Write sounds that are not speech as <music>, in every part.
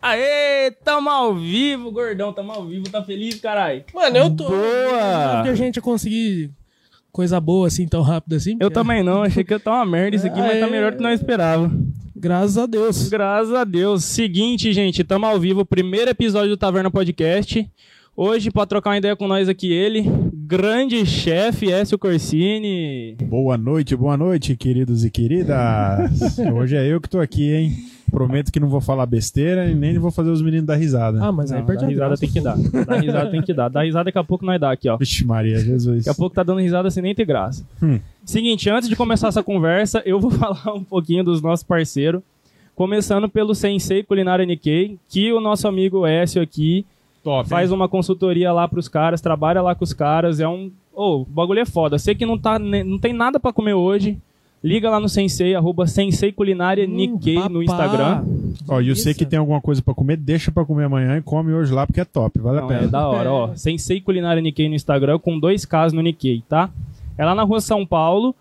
Aê, tamo ao vivo, gordão, tamo ao vivo, tá feliz, caralho? Mano, eu tô. Boa! que a gente ia conseguir coisa boa assim, tão rápido assim. Eu também não, achei que ia tá uma merda isso aqui, mas tá Aê. melhor do que nós esperava. Graças a Deus. Graças a Deus. Seguinte, gente, tamo ao vivo, primeiro episódio do Taverna Podcast. Hoje, pra trocar uma ideia com nós aqui, ele, grande chefe Écio Corsini. Boa noite, boa noite, queridos e queridas. <laughs> Hoje é eu que tô aqui, hein? Prometo que não vou falar besteira e nem vou fazer os meninos dar risada. Ah, mas aí Não, perde dá a risada tem que dar. Dá risada tem que dar. Dá risada daqui a pouco nós dá aqui, ó. Vixe Maria, Jesus. Daqui a pouco tá dando risada sem nem ter graça. Hum. Seguinte, antes de começar essa conversa, eu vou <laughs> falar um pouquinho dos nossos parceiros. Começando pelo Sensei Culinária Nikkei, que o nosso amigo Écio aqui Top, faz uma consultoria lá pros caras, trabalha lá com os caras, é um... Ô, o bagulho é foda. Você que não, tá, ne- não tem nada pra comer hoje, liga lá no Sensei, arroba Sensei Culinária Nikkei Hum, no papá. Instagram. Ó, e você que tem alguma coisa pra comer, deixa pra comer amanhã e come hoje lá, porque é top, vale Não, a pena. é da hora, ó. <laughs> Sensei Culinária Nikkei no Instagram, com dois Ks no Nikkei, tá? É lá na rua São Paulo,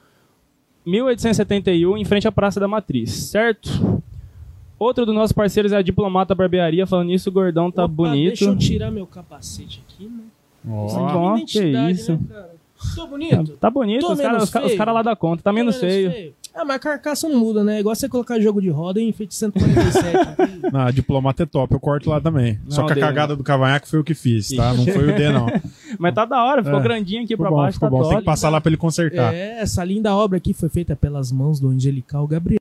1871, em frente à Praça da Matriz, certo? Outro dos nossos parceiros é a Diplomata Barbearia. Falando nisso, o gordão tá Opa, bonito. Deixa eu tirar meu capacete aqui, né? Ó, Isso aqui é Ó, minha que identidade, isso. né, cara? Tô bonito? Tá bonito, Tô os caras menos os, ca- os feio? cara lá da conta. Tá menos Tô feio. Ah, mas a carcaça não muda, né? É igual você colocar jogo de roda em enfeite 147. <laughs> Não, a diplomata é top, eu corto lá também. Não, Só que a dele, cagada do cavanhaque foi eu que fiz, tá? Não foi o D, não. <laughs> Mas tá da hora, ficou É. grandinho aqui Ficou pra bom, baixo, ficou tá bom. top. Tem que passar lá pra ele consertar. é, essa linda obra aqui foi feita pelas mãos do Angelical Gabriel.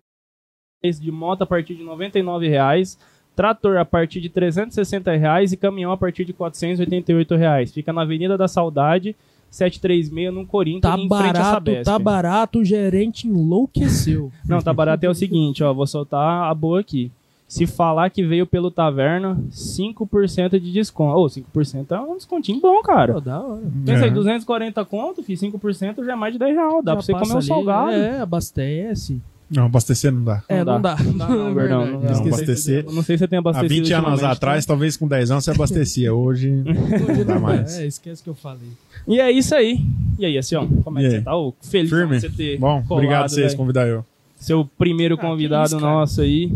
Esse de moto a partir de 99 reais, trator a partir de 360 reais e caminhão a partir de 488 reais. Fica na Avenida da Saudade, 736, no Corinthians, Tá em frente à barato, Sabesp. tá barato, o gerente enlouqueceu. <laughs> Não, tá barato é o seguinte, ó, vou soltar a boa aqui. Se falar que veio pelo Taverna, 5% de desconto. Ô, 5% é um descontinho bom, cara. Pô, da hora. Pensa aí, É. 240 conto, fi, 5% já é mais de 10 reais. Dá Já pra você comer um ali, salgado. É, abastece. Não, abastecer não dá. É, não dá. Não dá, não, <laughs> Verdão. Não, Verdade. não, Não, abastecer. Não sei se você tem Há abastecido 20 anos ultimamente, atrás, tá? talvez com 10 anos você abastecia. Hoje <laughs> não dá mais. É, esquece que eu falei. E é isso aí. E aí, Acion, como é que você tá? Ô, feliz Firme? de você ter Bom, colado, obrigado a vocês convidar eu. Seu primeiro Ah, convidado isso, cara. nosso aí.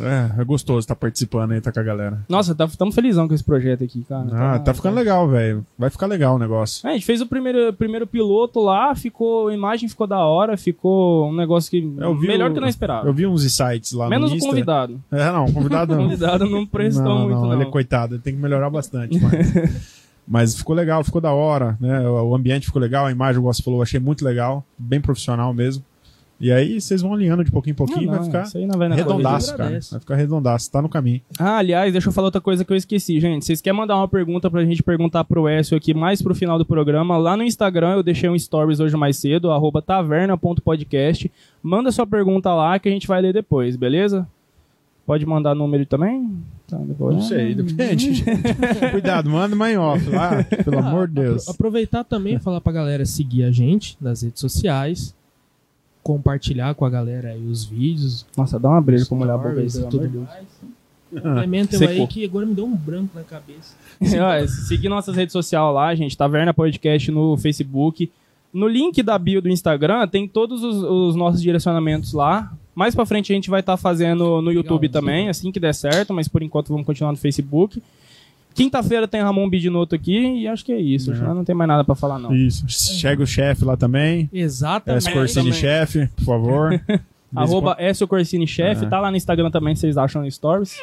É, é gostoso estar participando aí, tá com a galera. Nossa, tá, tamo felizão com esse projeto aqui, cara. Ah, tá ficando legal, velho. Vai ficar legal o negócio. É, a gente fez o primeiro, primeiro piloto lá, ficou, a imagem ficou da hora, ficou um negócio que Eu vi melhor o- do que nós esperava. Eu vi uns sites lá Menos no o Insta. convidado. É, não, o convidado <laughs> O não. convidado não prestou não, muito, não. Ele é coitado, ele tem que melhorar bastante. Mas, <laughs> mas ficou legal, ficou da hora, né? O ambiente ficou legal, a imagem, o Gosto falou, achei muito legal, bem profissional mesmo. E aí vocês vão alinhando de pouquinho em pouquinho e Não, vai não, ficar isso aí não vai na redondaço, cara. Vai ficar redondaço, tá no caminho. Ah, aliás, deixa eu falar outra coisa que eu esqueci, gente. Vocês querem mandar uma pergunta pra gente perguntar pro Écio aqui mais pro final do programa? Lá no Instagram eu deixei um stories hoje mais cedo, arroba taverna.podcast. Manda sua pergunta lá que a gente vai ler depois, beleza? Pode mandar número também? Tá, depois. Não sei, depende. <laughs> Cuidado, manda em off lá, pelo Ah, amor de Deus. apro- Aproveitar também e falar pra galera seguir a gente nas redes sociais, compartilhar com a galera aí os vídeos, Nossa, dá uma breja pra molhar a boca aí, e tudo mais. Complementa eu Secou. aí que agora me deu um branco na cabeça. <laughs> Ó, seguir nossas redes sociais lá, gente. Taverna Podcast no Facebook. No link da bio do Instagram tem todos os, os nossos direcionamentos lá. Mais pra frente a gente vai estar fazendo no YouTube Legal, também, assim que der certo, mas por enquanto vamos continuar no Facebook. Quinta-feira tem Ramon Bidinoto aqui e acho que é isso. É. Já não tem mais nada pra falar, não. Isso. Chega o chefe lá também. Exatamente. S. Corsini chefe, por favor. <laughs> Arroba Écio Corsini Chef, É. tá lá no Instagram também, vocês acham no Stories.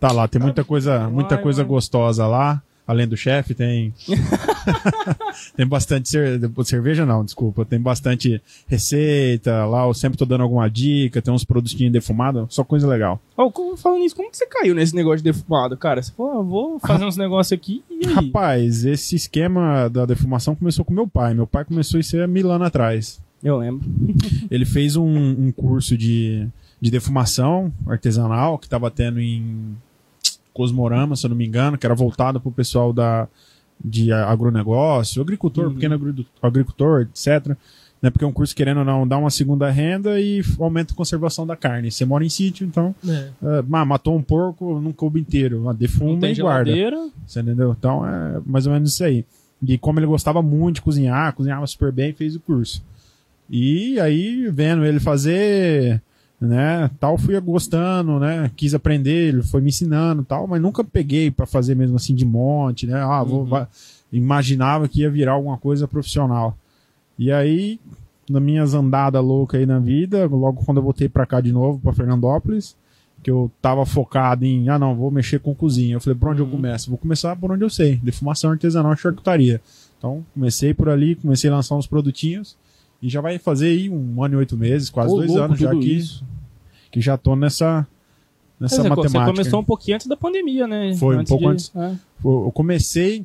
Tá lá, tem muita coisa, muita Vai, coisa vai. gostosa lá. Além do chefe, tem. <laughs> tem bastante cer- cerveja, não, desculpa. Tem bastante receita lá. Eu sempre tô dando alguma dica. Tem uns produtinhos defumados, só coisa legal. Como- falando nisso, como que você caiu nesse negócio de defumado, cara? Você falou, ah, vou fazer <laughs> uns negócios aqui e aí? Rapaz, esse esquema da defumação começou com meu pai. Meu pai começou isso há mil anos atrás. Eu lembro. <laughs> Ele fez um, um curso de, de defumação artesanal que estava tendo em Cosmorama, se eu não me engano, que era voltado para o pessoal da, de agronegócio, agricultor, Uhum. pequeno agri- agricultor, etc. Né, porque é um curso, querendo ou não, dá uma segunda renda e aumenta a conservação da carne. Você mora em sítio, então, É. ah, matou um porco, não coube inteiro. Ah, Defuma e guarda. Você entendeu? Então é mais ou menos isso aí. E como ele gostava muito de cozinhar, cozinhava super bem, fez o curso. E aí, vendo ele fazer, né? Tal, fui gostando, né? Quis aprender, ele foi me ensinando, tal, mas nunca peguei para fazer mesmo assim de monte, né? Ah, vou, Uhum. imaginava que ia virar alguma coisa profissional. E aí, nas minhas andadas loucas aí na vida, logo quando eu voltei para cá de novo, para Fernandópolis, que eu tava focado em, ah não, vou mexer com cozinha. Eu falei, por onde Uhum. eu começo? Vou começar por onde eu sei, defumação artesanal e charcutaria. Então, comecei por ali, comecei a lançar uns produtinhos e já vai fazer aí um ano e oito meses, quase Ô, dois louco, anos já que, isso. que já tô nessa, nessa Você, matemática. você começou um pouquinho antes da pandemia, né? Foi, um pouco de- antes. é. Eu comecei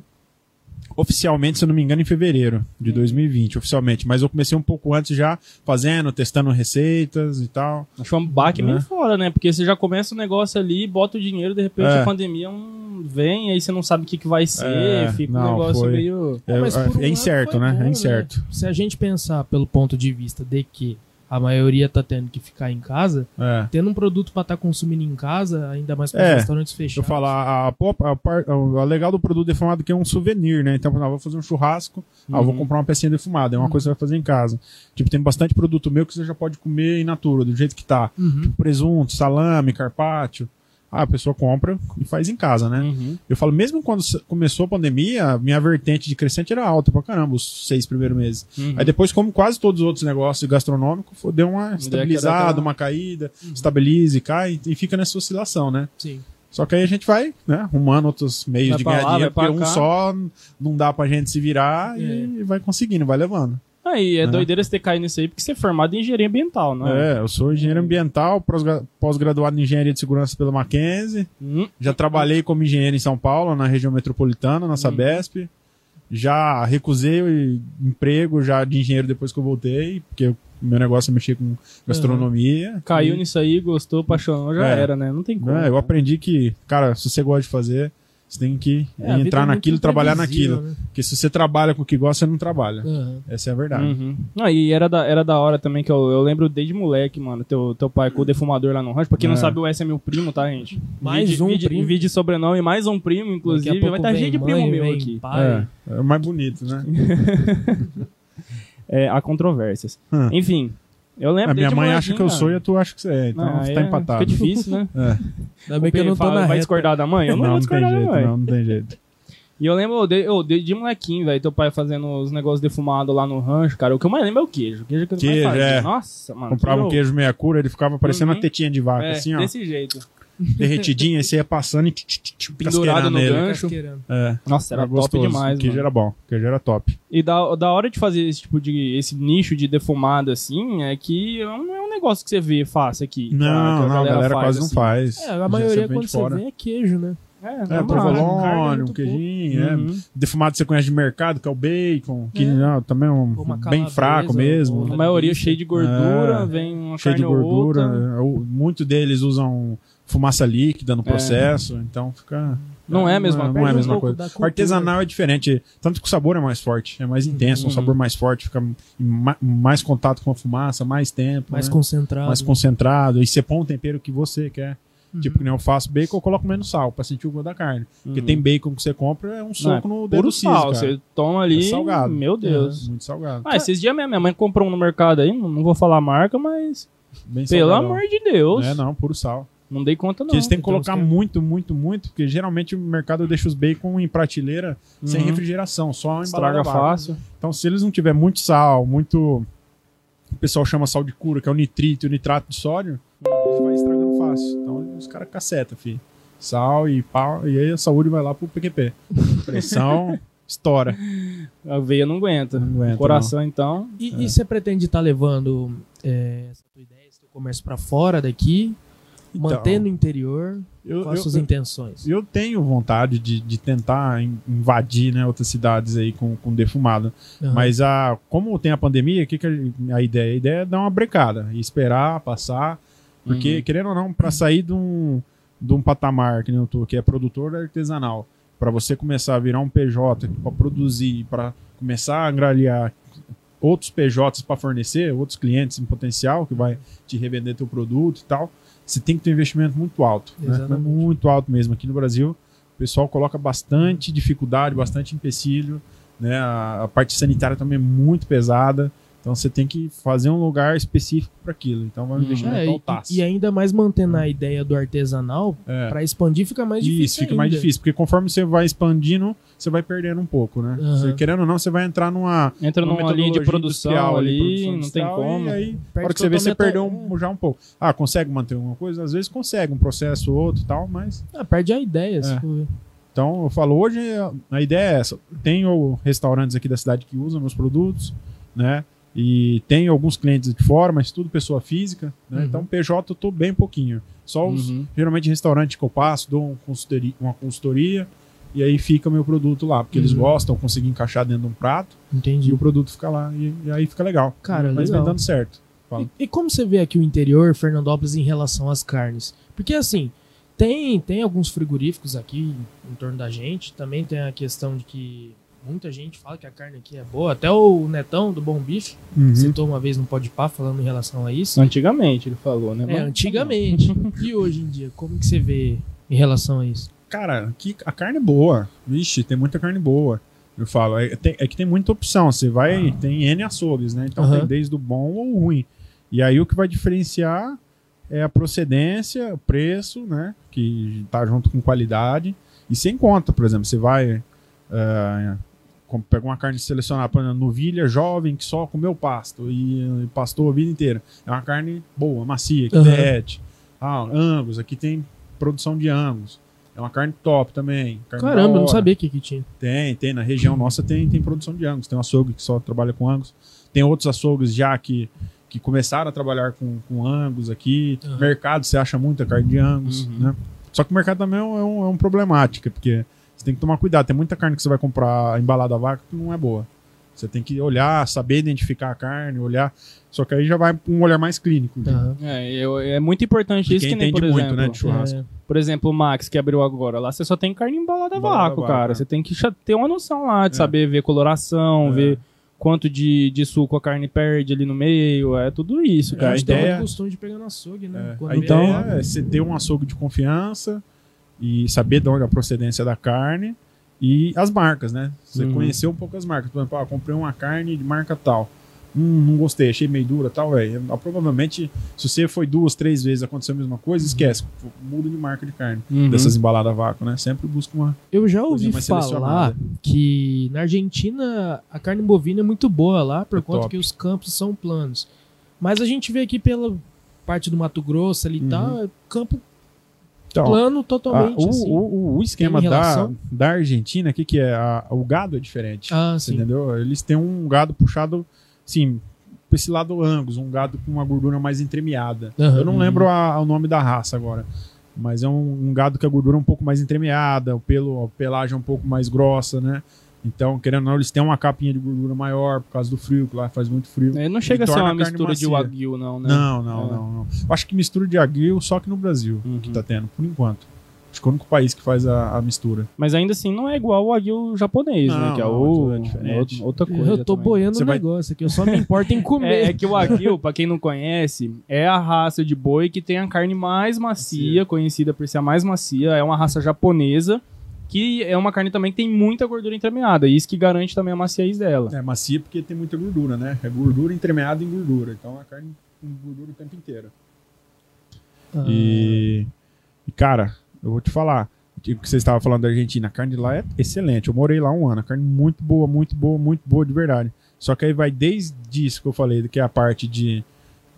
oficialmente, se eu não me engano, em fevereiro de 2020, oficialmente. Mas eu comecei um pouco antes já, fazendo, testando receitas e tal. Acho um baque É. meio fora, né? Porque você já começa o negócio ali, bota o dinheiro, de repente É. a pandemia um... vem, aí você não sabe o que, que vai ser, É, fica um não, negócio foi. meio. É, por um é lado incerto, né? bom, É incerto. Se a gente pensar pelo ponto de vista de que a maioria tá tendo que ficar em casa, É. tendo um produto para estar consumindo em casa, ainda mais com É, restaurantes fechados. Eu falar, a, a, a, legal do produto defumado é que é um souvenir, né? Então, ah, vou fazer um churrasco, ah, vou Uhum. comprar uma pecinha defumada. É uma Uhum. coisa que você vai fazer em casa. Tipo, tem bastante produto meu que você já pode comer in natura, do jeito que tá. Uhum. Presunto, salame, carpaccio. Ah, a pessoa compra e faz em casa, né? Uhum. Eu falo, mesmo quando começou a pandemia, minha vertente de crescente era alta pra caramba, os seis primeiros meses. Uhum. Aí depois, como quase todos os outros negócios gastronômicos, deu uma estabilizada, aquela- uma caída, Uhum. estabiliza e cai e fica nessa oscilação, né? Sim. Só que aí a gente vai, né, arrumando outros meios Vai de ganhar lá, dinheiro, porque um só não dá pra gente se virar É. e vai conseguindo, vai levando. Aí, é É. doideira você ter caído nisso aí, porque você é formado em engenharia ambiental, não é? É, eu sou engenheiro ambiental, pós- pós-graduado em engenharia de segurança pela Mackenzie. Hum, Já trabalhei como engenheiro em São Paulo, na região metropolitana, na Sabesp. Já recusei o emprego já de engenheiro depois que eu voltei, porque o meu negócio é mexer com gastronomia. caiu E, nisso aí, gostou, apaixonou, já É. era, né? Não tem como. né, eu aprendi que, cara, se você gosta de fazer, você tem que É, entrar é naquilo, trabalhar naquilo. né? Porque se você trabalha com o que gosta, você não trabalha. Aham. Essa é a verdade. Uhum. Não, e era da, era da hora também, que eu, eu lembro desde moleque, mano, teu, teu pai com o defumador lá no rancho. Pra quem não É. sabe, o S é meu primo, tá, gente? Mais Vídeo- um vídeo, primo. Vídeo de sobrenome, mais um primo, inclusive. Vai estar vem cheio de mãe, primo meu aqui. pai. É, é o mais bonito, né? <laughs> É, há controvérsias. Hum. Enfim, eu lembro A minha mãe acha que eu sou e cara. tu acha que você é. Então Não, tá aí empatado. Fica difícil, né? <laughs> É. Ainda bem que eu não tô Fala, na Vai reta. discordar da mãe? Eu não, não, vou não tem discordar da jeito, mãe. não, não tem jeito. E eu lembro, eu de, eu de, de molequinho, velho, teu pai fazendo os negócios defumados lá no rancho, cara. O que eu mais lembro é o queijo. O queijo que eu mais Queijo, fazia. é. Nossa, mano. Comprava um que queijo meia cura, ele ficava parecendo Uhum. uma tetinha de vaca, É, assim, ó. desse jeito. Derretidinho, aí você ia passando e Pendurado no nele. gancho. É, Nossa, era, top gostoso. demais, O queijo mano. era bom, o queijo era top. E da, da hora de fazer esse tipo de. esse nicho de defumado assim, é que não é um negócio que você vê fácil aqui. que Não, não, a galera, faz, quase não assim. faz. É, a maioria quando de você fora. vê é queijo, né? É, É, provolone, carne um muito queijinho, é. Uhum. Defumado você conhece de mercado, que é o bacon, que É. não, também é um bem fraco mesmo. A maioria cheia de gordura, É. vem uma cheio de gordura. outra. é, Muito deles usam fumaça líquida no processo, então fica. Não é a mesma não, coisa. Não é a um mesma coisa. O artesanal é diferente, tanto que o sabor é mais forte, é mais intenso, um Uhum. sabor mais forte, fica mais contato com a fumaça, mais tempo, Mais né? concentrado. mais concentrado, e você põe um tempero que você quer. Uhum. Tipo, que nem eu faço bacon, eu coloco menos sal pra sentir o gosto da carne. Porque Uhum. tem bacon que você compra, é um soco no dedo Puro do siso, sal, cara. você toma ali. É salgado. Meu Deus. Muito salgado. Ah, esses dias mesmo, minha mãe comprou um no mercado aí, não não vou falar a marca, mas. Bem Pelo salgadão. amor de Deus. É, não, puro sal. Não dei conta, não. Porque eles têm que colocar muito, muito, muito, porque geralmente o mercado deixa os bacon em prateleira sem Uhum. refrigeração, só Estraga fácil. Então, se eles não tiver muito sal, muito. O pessoal chama sal de cura, que é o nitrito e o nitrato de sódio, eles vai estragando fácil. Então, os caras cacetam, filho. Sal e pau, e aí a saúde vai lá pro PQP. <laughs> Pressão, estoura. A veia não aguenta. Não aguenta, o coração, então. E, É. e você pretende estar levando é, essa tua ideia, esse teu comércio pra fora daqui, Então, mantendo o interior? eu, Quais eu- suas intenções? Eu tenho vontade de, de tentar in- invadir né, outras cidades aí com, com defumado. Aham. Mas a, como tem a pandemia, que, que a, a ideia? A ideia é dar uma brecada e esperar passar. Porque, Uhum. querendo ou não, para sair de um, de um patamar que nem eu tô, que é produtor artesanal, para você começar a virar um PJ para produzir, para começar a angariar outros PJs para fornecer, outros clientes em potencial que vai te revender teu produto e tal, você tem que ter um investimento muito alto. né? Muito alto mesmo. Aqui no Brasil, o pessoal coloca bastante dificuldade, bastante empecilho. Né? A, a parte sanitária também é muito pesada. Então você tem que fazer um lugar específico para aquilo. Então vai um Hum. investimento É, e, altaço. e ainda mais mantendo a ideia do artesanal, É. pra expandir fica mais difícil. Isso, fica mais ainda. difícil, porque conforme você vai expandindo, você vai perdendo um pouco, né? Aham. Você, querendo ou não, você vai entrar numa, Entra numa numa linha de produção ali, produção não tem como. E aí, na hora que você vê, você perdeu um, já um pouco. Ah, consegue manter alguma coisa? Às vezes consegue, um processo ou outro e tal, mas... Ah, perde a ideia. se É. for ver. Então, eu falo, hoje a ideia é essa. Tenho restaurantes aqui da cidade que usam meus produtos, né? E tenho alguns clientes de fora, mas tudo pessoa física, né? Uhum. Então, PJ eu tô bem pouquinho. Só os, Uhum. geralmente restaurante que eu passo, dou um consultoria, uma consultoria e aí fica meu produto lá, porque eles Uhum. gostam, consegui encaixar dentro de um prato e Entendi. o produto fica lá e, e aí fica legal. Cara, mas legal. vem dando certo. E, e como você vê aqui o interior, Fernandópolis, em relação às carnes? Porque assim, tem, tem alguns frigoríficos aqui em torno da gente, também tem a questão de que muita gente fala que a carne aqui é boa, até o Netão do Bom Bife Uhum. citou uma vez no Pode Pá falando em relação a isso. Antigamente, ele falou, né? É, Mas- antigamente. <laughs> e hoje em dia, como que você vê em relação a isso? Cara, aqui a carne é boa. Vixe, tem muita carne boa. Eu falo, é, tem- é que tem muita opção. Você vai, tem N açougues, né? Então Aham. tem desde o bom ou o ruim. E aí o que vai diferenciar é a procedência, o preço, né? Que tá junto com qualidade. E sem conta, por exemplo, você vai. com- pega uma carne selecionada, por exemplo, novilha jovem que só comeu pasto e, e pastou a vida inteira. É uma carne boa, macia, que Aham. derrete. Ah, Angus, aqui tem produção de Angus. É uma carne top também. carne Caramba, eu não sabia que, que tinha. Tem, tem. Na região nossa tem, tem produção de Angus. Tem um açougue que só trabalha com Angus. Tem outros açougues já que, que começaram a trabalhar com, com Angus aqui. Aham. Mercado, você acha muita carne de Angus, Uhum. né? Só que o mercado também é um, é um, é um problemática, porque você tem que tomar cuidado. Tem muita carne que você vai comprar embalada a vaca que não é boa. Você tem que olhar, saber identificar a carne, olhar. Só que aí já vai um olhar mais clínico. É, eu- é muito importante isso quem que nem, por muito, exemplo, né, de churrasco. É, Por exemplo, o Max que abriu agora, lá você só tem carne embalada a Embalada vácuo, vácuo, cara. é. Você tem que ter uma noção lá de É. saber ver coloração, É. ver quanto de, de suco a carne perde ali no meio, é tudo isso, É, cara. a gente tem ideia- muito costume de pegar no açougue, né? É, Quando a vê ideia a- é você ter um açougue de confiança e saber de onde é a procedência da carne e as marcas, né? Você Uhum. conhecer um pouco as marcas. Por exemplo, ah, comprei uma carne de marca tal. Hum, não gostei, achei meio dura tal, velho. Ah, Provavelmente, se você foi duas, três vezes aconteceu a mesma coisa, esquece. Muda de marca de carne. Uhum. Dessas embaladas a vácuo, né? Sempre busca uma. Eu já ouvi falar que na Argentina a carne bovina é muito boa lá, por É conta top. que os campos são planos. Mas a gente vê aqui pela parte do Mato Grosso ali e Uhum. tal, é campo Então, plano totalmente. o, assim. o, o esquema da, da Argentina, o que, que é? A- o gado é diferente. Ah, entendeu? Eles têm um gado puxado, assim, pra esse lado Angus, um gado com uma gordura mais entremeada. Aham. Eu não lembro a- o nome da raça agora. Mas é um, um gado que a gordura é um pouco mais entremeada, o pelo, a pelagem é um pouco mais grossa, né? Então, querendo ou não, eles têm uma capinha de gordura maior por causa do frio, que lá faz muito frio. É, não chega a ser uma a mistura de macia. wagyu, não, né? Não, não, É. não, não. Acho que mistura de aguil só que no Brasil Uhum. que tá tendo, por enquanto. Acho que é o único país que faz a, a mistura. Mas ainda assim não é igual o wagyu japonês, né? Não, Que é, o, é diferente. é outra coisa. Eu tô também. boiando Você o vai- negócio aqui, eu só me importo em <laughs> comer. É, é que o Wagyu, pra quem não conhece, é a raça de boi que tem a carne mais macia, Macia. conhecida por ser a mais macia. É uma raça japonesa, que é uma carne também que tem muita gordura entremeada. E isso que garante também a maciez dela. É macia porque tem muita gordura, né? É gordura entremeada em gordura. Então a carne com gordura o tempo inteiro. Ah, E, e, cara, eu vou te falar. O que você estava falando da Argentina, a carne lá é excelente. Eu morei lá um ano. A carne muito boa, muito boa, muito boa de verdade. Só que aí vai desde isso que eu falei, que é a parte de,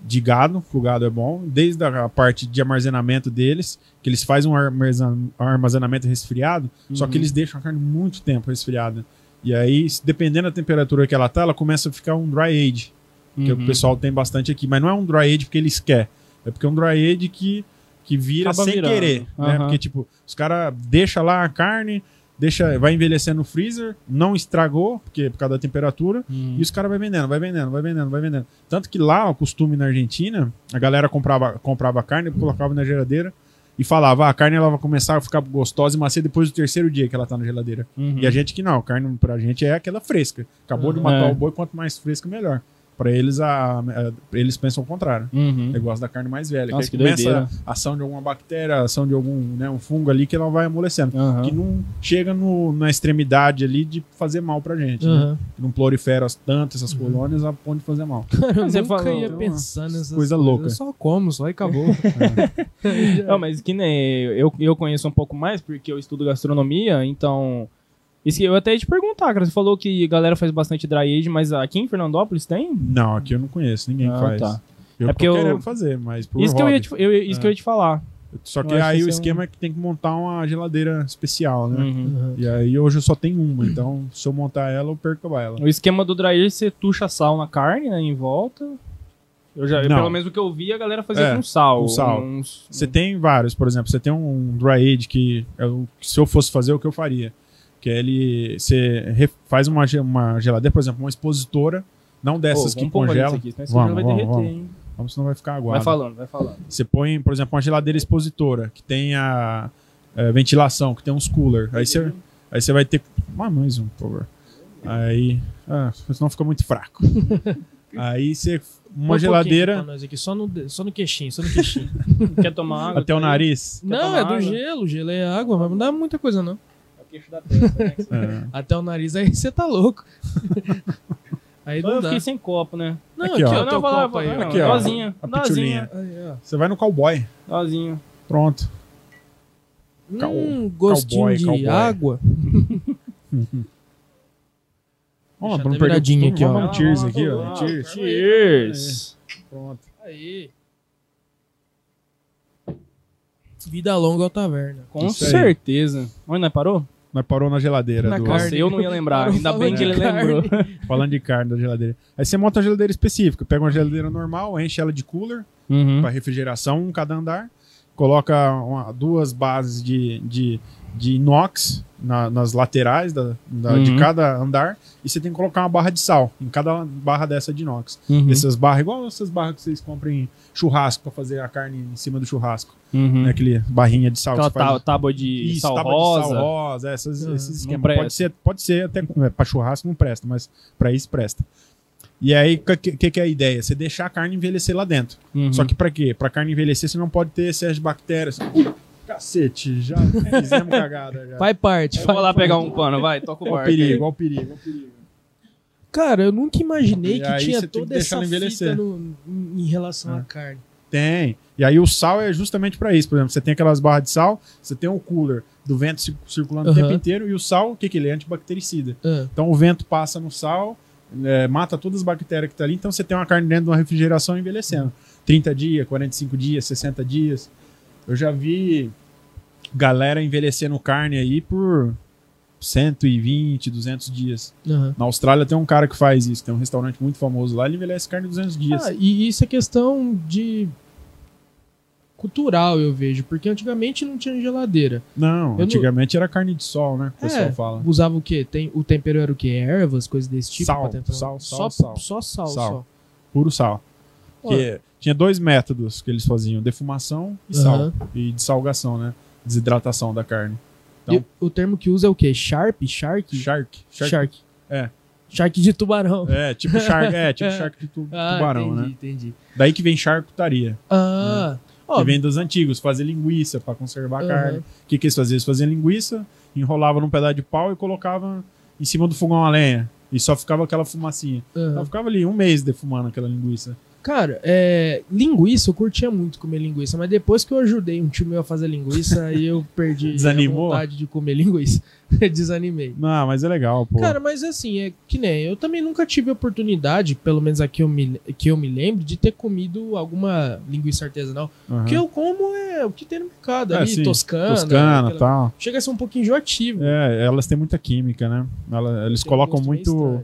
de gado, que o gado é bom, desde a parte de armazenamento deles, que eles fazem um armazena- armazenamento resfriado, só que Uhum. eles deixam a carne muito tempo resfriada. E aí, dependendo da temperatura que ela tá, ela começa a ficar um dry age que Uhum. o pessoal tem bastante aqui, mas não é um dry age porque eles querem, é porque é um dry age que, que vira Acaba sem virando. querer, né? Aham. Porque, tipo, os caras deixam lá a carne, deixa, vai envelhecendo no freezer, não estragou, porque por causa da temperatura, Uhum. e os caras vai vendendo, vai vendendo, vai vendendo, vai vendendo. Tanto que lá, o costume na Argentina, a galera comprava, comprava carne, colocava na geladeira e falava, ah, a carne ela vai começar a ficar gostosa e macia depois do terceiro dia que ela tá na geladeira. Uhum. E a gente que não, a carne pra gente é aquela fresca. Acabou de Uhum. matar É. o boi, quanto mais fresca, melhor. Pra eles, a, a- eles pensam o contrário. Uhum. Eu gosto da carne mais velha. Nossa, que, que começa doideira. a ação de alguma bactéria, ação de algum né, um fungo ali que ela vai amolecendo. Aham. Que não chega no- na extremidade ali de fazer mal pra gente. Né? Aham. Que não prolifera tanto essas Uhum. colônias a ponto de fazer mal. <laughs> Cara, eu Você falou, ia então, pensar nessas coisa coisas. louca. Eu só como, só e acabou. <laughs> Não, mas que nem eu, eu conheço um pouco mais porque eu estudo gastronomia, então. Isso que eu até ia te perguntar, cara. Você falou que a galera faz bastante dry age, mas aqui em Fernandópolis tem? Não, aqui eu não conheço, ninguém Ah, faz. tá. Eu É tô porque eu- querendo fazer, mas por Isso, que eu, ia te, eu, isso que eu ia te falar. Só que eu aí que o isso é um- esquema é que tem que montar uma geladeira especial, né? Uhum. Aham. E aí hoje eu só tenho uma, então se eu montar ela, eu perco ela. O esquema do dry age, você tucha sal na carne, né, em volta. Eu já, Não. pelo menos o que eu vi, a galera fazia É, com sal. com sal. Uns- Você tem vários, por exemplo, você tem um dry age que, é que se eu fosse fazer é o que eu faria. Que ele. Você faz uma, uma geladeira, por exemplo, uma expositora, não Pô, dessas que congela. aqui, senão Vamos, vai vamos, derreter, vamos. hein? Vamos, senão vai ficar Vai aguado. falando, vai falando. Você põe, por exemplo, uma geladeira expositora que tenha é, ventilação, que tem uns cooler. Aí você, aí você vai ter. Ah, mais um, por favor. Aí. Ah, senão fica muito fraco. <laughs> aí você. Põe um Uma geladeira nós aqui, só, no, só no queixinho, só no queixinho. <laughs> Quer tomar água? até o Tá aí? nariz. não, é do água? gelo, gelo é água, mas não dá muita coisa não. Queixo da testa, né? É. Até o nariz aí você tá louco. <laughs> aí Eu não dá. fiquei sem copo, né? Não, Aqui, aqui, ó. ó, não, vai lá, aí, lá. Aqui, ó. Dozinha, A dozinha. Aí. Você vai no cowboy. dozinha. Pronto. Hum, gostinho cowboy, de cowboy. água. <laughs> Vamos, vamos até viradinho aqui, ó. Vamos um cheers lá, aqui, ó. lá. Cheers. Cheers. Pronto. Aí. Vida longa ao taverna. Com Isso aí. certeza. Onde nós parou? Nós parou na geladeira. Na do- carne. Nossa, eu não ia lembrar. Ainda bem falando que ele de carne. lembrou. <laughs> Falando de carne da geladeira. Aí você monta uma geladeira específica. Pega uma geladeira normal, enche ela de cooler Uhum. para refrigeração, um cada andar. Coloca uma- duas bases de, de, de inox na- nas laterais da, da- de Uhum. cada andar. E você tem que colocar uma barra de sal em cada barra dessa de inox. Uhum. Essas barras, igual essas barras que vocês compram em churrasco para fazer a carne em cima do churrasco. Uhum. Né? Aquele barrinha de sal Aquela faz. tá- tábua de Isso, sal tábua rosa. de sal rosa, essas, Uhum, esses esquemas. Pode ser, pode ser até é, para churrasco não presta, mas para isso presta. E aí, o que, que, que é a ideia? Você deixar a carne envelhecer lá dentro. Uhum. Só que para quê? Para carne envelhecer, você não pode ter excesso de bactérias. Uh, cacete, já fizemos cagada. Já. Faz parte. Vou lá pegar um pano, vai, toca o Olha o barco. perigo, olha o perigo, olha o perigo. Cara, eu nunca imaginei E que tinha que toda essa fita no- em relação É. à carne. Tem. E aí o sal é justamente para isso. Por exemplo, você tem aquelas barras de sal, você tem um cooler do vento cir- circulando o tempo inteiro, e o sal, o que, que ele é? Antibactericida. Ah, Então o vento passa no sal, é, mata todas as bactérias que tá ali, então você tem uma carne dentro de uma refrigeração envelhecendo. 30 dias, 45 dias, 60 dias. Eu já vi galera envelhecendo carne aí por 120, 200 dias. aham. Na Austrália tem um cara que faz isso, tem um restaurante muito famoso lá, ele envelhece carne 200 dias. Ah, e isso é questão de cultural, eu vejo, porque antigamente não tinha geladeira. não, eu antigamente era carne de sol, né? O pessoal É, fala. Usava o quê? Tem, o tempero era o quê? Ervas, coisas desse tipo? Sal, tentar- sal, só, sal, sal. Só sal, Sal. só. Puro sal. Que tinha dois métodos que eles faziam: defumação e sal. Aham. E de salgação, né? Desidratação da carne. Então- E o termo que usa é o quê? Sharp? Shark? Shark. Shark. Shark. É. Shark de tubarão. É, tipo shark, é, tipo É. <laughs> shark de tu- Ah, tubarão, entendi, né? entendi. Daí que vem charcutaria. Ah, ó, Que vem dos antigos, fazer linguiça pra conservar a carne. O que, que eles faziam? Eles faziam linguiça, enrolavam num pedaço de pau e colocavam em cima do fogão a lenha. E só ficava aquela fumacinha. aham. Ela ficava ali um mês defumando aquela linguiça. Cara, é, linguiça, eu curtia muito comer linguiça, mas depois que eu ajudei um tio meu a fazer linguiça, <laughs> aí eu perdi a vontade de comer linguiça. <laughs> Desanimei. Não, mas é legal, pô. Cara, mas assim, é que nem eu também nunca tive oportunidade, pelo menos aqui eu me, que eu me lembro, de ter comido alguma linguiça artesanal. Aham. O que eu como é o que tem no mercado É, ali, sim. toscana. Toscana aquela- tal. Chega a ser um pouquinho enjoativo. É, elas têm muita química, né? Ela- eles Tem colocam muito.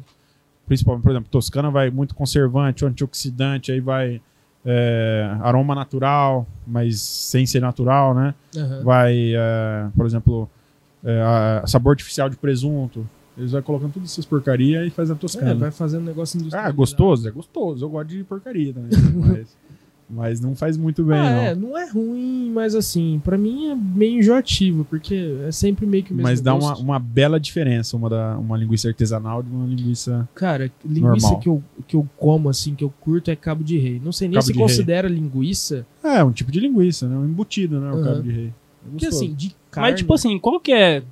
Principalmente, por exemplo, Toscana vai muito conservante, antioxidante, aí vai é, aroma natural, mas sem ser natural, né? Aham. Vai, é, por exemplo, é, a- sabor artificial de presunto. Eles vão colocando tudo essas porcaria e faz a É, Toscana. vai fazendo um negócio ah, industrializado. gostoso? É gostoso. Eu gosto de porcaria também. <laughs> mas Mas não faz muito bem, ah, não. é, não é ruim, mas assim, pra mim é meio enjoativo, porque é sempre meio que o mesmo Mas dá uma, uma bela diferença uma, da, uma linguiça artesanal de uma linguiça. Cara, linguiça Normal. que eu, que eu como, assim, que eu curto é cabo de rei. Não sei nem Cabo se de rei. considera linguiça, É, um tipo de linguiça, né? Um embutido, né? O cabo de rei. É porque assim, de carne... Mas, tipo assim, qual que é.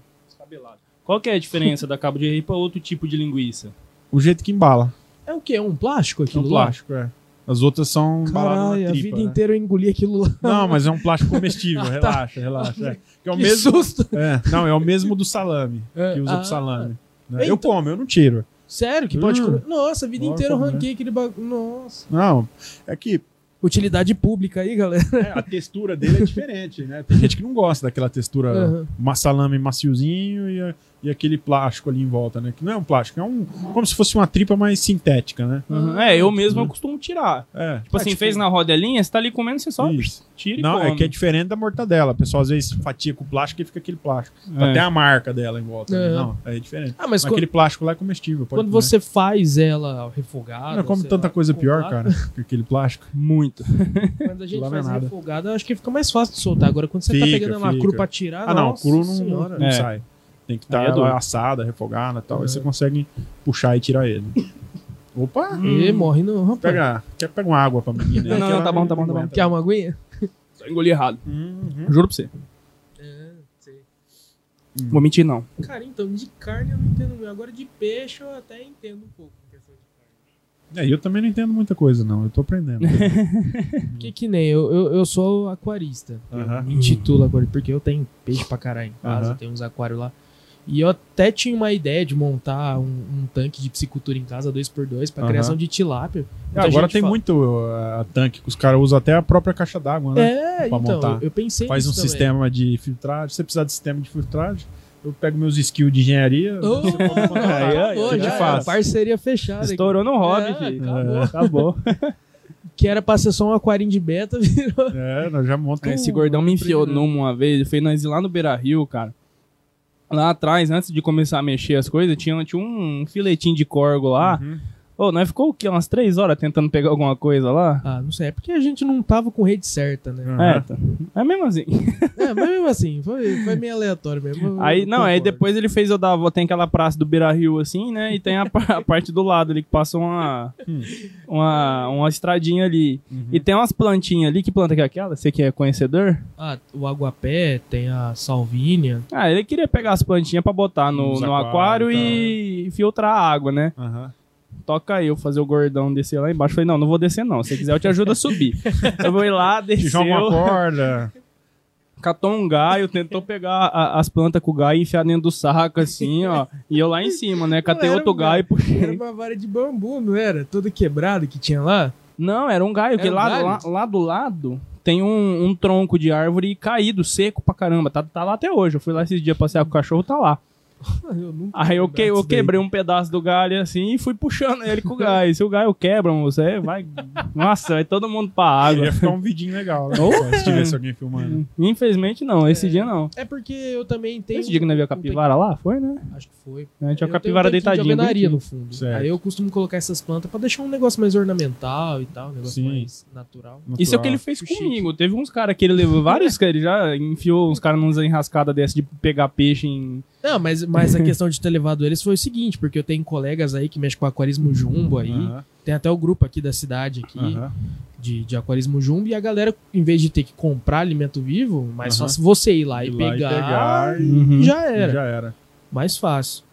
Qual que é a diferença da cabo de rei pra outro tipo de linguiça? O jeito que embala. É o quê? É um plástico É aquilo um lá? plástico, é. As outras são embaladas na a tripa, vida né? inteira eu engoli aquilo lá. Não, mas é um plástico <laughs> comestível. Ah, tá. relaxa, relaxa. É. <laughs> Que é o Que mesmo. susto! É, não, é o mesmo do salame. É, Que usa ah, pro salame. né? então- Eu como, eu não tiro. Sério, que pode Hum. comer. Nossa, a vida inteira eu comer. ranquei aquele bagulho. Nossa. Não, é que Utilidade pública aí, galera. é, a textura dele é diferente, né? Tem gente que não gosta daquela textura Aham. uma salame maciozinho e, a- e aquele plástico ali em volta, né? Que não é um plástico, é um como se fosse uma tripa mais sintética, né? Uhum. É, eu mesmo eu costumo tirar. É. Tipo assim, fez na rodelinha, você tá ali comendo, você só Isso. tira e Não, come. é que é diferente da mortadela. O pessoal às vezes fatia com o plástico e fica aquele plástico. É. Até a marca dela em volta. né? É. Não, é diferente. Ah, mas Aquele quando, plástico lá é comestível. pode quando comer. você faz ela refogada. Não, como sei tanta lá, coisa pior, cara, que aquele plástico. <laughs> Muito. Quando a gente Lá não faz é nada. refogada, eu acho que fica mais fácil de soltar. Agora, quando você tá Fica, pegando ela fica. cru pra tirar. Ah, não, nossa cru não, É. sai. Tem que estar é duro. assada, refogada e tal. Uhum. Aí você consegue puxar e tirar ele. Opa! E morre não, rapaz. Pega, quer pegar uma água pra menina? Não, não, ela tá bom, tá bom, tá bom. Quer uma aguinha? Só engoli errado. Uhum. Juro pra você. É, sei. Vou mentir, não. Cara, então, de carne eu não entendo muito. Agora de peixe eu até entendo um pouco. É, eu também não entendo muita coisa, não. Eu tô aprendendo. <laughs> <laughs> Que que nem eu, eu, eu sou aquarista. Aham. Eu me intitulo aquarista, porque eu tenho peixe pra caralho em casa, Aham. tenho uns aquários lá. E eu até tinha uma ideia de montar um, um tanque de piscicultura em casa, 2x2, pra Aham. criação de tilápia. Muita Agora tem fala- muito uh, tanque que os caras usam até a própria caixa d'água, né? É, pra então, montar. eu, pensei Faz um também. sistema de filtragem. Se você precisar de sistema de filtragem, eu pego meus skills de engenharia. <laughs> Já de era. fato. Parceria fechada. aqui. Estourou no hobby, É, filho. acabou. Acabou. <laughs> Que era pra ser só um aquarinho de beta, <laughs> virou. É, nós já montamos. Esse gordão me enfiou numa uma vez, ele fez nós ir lá no Beira Rio, cara. Lá atrás, antes de começar a mexer as coisas, tinha, tinha um filetinho de corgo lá. Uhum. Ô, nós ficou o quê? Umas três horas tentando pegar alguma coisa lá? Ah, não sei, é porque a gente não tava com rede certa, né? Aham. É, tá. é mesmo assim. É, mas mesmo assim, foi, foi meio aleatório mesmo. Aí, não, aí concordo. depois ele fez eu dar a volta, tem aquela praça do Beira Rio assim, né? E tem a, a parte do lado ali que passa uma, Hum. uma, uma estradinha ali. Uhum. E tem umas plantinhas ali. Que planta que é aquela? Você que é conhecedor? Ah, o aguapé, tem a salvínia. Ah, ele queria pegar as plantinhas pra botar no, Nos no aquário aquário e e filtrar a água, né? Aham. Toca aí, eu fazer o gordão descer lá embaixo. Falei, não, não vou descer não. Se quiser, eu te ajudo a subir. <laughs> eu vou ir lá, Te joga uma desceu, corda. catou um gaio, tentou pegar a- as plantas com o gaio e enfiar dentro do saco, assim, ó. E eu lá em cima, né? Catei era outro um gaio e Era puxei. uma vara de bambu, não era? Toda quebrada que tinha lá. Não, era um gaio, Era que um lá, galho? lá, lá do lado tem um, um tronco de árvore caído, seco pra caramba. Tá, tá lá até hoje. Eu fui lá esses dias passear com o cachorro, tá lá. <laughs> Eu nunca Aí eu, que, eu quebrei um pedaço do galho assim e fui puxando ele com o gaio. Se o gaio quebra, você vai. <laughs> Nossa, vai todo mundo pra água. Ia ficar um vidinho legal, né? <laughs> Se tivesse alguém filmando. Infelizmente não, esse dia não. É porque eu também tenho. Esse dia que nós viu a um capivara lá? Foi, né? Acho que foi. A gente tinha a Eu capivara um deitadinha. De alvenaria no fundo. Certo. Aí eu costumo colocar essas plantas pra deixar um negócio mais ornamental e tal, um negócio Sim. mais natural. Isso é o que ele fez Chique. comigo. Teve uns caras que ele levou vários que ele já enfiou uns caras numa enrascada dessa de pegar peixe em. Não, mas, mas a <laughs> questão de ter levado eles foi o seguinte, porque eu tenho colegas aí que mexem com aquarismo jumbo aí. Aham, Tem até o grupo aqui da cidade aqui aham. de, de aquarismo jumbo e a galera, em vez de ter que comprar alimento vivo, mais Aham. fácil você ir lá e Ir lá e pegar, pegar e- Uhum. já era. Já era. Mais fácil.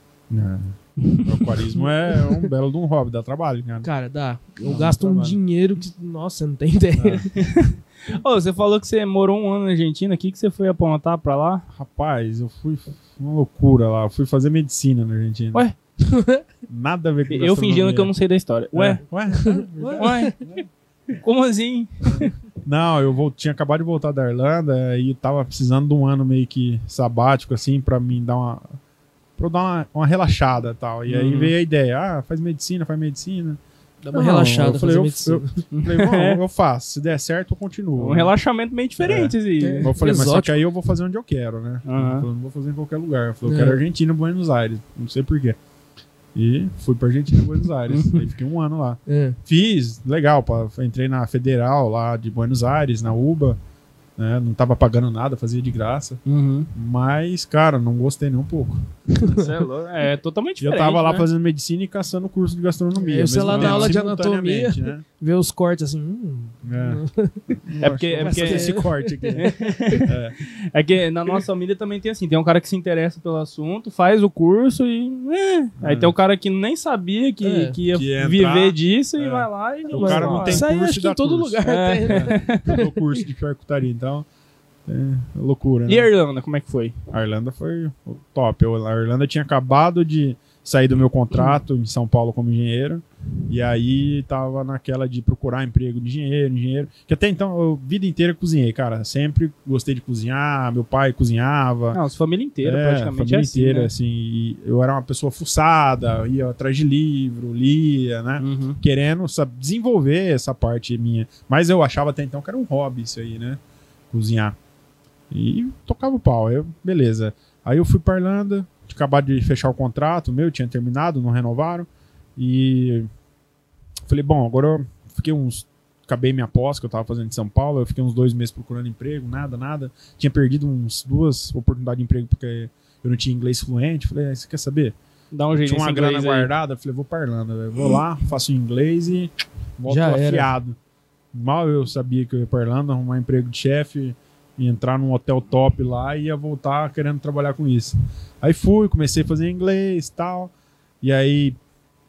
O aquarismo é um belo de um hobby, dá trabalho, cara. Cara, dá. Eu Dá gasto um trabalho. dinheiro que. Nossa, você não tem ideia. <laughs> Ô, você falou que você morou um ano na Argentina. O que, que você foi apontar pra lá? Rapaz, eu fui uma loucura lá. Eu fui fazer medicina na Argentina. Ué? <laughs> Nada a ver com Eu fingindo que eu não sei da história. Ué? É. Ué? <laughs> Ué? Como assim? Não, eu vol- tinha acabado de voltar da Irlanda e tava precisando de um ano meio que sabático, assim, pra mim dar uma. pra eu dar uma, uma relaxada e tal. E aí Uhum. veio a ideia: ah, faz medicina, faz medicina. Dá uma Não, relaxada eu falei, fazer eu, medicina. eu, falei, bom, <laughs> eu faço. Se der certo, eu continuo. Um relaxamento meio diferente, assim. É. Eu falei, mas só Exótico. que aí eu vou fazer onde eu quero, né? Aham. Eu falei, não vou fazer em qualquer lugar. Eu falei, eu É. quero Argentina, Buenos Aires. Não sei porquê. E fui pra Argentina, Buenos Aires. Aí fiquei um ano lá. É. Fiz, legal, pá, entrei na Federal lá de Buenos Aires, na UBA. Né? Não tava pagando nada, fazia de graça. Uhum. Mas, cara, não gostei nem um pouco. É, é totalmente Eu diferente. tava lá né? fazendo medicina e caçando curso de gastronomia. Eu sei lá na tempo, aula de simultaneamente, Né? <laughs> Ver os cortes assim. hum, É. <laughs> É porque- é porque- esse corte aqui. <laughs> É que na nossa família também tem assim, tem um cara que se interessa pelo assunto, faz o curso e. é. Aí É. tem um cara que nem sabia que, É. que ia Que ia viver entrar, disso e é. vai lá e. O vai cara não tem Isso aí acho e que em todo curso. lugar É. tem, né? Curso de charcutaria, então. É loucura, né? E a Irlanda, como é que foi? A Irlanda foi top. Eu- a Irlanda tinha acabado de sair do meu contrato em São Paulo como engenheiro. E aí tava naquela de procurar emprego de engenheiro, engenheiro. Que até então, eu vida inteira cozinhei, cara. Sempre gostei de cozinhar, meu pai cozinhava. Não, a família inteira, É, praticamente. família é assim, inteira, né? assim. eu era uma pessoa fuçada, ia atrás de livro, lia, né? Uhum. Querendo sabe, desenvolver essa parte minha. Mas eu achava até então que era um hobby isso aí, né? Cozinhar. E tocava o pau. Eu, beleza. Aí eu fui pra Irlanda, tinha acabado de fechar o contrato meu, tinha terminado, não renovaram. E falei, bom, agora eu fiquei uns. Acabei minha pós que eu tava fazendo em São Paulo, eu fiquei uns dois meses procurando emprego, nada, nada. Tinha perdido uns duas oportunidades de emprego porque eu não tinha inglês fluente. Falei, ah, você quer saber? Dá um jeito tinha uma grana aí. guardada, falei, vou pra Irlanda, velho. vou lá, faço inglês e volto Já era. Mal eu sabia que eu ia pra Irlanda, arrumar emprego de chefe e entrar num hotel top lá e ia voltar querendo trabalhar com isso. Aí fui, comecei a fazer inglês e tal, e aí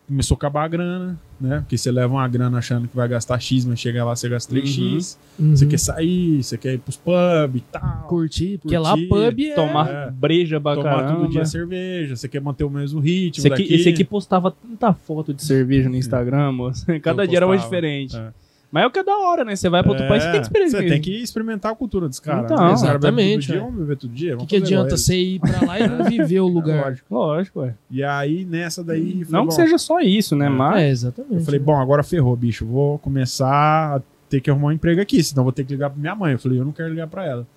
começou a acabar a grana, né? Porque você leva uma grana achando que vai gastar X, mas chega lá você gasta 3X. Uhum. Você quer sair, você quer ir pros pub e tal. curtir, porque Curtir, lá pub é... Tomar É. breja pra Tomar todo dia cerveja, você quer manter o mesmo ritmo Esse aqui, daqui. esse aqui postava tanta foto de cerveja no Instagram, moço. <laughs> Cada Eu dia era uma diferente. é. Mas é o que é da hora, né? Você vai pra outro É, país, você tem que experimentar. Você tem que experimentar a cultura dos caras. Então, né? Exatamente, Todo dia, é. vamos beber todo dia. O que, que adianta você ir pra lá e não viver o <laughs> lugar? lógico. Lógico, ué. E aí, nessa daí. falei, Não bom, que seja só isso, né? É. Mas. É, exatamente. Eu falei, bom, agora ferrou, bicho. Vou começar a ter que arrumar um emprego aqui, senão vou ter que ligar pra minha mãe. Eu falei, eu não quero ligar pra ela. <laughs>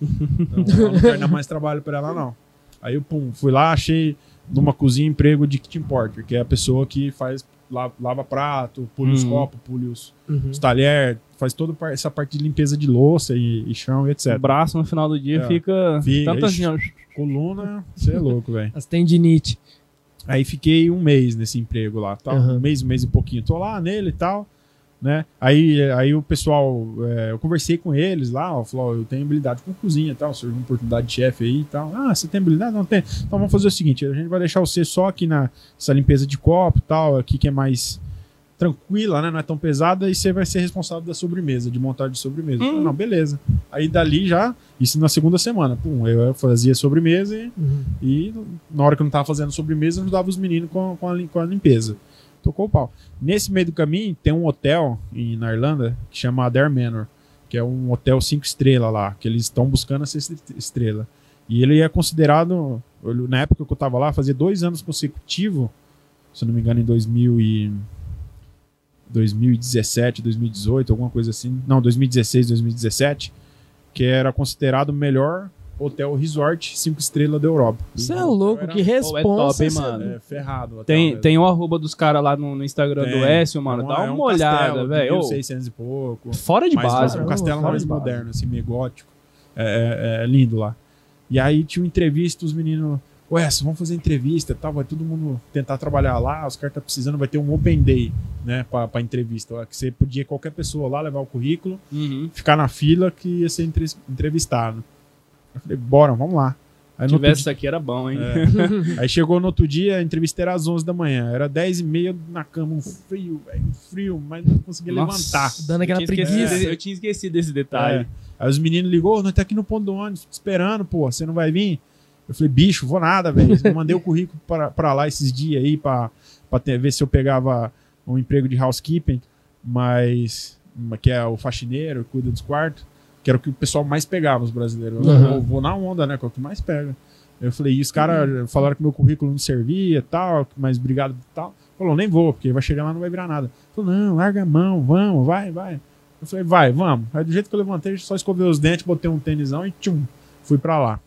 Então, eu não quero dar mais trabalho pra ela, não. Aí eu, pum, fui lá, achei numa cozinha emprego de kitchen porter, que é a pessoa que faz lava, lava prato, pule os Uhum. copos, pule os, Uhum. os talheres, faz toda essa parte de limpeza de louça e, e chão e etc. O braço no final do dia É. fica. Fica, Tanto ixi. assim, ó. Coluna, você é louco, velho. As tendinite. Aí fiquei um mês nesse emprego lá, tá? Uhum. um mês, um mês e pouquinho. Tô lá nele e tal, né? Aí, aí o pessoal, é, eu conversei com eles lá, ó, falou, eu tenho habilidade com cozinha e tal, surgiu uma oportunidade de chefe aí e tal. Ah, você tem habilidade? Não tem. Então vamos fazer o seguinte, a gente vai deixar você só aqui na essa limpeza de copo e tal, aqui que é mais tranquila, né? Não é tão pesada, e você vai ser responsável da sobremesa, de montagem de sobremesa. Eu falei, Hum. não, beleza. Aí dali já, isso na segunda semana, pum, eu fazia sobremesa e Uhum. e na hora que eu não tava fazendo sobremesa, eu ajudava os meninos com, com, a, com a limpeza. Tocou o pau. Nesse meio do caminho, tem um hotel em, na Irlanda que chama Adair Manor, que é um hotel cinco estrelas lá, que eles estão buscando essa est- estrela. E ele é considerado, na época que eu tava lá, fazia dois anos consecutivos, se não me engano, em 2000 e 2017, 2018, alguma coisa assim. Não, 2016, 2017, que era considerado o melhor hotel resort cinco estrelas da Europa. Você é Então, louco, era- que é responsa. top, hein, cê- mano? é, ferrado. Tem, tem o arroba dos caras lá no, no Instagram do Tem. Écio, mano. É um- Dá é uma um olhada, velho. Ô, 1600 e pouco. Fora de Mas base. um cara, castelo mais moderno, assim, meio gótico. É, é- é lindo lá. E aí tinha uma entrevista, os meninos. Ué, vamos fazer entrevista e tal, vai todo mundo tentar trabalhar lá, os caras estão precisando, vai ter um open day, né, pra, pra entrevista. ó, Que você podia, qualquer pessoa lá, levar o currículo, Uhum. ficar na fila que ia ser entre- entrevistado. Eu falei, bora, vamos lá. Aí Se tivesse isso aqui era bom, hein? É. <laughs> Aí chegou no outro dia, a entrevista era às 11 da manhã. Era 10 e meia na cama, um frio, velho, um frio, mas não conseguia Nossa. levantar. Dando aquela eu preguiça. eu tinha esquecido desse detalhe. É. Aí os meninos ligou, nós tá aqui no ponto do ônibus, te esperando, pô, você não vai vir? Eu falei, bicho, vou nada, velho. Eu mandei o currículo pra, pra lá esses dias aí pra, pra ter- ver se eu pegava um emprego de housekeeping, mas que é o faxineiro, cuida dos quartos, que era o que o pessoal mais pegava, os brasileiros. Eu Uhum. vou, na onda, né? Que é o que mais pega. Eu falei, e os caras falaram que meu currículo não servia e tal, mas obrigado e tal. Falou, nem vou, porque vai chegar lá e não vai virar nada. Falou, não, larga a mão, vamos, vai, vai. Eu falei, vai, vamos. Aí do jeito que eu levantei, só escovei os dentes, botei um tênisão e tchum, fui pra lá.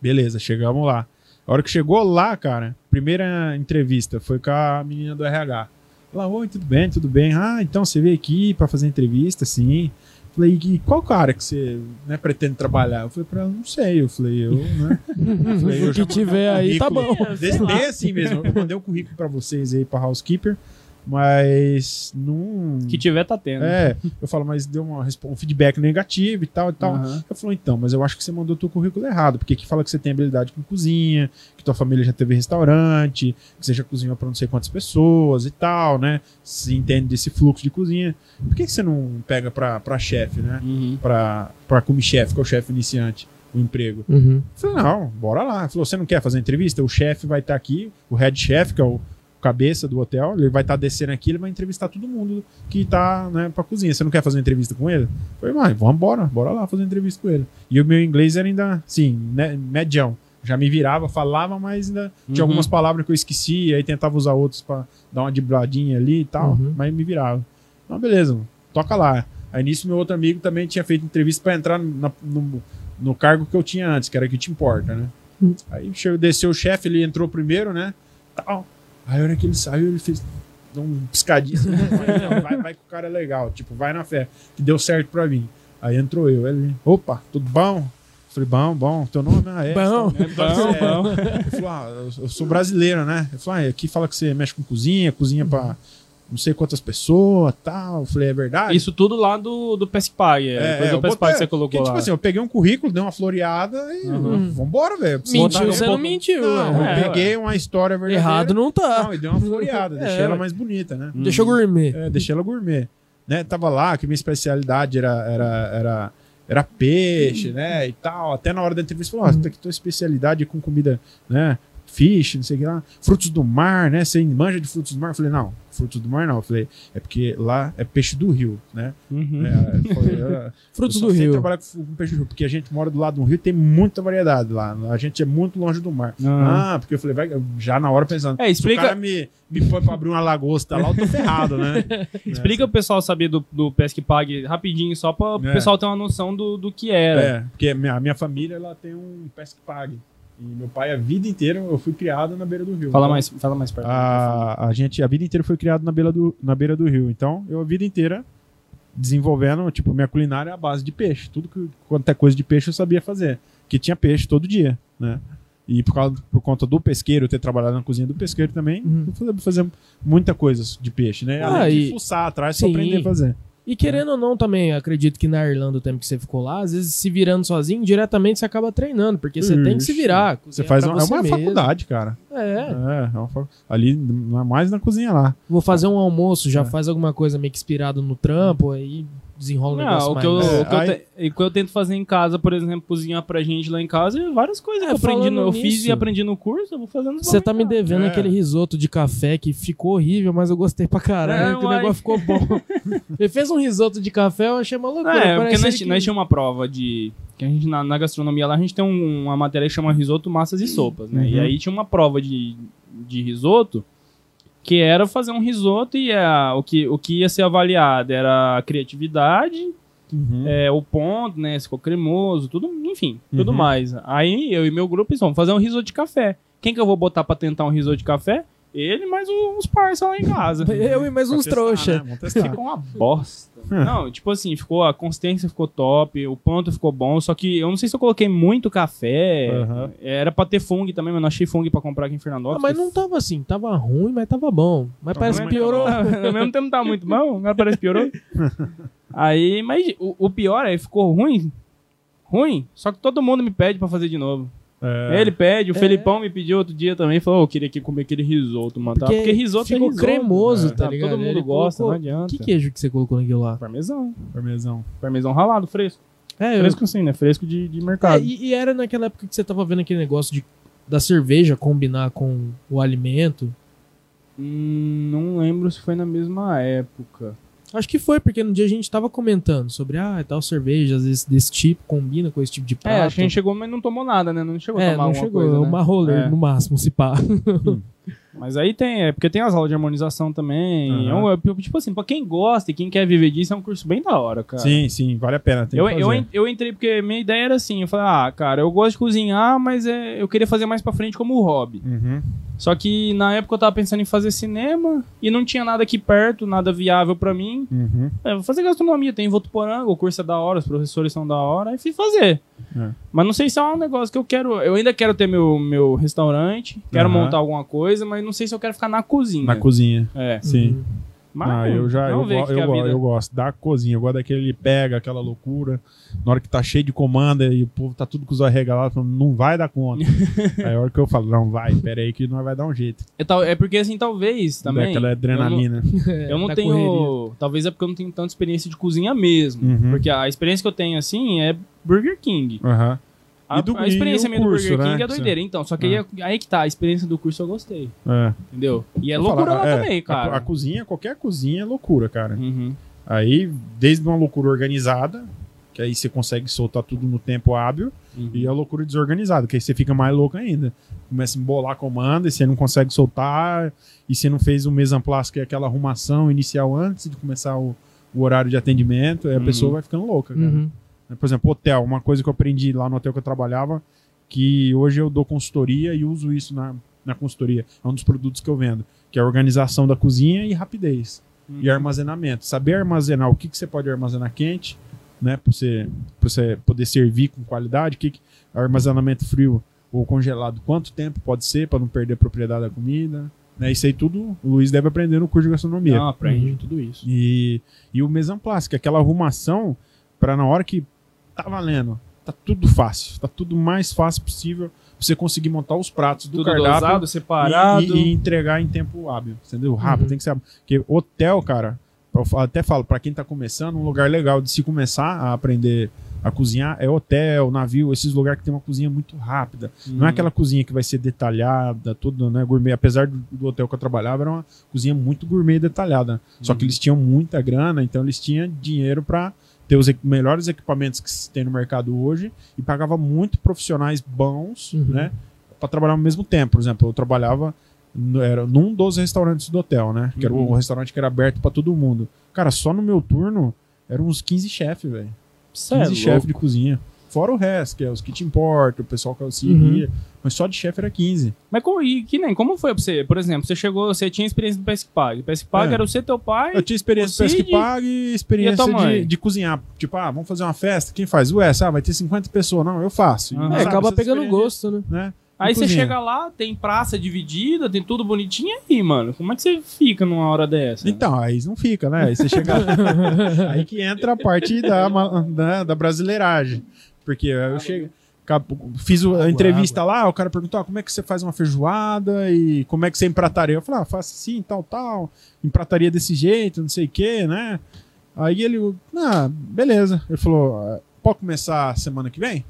Beleza, chegamos lá. A hora que chegou lá, cara, primeira entrevista foi com a menina do RH. Ela, oi, tudo bem, tudo bem. Ah, então você veio aqui pra fazer entrevista, sim. Falei, e qual cara que você né, pretende trabalhar? Eu falei pra ela, não sei. Eu falei, eu, né? Eu falei, eu o que tiver aí tá bom. Desse, desse assim mesmo. Eu mandei o currículo pra vocês aí, pra Housekeeper, mas não. Que tiver, tá tendo. É, eu falo, mas deu uma, um feedback negativo e tal e tal. Aham. Eu falo, então, mas eu acho que você mandou o teu currículo errado, porque aqui fala que você tem habilidade com cozinha, que tua família já teve restaurante, que você já cozinhou pra não sei quantas pessoas e tal, né? Se entende desse fluxo de cozinha. Por que, que você não pega pra, pra chefe, né? Uhum. Pra, pra comi-chefe, que é o chefe iniciante, o emprego? Uhum. Eu falei, não, bora lá. Ele falou, você não quer fazer entrevista? O chefe vai estar aqui, o head chef, que é o cabeça do hotel, ele vai estar descendo aqui, ele vai entrevistar todo mundo que tá, né, pra cozinha. Você não quer fazer uma entrevista com ele? Eu falei, mas vamos embora, bora lá fazer uma entrevista com ele. E o meu inglês era ainda, sim, né, medião. Já me virava, falava, mas ainda tinha Uhum. algumas palavras que eu esqueci, aí tentava usar outras pra dar uma dribladinha ali e tal, Uhum. mas me virava. Então, beleza, toca lá. Aí nisso, meu outro amigo também tinha feito entrevista pra entrar na- no, no cargo que eu tinha antes, que era que te importa, né? Hum. Aí chegou, desceu o chefe, ele entrou primeiro, né? Tal. Aí a hora que ele saiu, ele fez um piscadinho. assim, vai, não, vai, vai que o cara é legal, tipo, vai na fé, que deu certo pra mim. Aí entrou eu, ele, opa, tudo bom? Falei, bom, bom, teu nome ah, é. Bom. É bom, é. bom. Ele falou, ah, eu, eu sou brasileiro, né? Ele falou, ah, aqui fala que você mexe com cozinha, cozinha pra não sei quantas pessoas tal. Eu falei, é verdade? Isso tudo lá do, do Pespag. É, depois eu do botei- que você colocou porque, lá. Tipo assim, eu peguei um currículo, dei uma floreada e Uhum. vambora, velho. Mentiu, você não mentiu. Não, é. eu peguei uma história verdadeira. Errado não tá. Não, e dei uma <laughs> floreada, deixei É, ela mais bonita, né? Deixou gourmet. É, deixei ela gourmet. Né? Tava lá, que minha especialidade era, era, era, era peixe, né? E tal. Até na hora da entrevista, falou: Ó, tá aqui tua especialidade é com comida, né? Fish, não sei o que lá. Frutos do mar, né? Você manja de frutos do mar? Eu falei, não, frutos do mar não. Eu falei, é porque lá é peixe do rio, né? Uhum. É, falei, eu- <laughs> Frutos eu do rio. trabalhar com, com peixe do rio, porque a gente mora do lado do rio e tem muita variedade lá. A gente é muito longe do mar. Ah. Ah, porque eu falei, vai, já na hora pensando. É, Se o explica, cara me, me põe pra abrir uma lagosta lá, eu tô ferrado, né? <laughs> explica pro pessoal saber do, do Pesque Pag rapidinho, só pra o É. pessoal ter uma noção do, do que era. É, porque a minha, a minha família ela tem um pesque pague. E meu pai, a vida inteira, eu fui criado na beira do rio. Fala Então, mais, fala mais perto. A, a gente, a vida inteira foi criado na beira, do, na beira do rio. Então, eu a vida inteira desenvolvendo, tipo, minha culinária é a base de peixe. Tudo que, quanto é coisa de peixe eu sabia fazer. Que tinha peixe todo dia, né? E por, causa, por conta do pesqueiro, eu ter trabalhado na cozinha do pesqueiro também, Uhum. eu fazia, fazia muita coisa de peixe, né? Ah, Além e- de fuçar atrás pra Sim. aprender a fazer. E querendo ou não, também acredito que na Irlanda, o tempo que você ficou lá, às vezes se virando sozinho, diretamente você acaba treinando, porque você tem que se virar. Você faz uma, é uma mesmo. faculdade, cara. É, É, é uma ali é mais na cozinha lá. vou fazer um almoço, já É. faz alguma coisa meio que inspirado no trampo, aí desenrola o negócio Não, o mais. que, eu, É, o, que eu aí- te- o que eu tento fazer em casa, por exemplo, cozinhar pra gente lá em casa, é várias coisas É, que eu aprendi. No, eu falando fiz nisso- e aprendi no curso, eu vou fazendo Você tá me devendo É. aquele risoto de café que ficou horrível, mas eu gostei pra caralho, Não, que o negócio ficou bom. <laughs> Ele fez um risoto de café, eu achei uma loucura. É, porque nós, que- nós tínhamos uma prova de. Que a gente, na, na gastronomia lá, a gente tem um- uma matéria que chama risoto, massas e sopas, né? E Uhum. aí tinha uma prova de, de risoto que era fazer um risoto e a, o, que, o que ia ser avaliado era a criatividade, Uhum. é, o ponto, né? Se ficou cremoso, tudo, enfim, tudo Uhum. mais. Aí eu e meu grupo vamos fazer um risoto de café. Quem que eu vou botar pra tentar um risoto de café? Ele mais uns parça lá em casa. <laughs> Eu e mais uns testar, trouxa. né? Ficou uma <laughs> bosta. Não, tipo assim, ficou a consistência ficou top, o ponto ficou bom, só que eu não sei se eu coloquei muito café. Aham. Era pra ter fungo também, mas não achei fungo pra comprar aqui em Ah, Fernandópolis. mas não tava assim, tava ruim, mas tava bom. Mas Tava parece que piorou. Ao mesmo tempo não tá muito bom, agora parece que piorou. <laughs> Aí, mas o, o pior é, ficou ruim, ruim, só que todo mundo me pede pra fazer de novo. É. Ele pede, o É. Felipão me pediu outro dia também, falou, eu queria aqui comer aquele risoto, mano. Tá? Porque risoto ficou é risoto. cremoso, É. tá Tá, ligado? todo mundo Ele gosta, colocou- não adianta. Que queijo que você colocou naquilo lá? Parmesão. Parmesão. Parmesão ralado, fresco. É, eu... Fresco sim, né? Fresco de, de É, mercado. e, e era naquela época que você tava vendo aquele negócio de, da cerveja combinar com o alimento. Hum, não lembro se foi na mesma época. Acho que foi, porque no dia a gente tava comentando sobre, ah, tal cerveja, às vezes desse tipo, combina com esse tipo de prato. É, acho que a gente chegou, mas não tomou nada, né? Não chegou a É, tomar não alguma chegou, coisa, né? uma roller É. no máximo, se pá. <laughs> Mas aí tem, é porque tem as aulas de harmonização também. Aham. É um- é, tipo assim, pra quem gosta e quem quer viver disso, é um curso bem da hora, cara. Sim, sim, vale a pena. Eu, eu, eu entrei porque minha ideia era assim, eu falei, ah, cara, eu gosto de cozinhar, mas é, eu queria fazer mais pra frente como hobby. Uhum. Só que na época eu tava pensando em fazer cinema e não tinha nada aqui perto, nada viável pra mim. Uhum. É, vou fazer gastronomia, tem em Votuporanga, o curso é da hora, os professores são da hora, aí fui fazer. É. Mas não sei se é um negócio que eu quero. Eu ainda quero ter meu, meu restaurante, quero montar alguma coisa, mas não sei se eu quero ficar na cozinha. Na cozinha. É. Sim. Uhum. Mas ah, eu já eu, go- eu, é vida. eu gosto da cozinha. Eu gosto daquele ele pega aquela loucura. Na hora que tá cheio de comanda e o povo tá tudo com os olhos regalados, falando, não vai dar conta. <laughs> aí a hora que eu falo, não vai, pera aí que nós vai dar um jeito. É, tal- é porque assim, talvez também. Daquela adrenalina. Eu não Da <laughs> tenho. correria. Talvez é porque eu não tenho tanta experiência de cozinha mesmo. Uhum. Porque a experiência que eu tenho, assim, é Burger King. Aham. A, do- a experiência minha curso, do Burger né, King é você- doideira. Então, só que aí, aí que tá, a experiência do curso eu gostei. É. Entendeu? E é Vou loucura falar, lá é, também, a- cara. A, cozinha, qualquer cozinha é loucura, cara. Uhum. Aí, desde uma loucura organizada, que aí você consegue soltar tudo no tempo hábil, Uhum. e a loucura desorganizada, que aí você fica mais louco ainda. Começa a embolar comanda e você não consegue soltar, e você não fez o en place, que é aquela arrumação inicial antes de começar o, o horário de atendimento, aí a Uhum. pessoa vai ficando louca, cara. Uhum. Por exemplo, hotel, uma coisa que eu aprendi lá no hotel que eu trabalhava, que hoje eu dou consultoria e uso isso na, na consultoria. É um dos produtos que eu vendo, que é a organização da cozinha e rapidez. Uhum. E armazenamento. Saber armazenar o que, que você pode armazenar quente, né? Para você, pra você poder servir com qualidade, que, que armazenamento frio ou congelado, quanto tempo pode ser para não perder a propriedade da comida. Né? Isso aí tudo o Luiz deve aprender no curso de gastronomia. Não, aprende Uhum. tudo isso. E, e o que é aquela arrumação para na hora que tá valendo, tá tudo fácil, tá tudo mais fácil possível pra você conseguir montar os pratos do Tudo cardápio dosado, separado. e- e entregar em tempo hábil, entendeu? Rápido, Uhum. tem que ser. Porque hotel, cara, eu até falo, para quem tá começando, um lugar legal de se começar a aprender a cozinhar é hotel, navio, esses lugares que tem uma cozinha muito rápida. Não é aquela cozinha que vai ser detalhada, tudo, né, gourmet. Apesar do, do hotel que eu trabalhava, era uma cozinha muito gourmet detalhada. Só que eles tinham muita grana, então eles tinham dinheiro para ter os melhores equipamentos que se tem no mercado hoje e pagava muito profissionais bons, Uhum. né, para trabalhar ao mesmo tempo. Por exemplo, eu trabalhava no- era num dos restaurantes do hotel, né, que era Uhum. o restaurante que era aberto para todo mundo. Cara, só no meu turno eram uns 15 chefes, velho. Cê é 15 chefes de cozinha. Fora o resto, que é os kitchen port, o pessoal que auxilia. Mas só de chefe era 15. Mas como, e que nem, como foi pra você? Por exemplo, você chegou, você tinha experiência no PSPAG. PSPAG É. era você, teu pai. Eu tinha experiência o de pesca Cid e e e experiência mãe? de, de cozinhar. Tipo, ah, vamos fazer uma festa. Quem faz? Ué, sabe, vai ter 50 pessoas. Não, eu faço. E, É, sabe, acaba pegando gosto, né? Né? Aí E você chega lá, tem praça dividida, tem tudo bonitinho aí, mano. Como é que você fica numa hora dessa? Então, aí não fica, né? Aí você chega. <laughs> aí que entra a parte da, da, da brasileiragem. Porque eu chego. acabo- Fiz a entrevista lá, o cara perguntou: ah, como é que você faz uma feijoada e como é que você emprataria? Eu falei: ah, faço assim, tal, tal, emprataria desse jeito, não sei o quê, né? Aí ele, ah, beleza. Ele falou: pode começar semana que vem?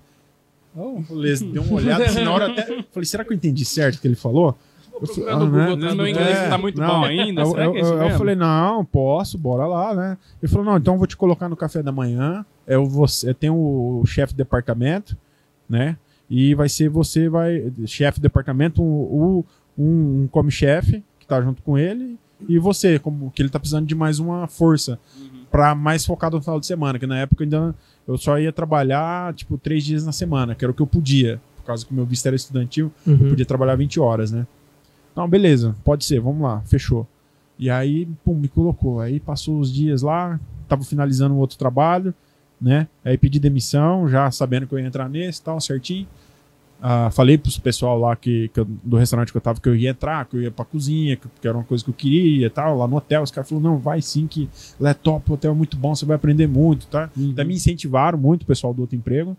Eu falei, deu uma olhada assim na hora até. Falei, será que eu entendi certo o que ele falou? Eu falei, ah, né? Google, mas meu inglês É, não tá muito não, bom ainda. Eu, Será eu- que é isso eu- eu mesmo? falei, não, posso, bora lá, né? Ele falou, não, então eu vou te colocar no café da manhã. Eu, vou, eu tenho o chefe de departamento, né? E vai ser você, vai, chefe de departamento, um, um, um come-chefe que tá junto com ele, e você, como que ele tá precisando de mais uma força Uhum. para mais focado no final de semana, que na época ainda eu só ia trabalhar, tipo, três dias na semana, que era o que eu podia, por causa que o meu visto era estudantil, eu Uhum. podia trabalhar 20 horas, né? Não, beleza, pode ser, vamos lá, fechou. E aí, pum, me colocou. Aí passou os dias lá, tava finalizando um outro trabalho, né? Aí pedi demissão, já sabendo que eu ia entrar nesse e tal, certinho. Ah, falei pros pessoal lá que, que eu- do restaurante que eu tava que eu ia entrar, que eu ia pra cozinha, que, que era uma coisa que eu queria e tal, lá no hotel. Os caras falaram, não, vai sim, que lá é top, o hotel é muito bom, você vai aprender muito, tá? Uhum. Até me incentivaram muito o pessoal do outro emprego.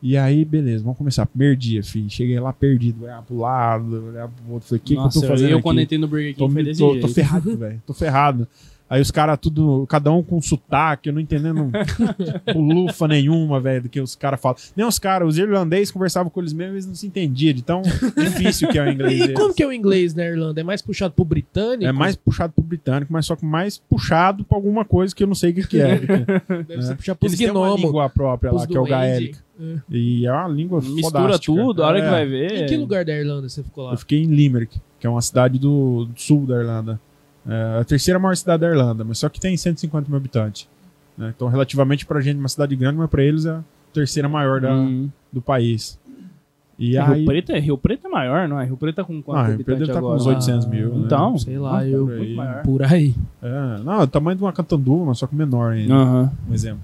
E aí, beleza, vamos começar. Primeiro dia, filho. Cheguei lá perdido, olhar pro lado, olhar pro outro. Falei, o que, que eu tô fazendo eu aqui? quando entrei no Burger King tô, foi desse tô, jeito. tô ferrado, velho. Tô ferrado. Aí os caras tudo, cada um com sotaque, eu não entendendo <laughs> tipo, lufa nenhuma, velho, do que os caras falam. Nem os caras, os irlandeses conversavam com eles mesmos, eles não se entendiam, de tão difícil que é o <laughs> inglês E deles. como que é o inglês na Irlanda? É mais puxado pro britânico? É mais puxado pro britânico, mas só que mais puxado pra alguma coisa que eu não sei o que, que é. <laughs> Deve ser É. puxado pros Eles têm uma língua própria lá, que é o gaélico. E é uma língua Mistura fodástica. tudo, a hora que É. vai ver. Em que lugar da Irlanda você ficou lá? Eu fiquei em Limerick, que é uma cidade do, do sul da Irlanda. É a terceira maior cidade da Irlanda, mas só que tem 150 mil habitantes. né? Então, relativamente pra gente, uma cidade grande, mas pra eles é a terceira maior da, Hum. do país. E É, aí. Rio, Preto é, Rio Preto é maior, não é? Rio Preto tá com quanto Ah, Rio Preto deve tá com agora? uns 800 mil. né? Então, Sei lá, Ah, eu. por aí. Por aí. É, não, é o tamanho de uma Catanduva, mas só que menor ainda. Um exemplo.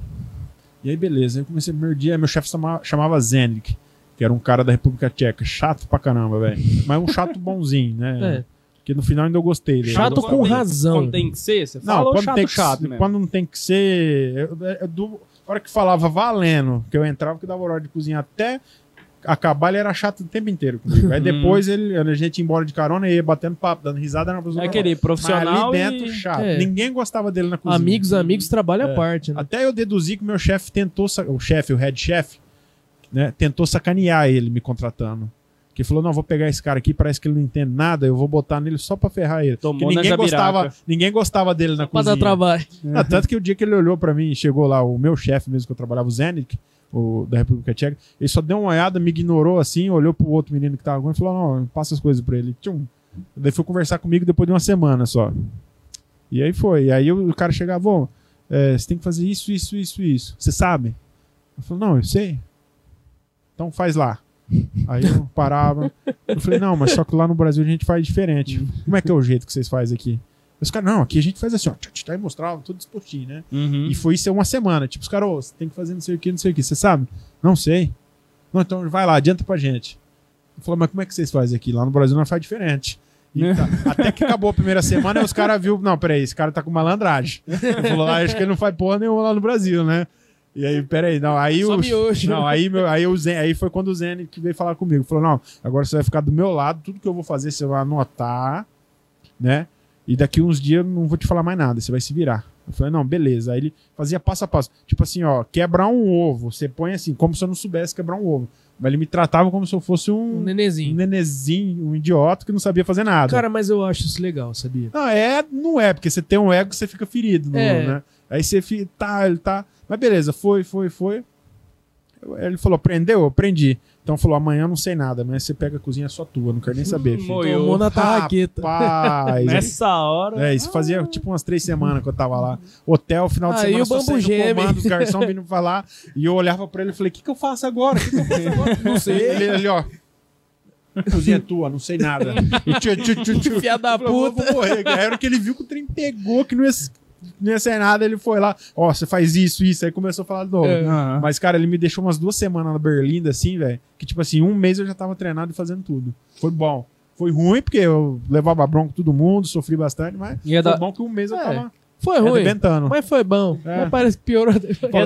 E aí, beleza. Aí eu comecei o primeiro dia, meu chefe chama- chamava Zenik, que era um cara da República Tcheca. Chato pra caramba, velho. Mas um chato bonzinho, né? É. Porque no final ainda eu gostei dele. Chato Quando com tem- razão. Quando tem que ser, você Não, fala ou quando chato tem que, chato mesmo? quando não tem que ser. eu- eu- eu do- a hora que falava valendo, que eu entrava, que dava hora de cozinhar até acabar, ele era chato o tempo inteiro comigo. Aí depois ele, a gente ia embora de carona e ia batendo papo, dando risada na pessoa. É aquele profissional Mas ali dentro, e... chato. É. Ninguém gostava dele na cozinha. Amigos, amigos, trabalho à É. parte, né? Até eu deduzi que o meu chefe tentou, o chefe, o head chef, né, tentou sacanear ele me contratando. Que falou: não, vou pegar esse cara aqui, parece que ele não entende nada, eu vou botar nele só pra ferrar ele. Tomou Que ninguém gostava, ninguém gostava dele na Pra dar cozinha. trabalho. Ah, tanto que o dia que ele olhou pra mim e chegou lá, o meu chefe mesmo que eu trabalhava, o Zenik, o da República Tcheca, ele só deu uma olhada, me ignorou assim, olhou pro outro menino que tava com ele e falou: não, passa as coisas pra ele. Tchum. Daí foi conversar comigo depois de uma semana só. E aí foi. E aí o cara chegava, "Ô, é, você tem que fazer isso, isso, isso, isso. Você sabe? Eu falei, não, eu sei. Então faz lá. Aí eu parava. Eu falei, não, mas só que lá no Brasil a gente faz diferente. Como é que é o jeito que vocês fazem aqui? Os caras, não, aqui a gente faz assim, ó. Aí mostrava tudo dispostinho, né? Uhum. E foi isso uma semana. Tipo, os caras, ô, você tem que fazer não sei o que, não sei o que. Você sabe? Não sei. Não, então vai lá, adianta pra gente. Ele falou, mas como é que vocês fazem aqui? Lá no Brasil nós faz diferente. E tá- até que acabou a primeira semana, os caras viu, não, peraí, esse cara tá com malandragem. Ele falou, ah, acho que ele não faz porra nenhuma lá no Brasil, né? E aí, peraí, não, aí Só o. miojo. Não, aí, meu, aí, o Zen, aí foi quando o Zen que veio falar comigo. Falou, não, agora você vai ficar do meu lado, tudo que eu vou fazer você vai anotar, né? E daqui uns dias eu não vou te falar mais nada, você vai se virar. Eu falei, não, beleza. Aí ele fazia passo a passo. Tipo assim, ó, quebrar um ovo. Você põe assim, como se eu não soubesse quebrar um ovo. Mas ele me tratava como se eu fosse um, Um um nenenzinho. nenezinho, um idiota que não sabia fazer nada. Cara, mas eu acho isso legal, sabia? Não, é, não é, porque você tem um ego, você fica ferido, no- É. né? Aí você fica, tá, ele tá. Mas beleza, foi, foi, foi. Eu- Ele falou, aprendeu? Eu aprendi. Então falou, amanhã eu não sei nada, amanhã você pega a cozinha só tua, não quero nem saber. filho. <laughs> Moiou. Tomou na tarraqueta. Rapaz, <laughs> Nessa hora. é, isso fazia tipo umas três semanas que eu tava lá. Hotel, final de Aí semana, o só bambu geme. comando, os garçons vindo falar. E eu olhava pra ele e falei, o que, que eu faço agora? O que, que eu faço agora? <laughs> Não sei. Ele, ele, ó. Cozinha tua, não sei nada. Filha da Eu "Eu puta. Vou morrer. Aí a hora que ele viu que o trem pegou, que não ia, não ia ser nada, ele foi lá, ó, você faz isso, isso. Aí começou a falar de novo. É. Mas, cara, ele me deixou umas duas semanas na Berlinda, assim, velho. Que, tipo assim, um mês eu já tava treinado e fazendo tudo. Foi bom. Foi ruim, porque eu levava bronca todo mundo, sofri bastante, mas Ia foi dar- bom que um mês eu É, tava Foi ruim, arrebentando. mas foi bom. É. Mas parece que piorou.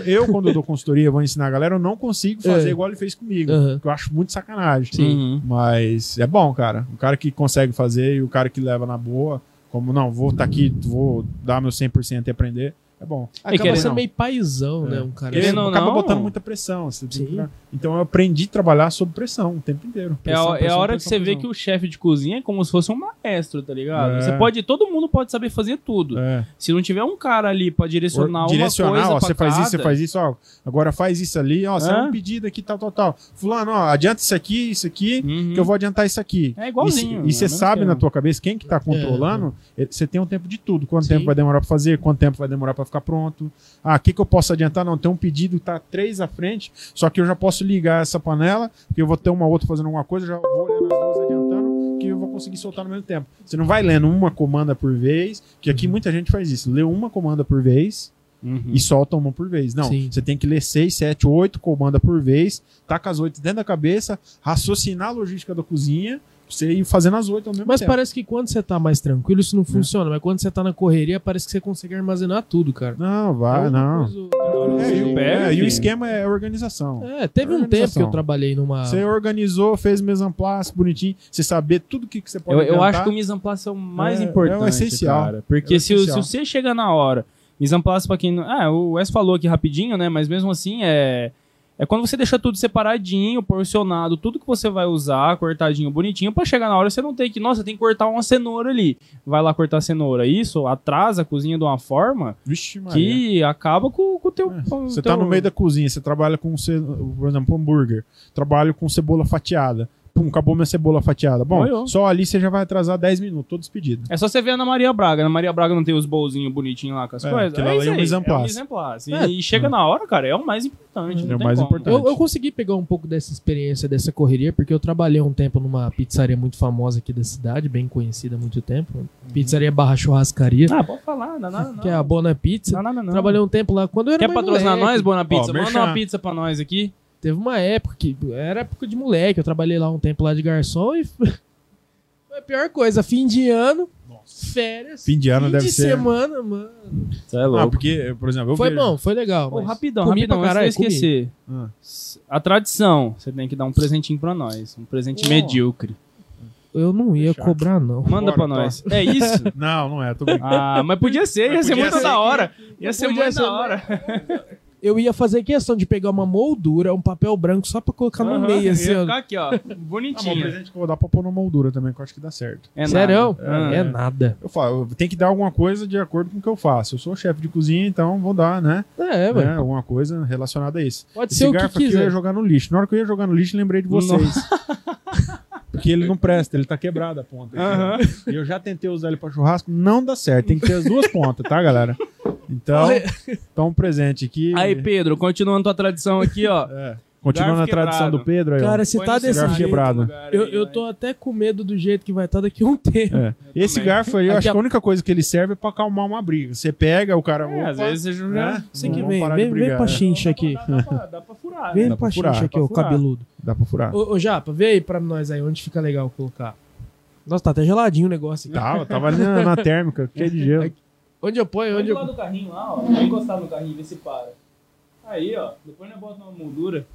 Eu, quando eu dou consultoria, eu vou ensinar a galera, eu não consigo fazer É. igual ele fez comigo. Que eu acho muito sacanagem. Uhum. Mas é bom, cara. O cara que consegue fazer e o cara que leva na boa, como não, vou estar aqui, vou dar meu 100% e aprender, é bom. Acaba sendo meio paizão, É. né? Um cara Porque Querendo ou acaba não- botando muita pressão. você tem que- Sim. Então eu aprendi a trabalhar sob pressão o tempo inteiro. É a, Pressão, é a pressão, hora que pressão, você vê pressão. que o chefe de cozinha é como se fosse um maestro, tá ligado? É. Você pode, todo mundo pode saber fazer tudo. É. Se não tiver um cara ali pra direcionar uma direcionar, coisa ó, pra você faz isso, você faz isso, ó. Agora faz isso ali, ó. Você É. é um pedido aqui, tal, tal, tal. Fulano, ó, adianta isso aqui, isso aqui, Uhum. que eu vou adiantar isso aqui. É E igualzinho. E é você mesmo sabe na tua cabeça quem que tá controlando, eh, você tem um tempo de tudo. Quanto Sim. tempo vai demorar pra fazer, quanto tempo vai demorar pra ficar pronto. Ah, o que, que eu posso adiantar? Não, tem um pedido, tá três à frente, só que eu já posso ligar essa panela, que eu vou ter uma outra fazendo alguma coisa, já vou olhando as duas adiantando, que eu vou conseguir soltar no mesmo tempo. Você não vai lendo uma comanda por vez, que aqui muita gente faz isso. Lê uma comanda por vez, Uhum. e solta uma por vez. Não, Sim. você tem que ler seis, sete, oito comandas por vez, taca as oito dentro da cabeça, raciocinar a logística da cozinha, você ir fazendo as oito ao mesmo Mas tempo. parece que quando você tá mais tranquilo, isso não funciona. Mas quando você tá na correria, parece que você consegue armazenar tudo, cara. Não, vai, É não. coisa- É, e, o- é, e o esquema é organização. É, teve um tempo que Organização. eu trabalhei numa. Você organizou, fez mise en place, bonitinho, você saber tudo que, que você pode Eu, eu acho que o mise en place é o mais É- importante. é o essencial. Cara, porque É o se, o- se essencial. você chega na hora, mise en place pra quem não. Ah, o Wes falou aqui rapidinho, né? Mas mesmo assim é. É quando você deixa tudo separadinho, porcionado, tudo que você vai usar, cortadinho, bonitinho, pra chegar na hora você não tem que, nossa, tem que cortar uma cenoura ali. Vai lá cortar a cenoura. Isso atrasa a cozinha de uma forma Vixe, que acaba com, com o teu. É, com Você teu- tá no meio da cozinha, você trabalha com, por exemplo, hambúrguer, trabalho com cebola fatiada. Pum, acabou minha cebola fatiada. Bom, só ali você já vai atrasar 10 minutos, todo despedido. É só você ver a Ana Maria Braga. A Ana Maria Braga não tem os bolzinhos bonitinhos lá com as É, coisas? aquilo ali isso é um place. É um. É. E chega na hora, cara, é o mais importante. É não o mais como. importante. Eu, eu consegui pegar um pouco dessa experiência, dessa correria, porque eu trabalhei um tempo numa pizzaria muito famosa aqui da cidade, bem conhecida há muito tempo. Pizzaria barra churrascaria, Ah, pode falar, não, não, não. que é a Bona Pizza. Não, não, não, não. Trabalhei um tempo lá. Quando eu era Quer patrocinar moleque, nós, Bona Pizza? Ó, Manda merchan. uma pizza pra nós aqui. Teve uma época que era época de moleque, eu trabalhei lá um tempo lá de garçom e <laughs> foi a pior coisa, fim de ano, férias, Fim de ano deve de ser- semana, mano. Você é Ah, porque, por exemplo, eu Foi vejo- bom, foi legal. Pô, mas rapidão, rapidão, pra caralho, esquecer. Ah. A tradição, você tem que dar um presentinho pra nós. Um presente Pô. medíocre. Eu não ia Chato. cobrar, não. Manda Bora, pra Tó. nós. É isso? <laughs> Não, não é, tô. Ah, mas podia ser, ia Mas ser muito ser da hora. Ia ser muito da hora. Eu ia fazer questão de pegar uma moldura, um papel branco, só pra colocar no Aham, meio, assim, ia ó. ficar aqui, ó. Ah, mas um Bonitinho. presente que eu vou dar pra pôr na moldura também, que eu acho que dá certo. É Sério? nada. É, Ah. nada. Eu falo, tenho que dar alguma coisa de acordo com o que eu faço. Eu sou chefe de cozinha, então vou dar, né? É, né? velho. Alguma coisa relacionada a isso. Pode Esse ser o que aqui eu ia quiser. jogar no lixo. Na hora que eu ia jogar no lixo, lembrei de vocês. <laughs> Porque ele não presta, ele tá quebrado a ponta. Aham. E eu já tentei usar ele pra churrasco, não dá certo. Tem que ter as duas pontas, tá, galera? Então, então um presente aqui. Aí, Pedro, continuando tua tradição aqui, ó. <laughs> É, continuando Garfo a tradição quebrado. do Pedro aí, ó. Cara, se Põe tá no desse garfo jeito, quebrado. lugar eu, aí, eu vai. tô até com medo do jeito que vai estar daqui a um <laughs> tempo. É. Esse também. garfo aí, eu Aqui acho a- que a única coisa que ele serve é pra acalmar uma briga. Você pega, o cara. É, opa, às vezes você já... né? Você que Vamos vem, parar de vem, vem brigar, pra né? chincha aqui. Dá, pra, dá pra furar. Vem né? Dá pra pra furar, chincha aqui, ô pra furar. cabeludo. Dá pra furar. Ô, ô, Japa, vê aí pra nós aí, onde fica legal colocar. Nossa, tá até geladinho o negócio aqui. Tava, tava ali na, na térmica, cheio de gelo. Onde eu ponho? Põe Onde do eu... lado do carrinho lá, ó. Vem encostar no carrinho, vê se para. Aí, ó. Depois nós bota uma moldura.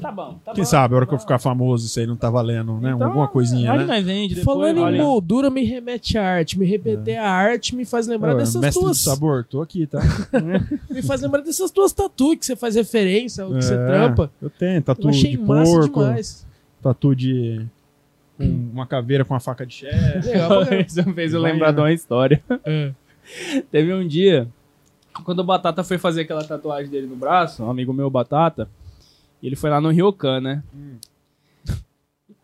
Tá bom, tá Quem bom. sabe, a hora tá que eu bom. ficar famoso, isso aí não tá valendo, né? Então, Alguma coisinha, né? nós vende depois. Falando em olha. moldura, me remete à arte. Me remeter à arte me faz lembrar Ô, dessas mestre tuas. do sabor, tô aqui, tá? <laughs> Me faz lembrar dessas tuas tatu que você faz referência, o que você É, trampa. Eu tenho, tatu Eu achei de massa porco, demais. tatu de com uma caveira com uma faca de chefe. <laughs> Isso fez eu lembrar de uma história. É. <laughs> Teve um dia, quando o Batata foi fazer aquela tatuagem dele no braço, um amigo meu, Batata, e ele foi lá no Ryokan, né? <laughs>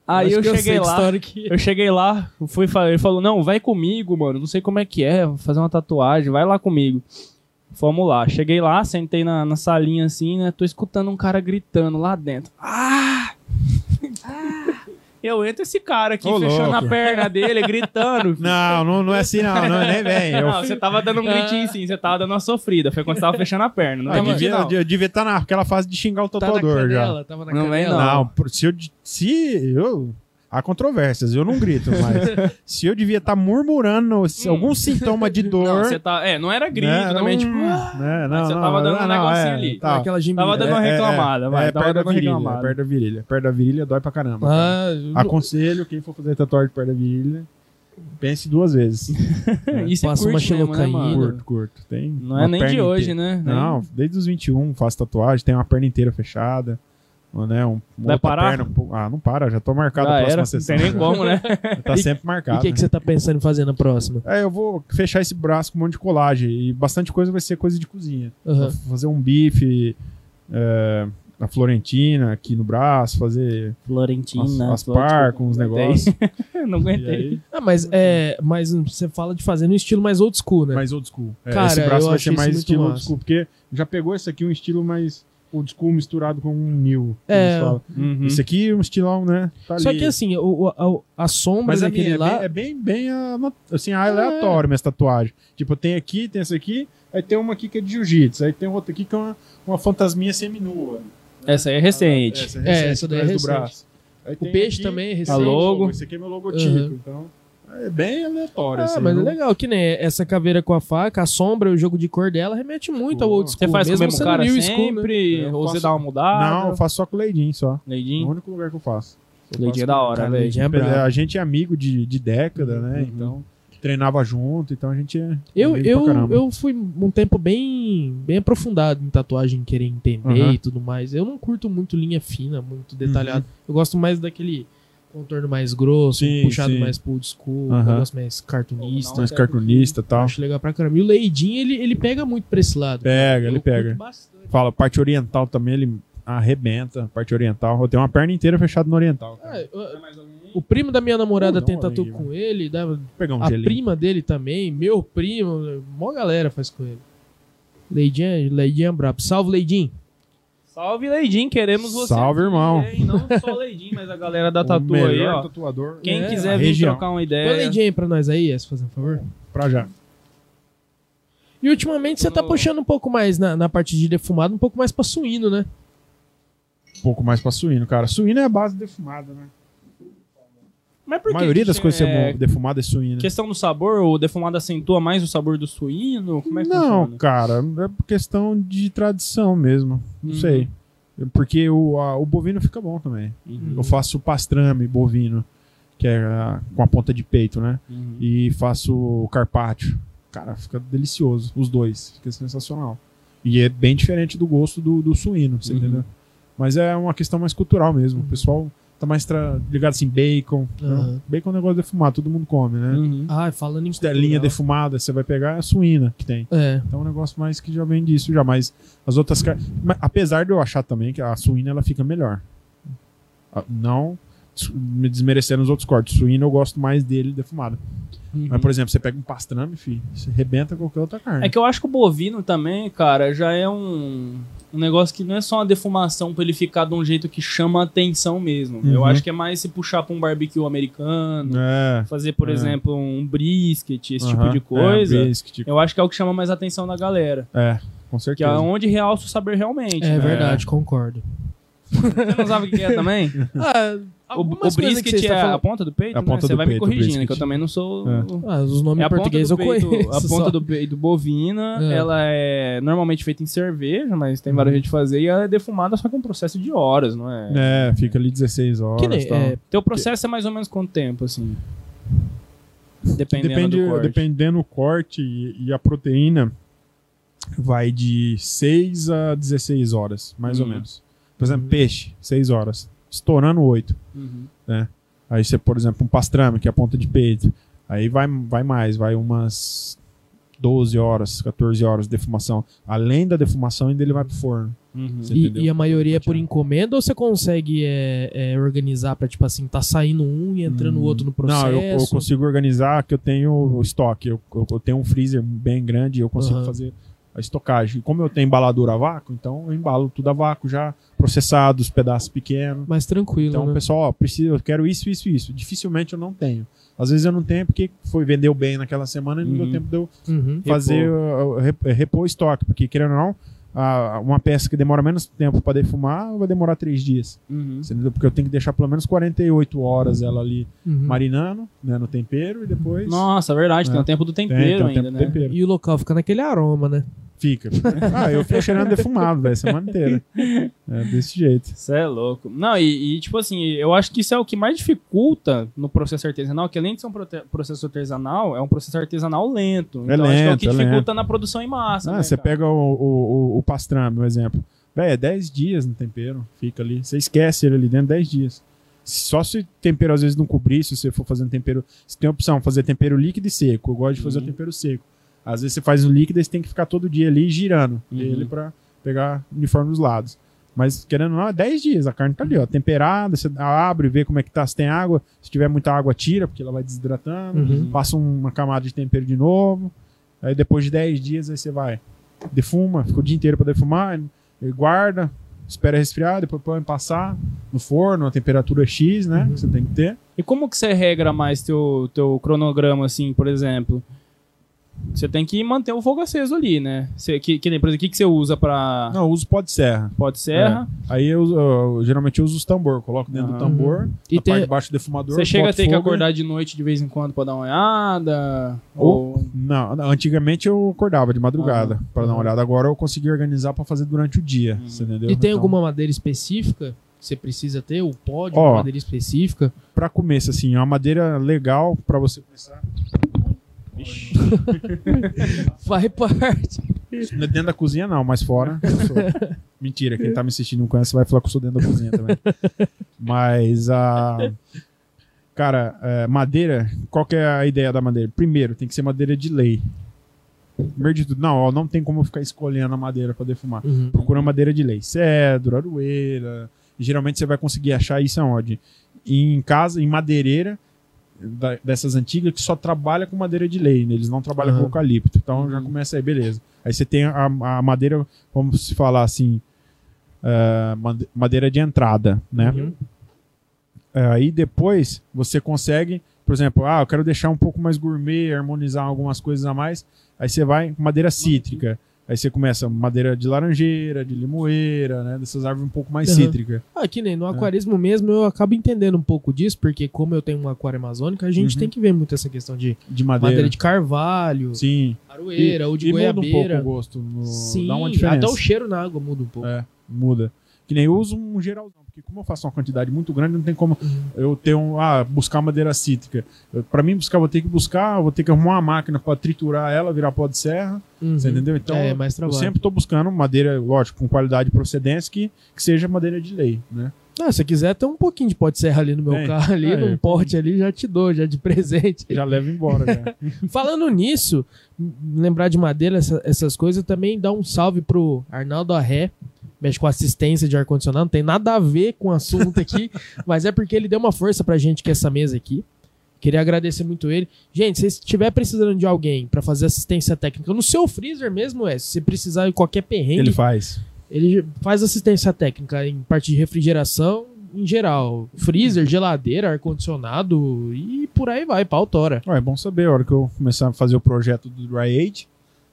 Aí Acho eu que cheguei lá, que- eu cheguei lá, fui, ele falou, não, vai comigo, mano, não sei como é que é, vou fazer uma tatuagem, vai lá comigo. Fomos lá, cheguei lá, sentei na, na salinha assim, né, tô escutando um cara gritando lá dentro. Ah! Ah! Eu entro esse cara aqui, Ô, fechando louco. a perna dele, gritando. <laughs> Não, não, não é assim, não, não, nem vem. Eu, Não, você tava dando um gritinho sim, você tava dando uma sofrida. Foi quando você tava fechando a perna. Não Ah, é devia, eu devia estar naquela fase de xingar o Tá tatuador já. canela, tava na Não vem. Não, por- se eu, se eu. Há controvérsias, eu não grito, mas <laughs> se eu devia estar murmurando se algum sintoma de Não, dor. você tá. É, não era grito né, também, não- tipo. ah, né, não, você não, tava dando um não, negocinho é, ali. tá. Aquela gemida. Tava dando uma É, é, reclamada, vai. É, tava perto da dando uma virilha, reclamada. perto da virilha. Perto da virilha dói pra caramba. cara. Ah, Aconselho quem for fazer tatuagem perto da virilha, pense duas vezes. <laughs> Isso é Passa uma curte mesmo, né, xilocaína. mano? curto, curto. Tem Não uma é nem de hoje, inteira. né? Não, desde os 21 faço tatuagem, tem uma perna inteira fechada. Né, um, Vai parar? perna, ah, não para, já tô marcado Já a próxima era, não sessão. tem nem já. como, né? <laughs> Tá sempre E marcado. o que, que você tá pensando em fazer na próxima? É, eu vou fechar esse braço com um monte de colagem e bastante coisa vai ser coisa de cozinha. Vou fazer um bife é, na Florentina aqui no braço, fazer Florentina. as, as par com os negócios. <laughs> não E aguentei. aí, Ah, mas, é, mas você fala de fazer no estilo mais old school, né? mais old school. É, Cara, esse braço eu vai achei ser mais estilo old massa. school, porque já pegou esse aqui um estilo mais old school misturado com um new. É. Uhum. Esse aqui é um estilão, né? Tá Só ali. que assim, o, o- a, a sombra Mas a daquele minha lá. é bem, é bem, bem assim, aleatório minhas tatuagens. Tipo, tem aqui, tem essa aqui, aí tem uma aqui que é de jiu-jitsu, aí tem outra aqui que é uma, uma fantasminha seminua. Essa aí é recente. Essa, É, recente, essa daí é recente. braço. Aí O tem peixe aqui também é o recente. logo. Esse aqui é meu logotipo, Uhum. então é bem aleatório. Ah, assim, mas é legal, que nem essa caveira com a faca, a sombra, o jogo de cor dela remete muito ao Pô. old school. Você faz com o mesmo cara new school, né? sempre? Ou você faço- dá uma mudada? Não, eu faço só com o Leidinho só. É o único lugar que eu faço. Eu Leidinho é da hora, velho. Leidinho é brabo. A gente é amigo de, de década, né? Uhum. Então treinava junto, então a gente é. Eu, eu, eu fui um tempo bem, bem aprofundado em tatuagem, querer entender Uhum. e tudo mais. Eu não curto muito linha fina, muito detalhado. Eu gosto mais daquele contorno mais grosso, Sim, puxado sim. mais pro old school, Aham. um negócio mais cartunista. mais cartunista e tal. Acho legal pra caramba. E o Leidinho, ele, ele pega muito pra esse lado. Pega, ele pega. bastante. Fala, parte oriental também, ele arrebenta, parte oriental. Eu tenho uma perna inteira fechada no oriental. cara. É, o, o primo da minha namorada Não, tem tatu aí, com ele, dá- um a gelinho. prima dele também, meu primo, mó galera faz com ele. Leidinha, Leidinha brabo. Salve, Leidinho. Salve, Leidim, queremos você. Salve, aqui, irmão. hein? Não só o Leidim, mas a galera da <laughs> O Tatu aí, ó. tatuador Quem É, quiser vir região. trocar uma Põe ideia. Leidinho aí pra nós aí, se fazer um favor. pra já. E ultimamente você tá puxando um pouco mais na, na parte de defumado, um pouco mais pra suíno, né? Um pouco mais pra suíno, cara. Suíno é a base defumada, né? Mas por A que maioria que das coisas que você é, defumada é suína. Questão do sabor, o defumado acentua mais o sabor do suíno? Como é que Não, funciona? cara, é questão de tradição mesmo. Não Uhum. sei. Porque o, a- o bovino fica bom também. Uhum. Eu faço pastrame bovino, que é ah, com a ponta de peito, né? Uhum. E faço o carpaccio. Cara, fica delicioso. Os dois. Fica sensacional. E é bem diferente do gosto do, do suíno, você Uhum. entendeu? Mas é uma questão mais cultural mesmo. O pessoal tá mais tra- ligado assim, bacon. né? Uhum. Bacon é um negócio defumado, todo mundo come, né? Uhum. Ah, falando em Costelinha cultural. defumada, você vai pegar a suína que tem. É. Então é um negócio mais que já vem disso já, mas as outras carnes. Apesar de eu achar também que a suína ela fica melhor. Ah, Não me desmerecendo os outros cortes. Suína eu gosto mais dele defumado. Uhum. Mas, por exemplo, você pega um pastrame, filho, você rebenta qualquer outra carne. É que eu acho que o bovino também, cara, já é um, um negócio que não é só uma defumação pra ele ficar de um jeito que chama atenção mesmo. Eu Uhum. acho que é mais se puxar pra um barbecue americano, É. fazer, por É. exemplo, um brisket, esse tipo aham, de coisa. É, brisket, Eu acho que é o que chama mais atenção da galera. é, com Que certeza. é onde realça o saber realmente. É né? verdade, concordo. Você não sabe o que é também? <laughs> Ah, O, o algumas coisas que brisket você é tá a falando- ponta do peito, É a né? ponta Você do vai me peito, o corrigindo, brisket. que eu também não sou... É. Ah, os nomes É em português do eu peito, conheço. A ponta só. do peito bovina, É. ela é normalmente feita em cerveja, mas tem várias jeitos de fazer, e ela é defumada só com um processo de horas, não é? É, fica ali 16 horas. Que nem, tal. é, Teu processo é mais ou menos quanto tempo, assim? Dependendo Depende, do corte. dependendo do corte e, e a proteína, vai de 6 a 16 horas, mais ou Hum. menos. Por exemplo, Uhum. peixe, 6 horas. Estourando 8. Uhum. Aí você, por exemplo, um pastrame, que é a ponta de peito. Aí vai, vai mais, vai umas 12 horas, 14 horas de defumação. Além da defumação, ainda ele vai pro forno. Uhum. E, e a maioria é por encomenda ou você consegue é, é, organizar pra, tipo assim, tá saindo um e entrando o outro no processo? Não, eu, eu consigo organizar que eu tenho o estoque. Eu, eu- tenho um freezer bem grande e eu consigo Aham. fazer a estocagem. E como eu tenho embaladura a vácuo, então eu embalo tudo a vácuo já, processado, os pedaços pequenos. Mais tranquilo, Então, né? o pessoal, ó, preciso, eu quero isso, isso, isso. Dificilmente eu não tenho. Às vezes eu não tenho porque foi vendeu bem naquela semana e não Uhum. deu tempo de eu Uhum. fazer rep- repor o estoque, porque querendo ou não, a- uma peça que demora menos tempo para defumar vai demorar três dias. Uhum. Porque eu tenho que deixar pelo menos 48 horas ela ali Uhum. marinando, né, no tempero e depois Nossa, verdade, tem É. o tempo do tem, tempero tem o ainda, tempo né? tempero. E o local fica naquele aroma, né? Fica. Ah, eu fico cheirando defumado, velho, semana inteira. É desse jeito. Isso é louco. Não, e, e, tipo assim, eu acho que isso é o que mais dificulta no processo artesanal, que além de ser um processo artesanal, é um processo artesanal lento. É Então acho que é o lento, que é dificulta na produção em massa. Ah, né, você cara? pega o, o, o, pastrame, um exemplo. Velho, é 10 dias no tempero, fica ali. Você esquece ele ali dentro 10 dias. Só se tempero às vezes não cobrir, se você for fazendo tempero. Você tem a opção, fazer tempero líquido e seco. Eu gosto de fazer Uhum. tempero seco. Às vezes você faz o líquido e você tem que ficar todo dia ali girando Uhum. ele pra pegar uniforme dos lados. Mas querendo ou não, é 10 dias. A carne tá ali, ó, temperada. Você abre, vê como é que tá, se tem água. Se tiver muita água, tira, porque ela vai desidratando. Uhum. Passa uma camada de tempero de novo. Aí depois de 10 dias, aí você vai. Defuma, fica o dia inteiro pra defumar. Guarda, espera resfriar, depois põe passar no forno, a temperatura X, né? Uhum. Que você tem que ter. E como que você regra mais teu, teu cronograma, assim, por exemplo? Você tem que manter o fogo aceso ali, né? Você, que, que nem, por exemplo, o que, que você usa pra Não, eu uso pó de serra. pó de serra? Aí eu, eu geralmente eu uso os tambor, coloco dentro do tambor, E na parte tem, de baixo do defumador. Você chega a ter que fogo acordar de noite de vez em quando pra dar uma olhada? Ou- Ou... Não, antigamente eu acordava de madrugada Aham. pra dar uma olhada. Agora eu consegui organizar pra fazer durante o dia, Uhum. você entendeu? e tem Então, alguma madeira específica que você precisa ter? O pó de Ó. uma madeira específica? Pra começo, assim, é uma madeira legal pra você começar. <laughs> Vai parte. Dentro da cozinha não, mas fora. <laughs> Mentira, quem tá me assistindo não conhece vai falar que eu sou dentro da cozinha também. Mas a. Cara, é, madeira, qual que é a ideia da madeira? Primeiro, tem que ser madeira de lei. primeiro de tudo, não, ó, não tem como eu ficar escolhendo a madeira para defumar. Uhum. Procura madeira de lei, cedro, aroeira. Geralmente você vai conseguir achar isso aonde? Em casa, em madeireira da- dessas antigas que só trabalha com madeira de lei, né? eles não trabalham Aham. com eucalipto. Então já Uhum. começa aí, beleza. Aí você tem a, a madeira, vamos se falar assim, made- madeira de entrada, né? Uhum. É, Aí depois você consegue, por exemplo, ah, eu quero deixar um pouco mais gourmet, harmonizar algumas coisas a mais. Aí você vai com madeira cítrica. Aí você começa madeira de laranjeira, de limoeira, né? Dessas árvores um pouco mais Uhum. cítrica. Ah, que É. nem no aquarismo mesmo, eu acabo entendendo um pouco disso, porque como eu tenho um aquário amazônico, a gente Uhum. tem que ver muito essa questão de De madeira. madeira de carvalho, Sim. aroeira ou de e muda um pouco goiabeira. o gosto. no- Sim, dá uma diferença. até o cheiro na água muda um pouco. É, muda. Que nem eu uso um geralzão, porque como eu faço uma quantidade muito grande, não tem como Uhum. eu ter um. Ah, buscar madeira cítrica. Pra mim, buscar, vou ter que buscar, vou ter que arrumar uma máquina pra triturar ela, virar pó de serra. Uhum. Você entendeu? Então, é, mais eu sempre tô buscando madeira, lógico, com qualidade e procedência, que, que seja madeira de lei, né? Ah, se quiser, tem um pouquinho de pó de serra ali no meu carro, ali, É, num é. pote ali, já te dou, já de presente. Já leva embora, já. <laughs> Falando nisso, lembrar de madeira, essa- essas coisas, também dá um salve pro Arnaldo Arré, mexe com assistência de ar-condicionado, não tem nada a ver com o assunto aqui, <laughs> mas é porque ele deu uma força pra gente que é essa mesa aqui. Queria agradecer muito ele. Gente, se estiver precisando de alguém pra fazer assistência técnica no seu freezer mesmo, é, se você precisar de qualquer perrengue, Ele faz. ele faz assistência técnica em parte de refrigeração em geral. Freezer, geladeira, ar-condicionado e por aí vai, pau tora. Ó, é bom saber, a hora que eu começar a fazer o projeto do Dry Age,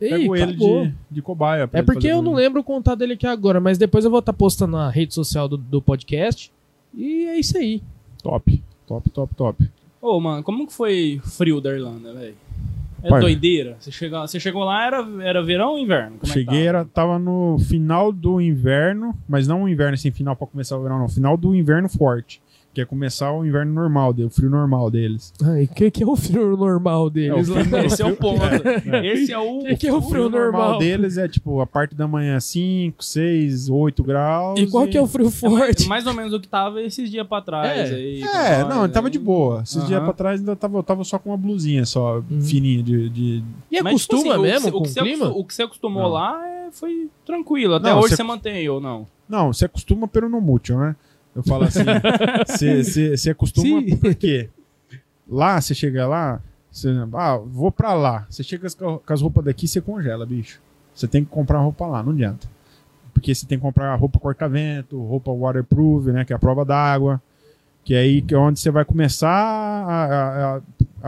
Ih, pego ele de, de cobaia. É porque eu não lembro o contato dele aqui agora, mas depois eu vou estar postando na rede social do, do podcast. E é isso aí. Top, top, top, top. Ô, mano, como que foi frio da Irlanda, velho? É Pai. doideira. Você chegou, você chegou lá, era, era verão ou inverno? Como é Cheguei, tava? era, tava no final do inverno, mas não o inverno assim, final pra começar o verão, não. Final do inverno forte. Que é começar o inverno normal, o frio normal deles. Ai, o que, que é o frio normal deles? É, o lá? frio- Esse é o ponto. É. Esse é o. O que, que é o frio normal? deles é tipo a parte da manhã 5, 6, 8 graus. E qual que é o frio forte? Mais ou menos o que tava esses dias pra trás. É. aí, É, não, ele tava de boa. Esses Aham. dias pra trás ainda tava, eu tava só com uma blusinha só, Uhum. fininha de, de- E Mas, tipo acostuma assim, o que mesmo com o o que você clima? O que você acostumou Não. lá é- foi tranquilo. Até Não, hoje você- você mantém ou não? Não, você acostuma pelo no mútil, né? Eu falo assim, você- <laughs> acostuma Sim. porque lá, você chega lá, você, ah, vou pra lá. Você chega com as roupas daqui, você congela, bicho. Você tem que comprar roupa lá, não adianta. Porque você tem que comprar roupa corta-vento, roupa waterproof, né? Que é a prova d'água. Que é aí que é onde você vai começar a, a- a-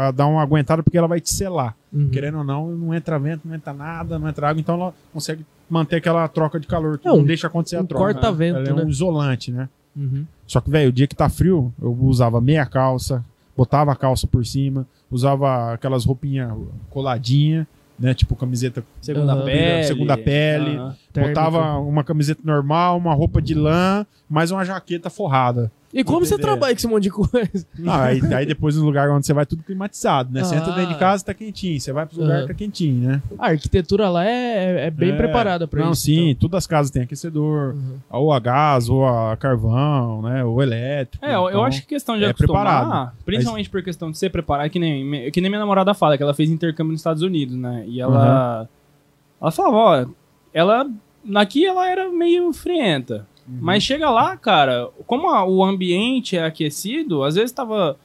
a dar uma aguentada, porque ela vai te selar. Uhum. Querendo ou não, não entra vento, não entra nada, não entra água, então ela consegue manter aquela troca de calor, um- não deixa acontecer a Um troca. corta-vento, Ela é né? um isolante, né? Uhum. Só que, velho, o dia que tá frio, eu usava meia calça, botava a calça por cima, usava aquelas roupinhas coladinha, né? Tipo camiseta, Segunda pele. Segunda pele. Aham. Térmica. botava uma camiseta normal, uma roupa de lã, mais uma jaqueta forrada. E como você trabalha com esse monte de coisa? Ah, aí, <laughs> aí depois no lugar onde você vai tudo climatizado, né? Você entra Ah. dentro de casa, tá quentinho. Você vai pros lugares, Aham. tá quentinho, né? A arquitetura lá é, é- bem É. preparada pra Não, isso. sim, todas as casas têm aquecedor, Uhum. ou a gás, ou a carvão, né? Ou elétrico. É, eu, eu então- acho que questão de é acostumar, preparado. principalmente por questão de ser preparado, que nem, que nem minha namorada fala, que ela fez intercâmbio nos Estados Unidos, né? E ela. Ela falava, ó, ela. Aqui ela era meio frienta. Uhum. Mas chega lá, cara, como a- o ambiente é aquecido, às vezes tava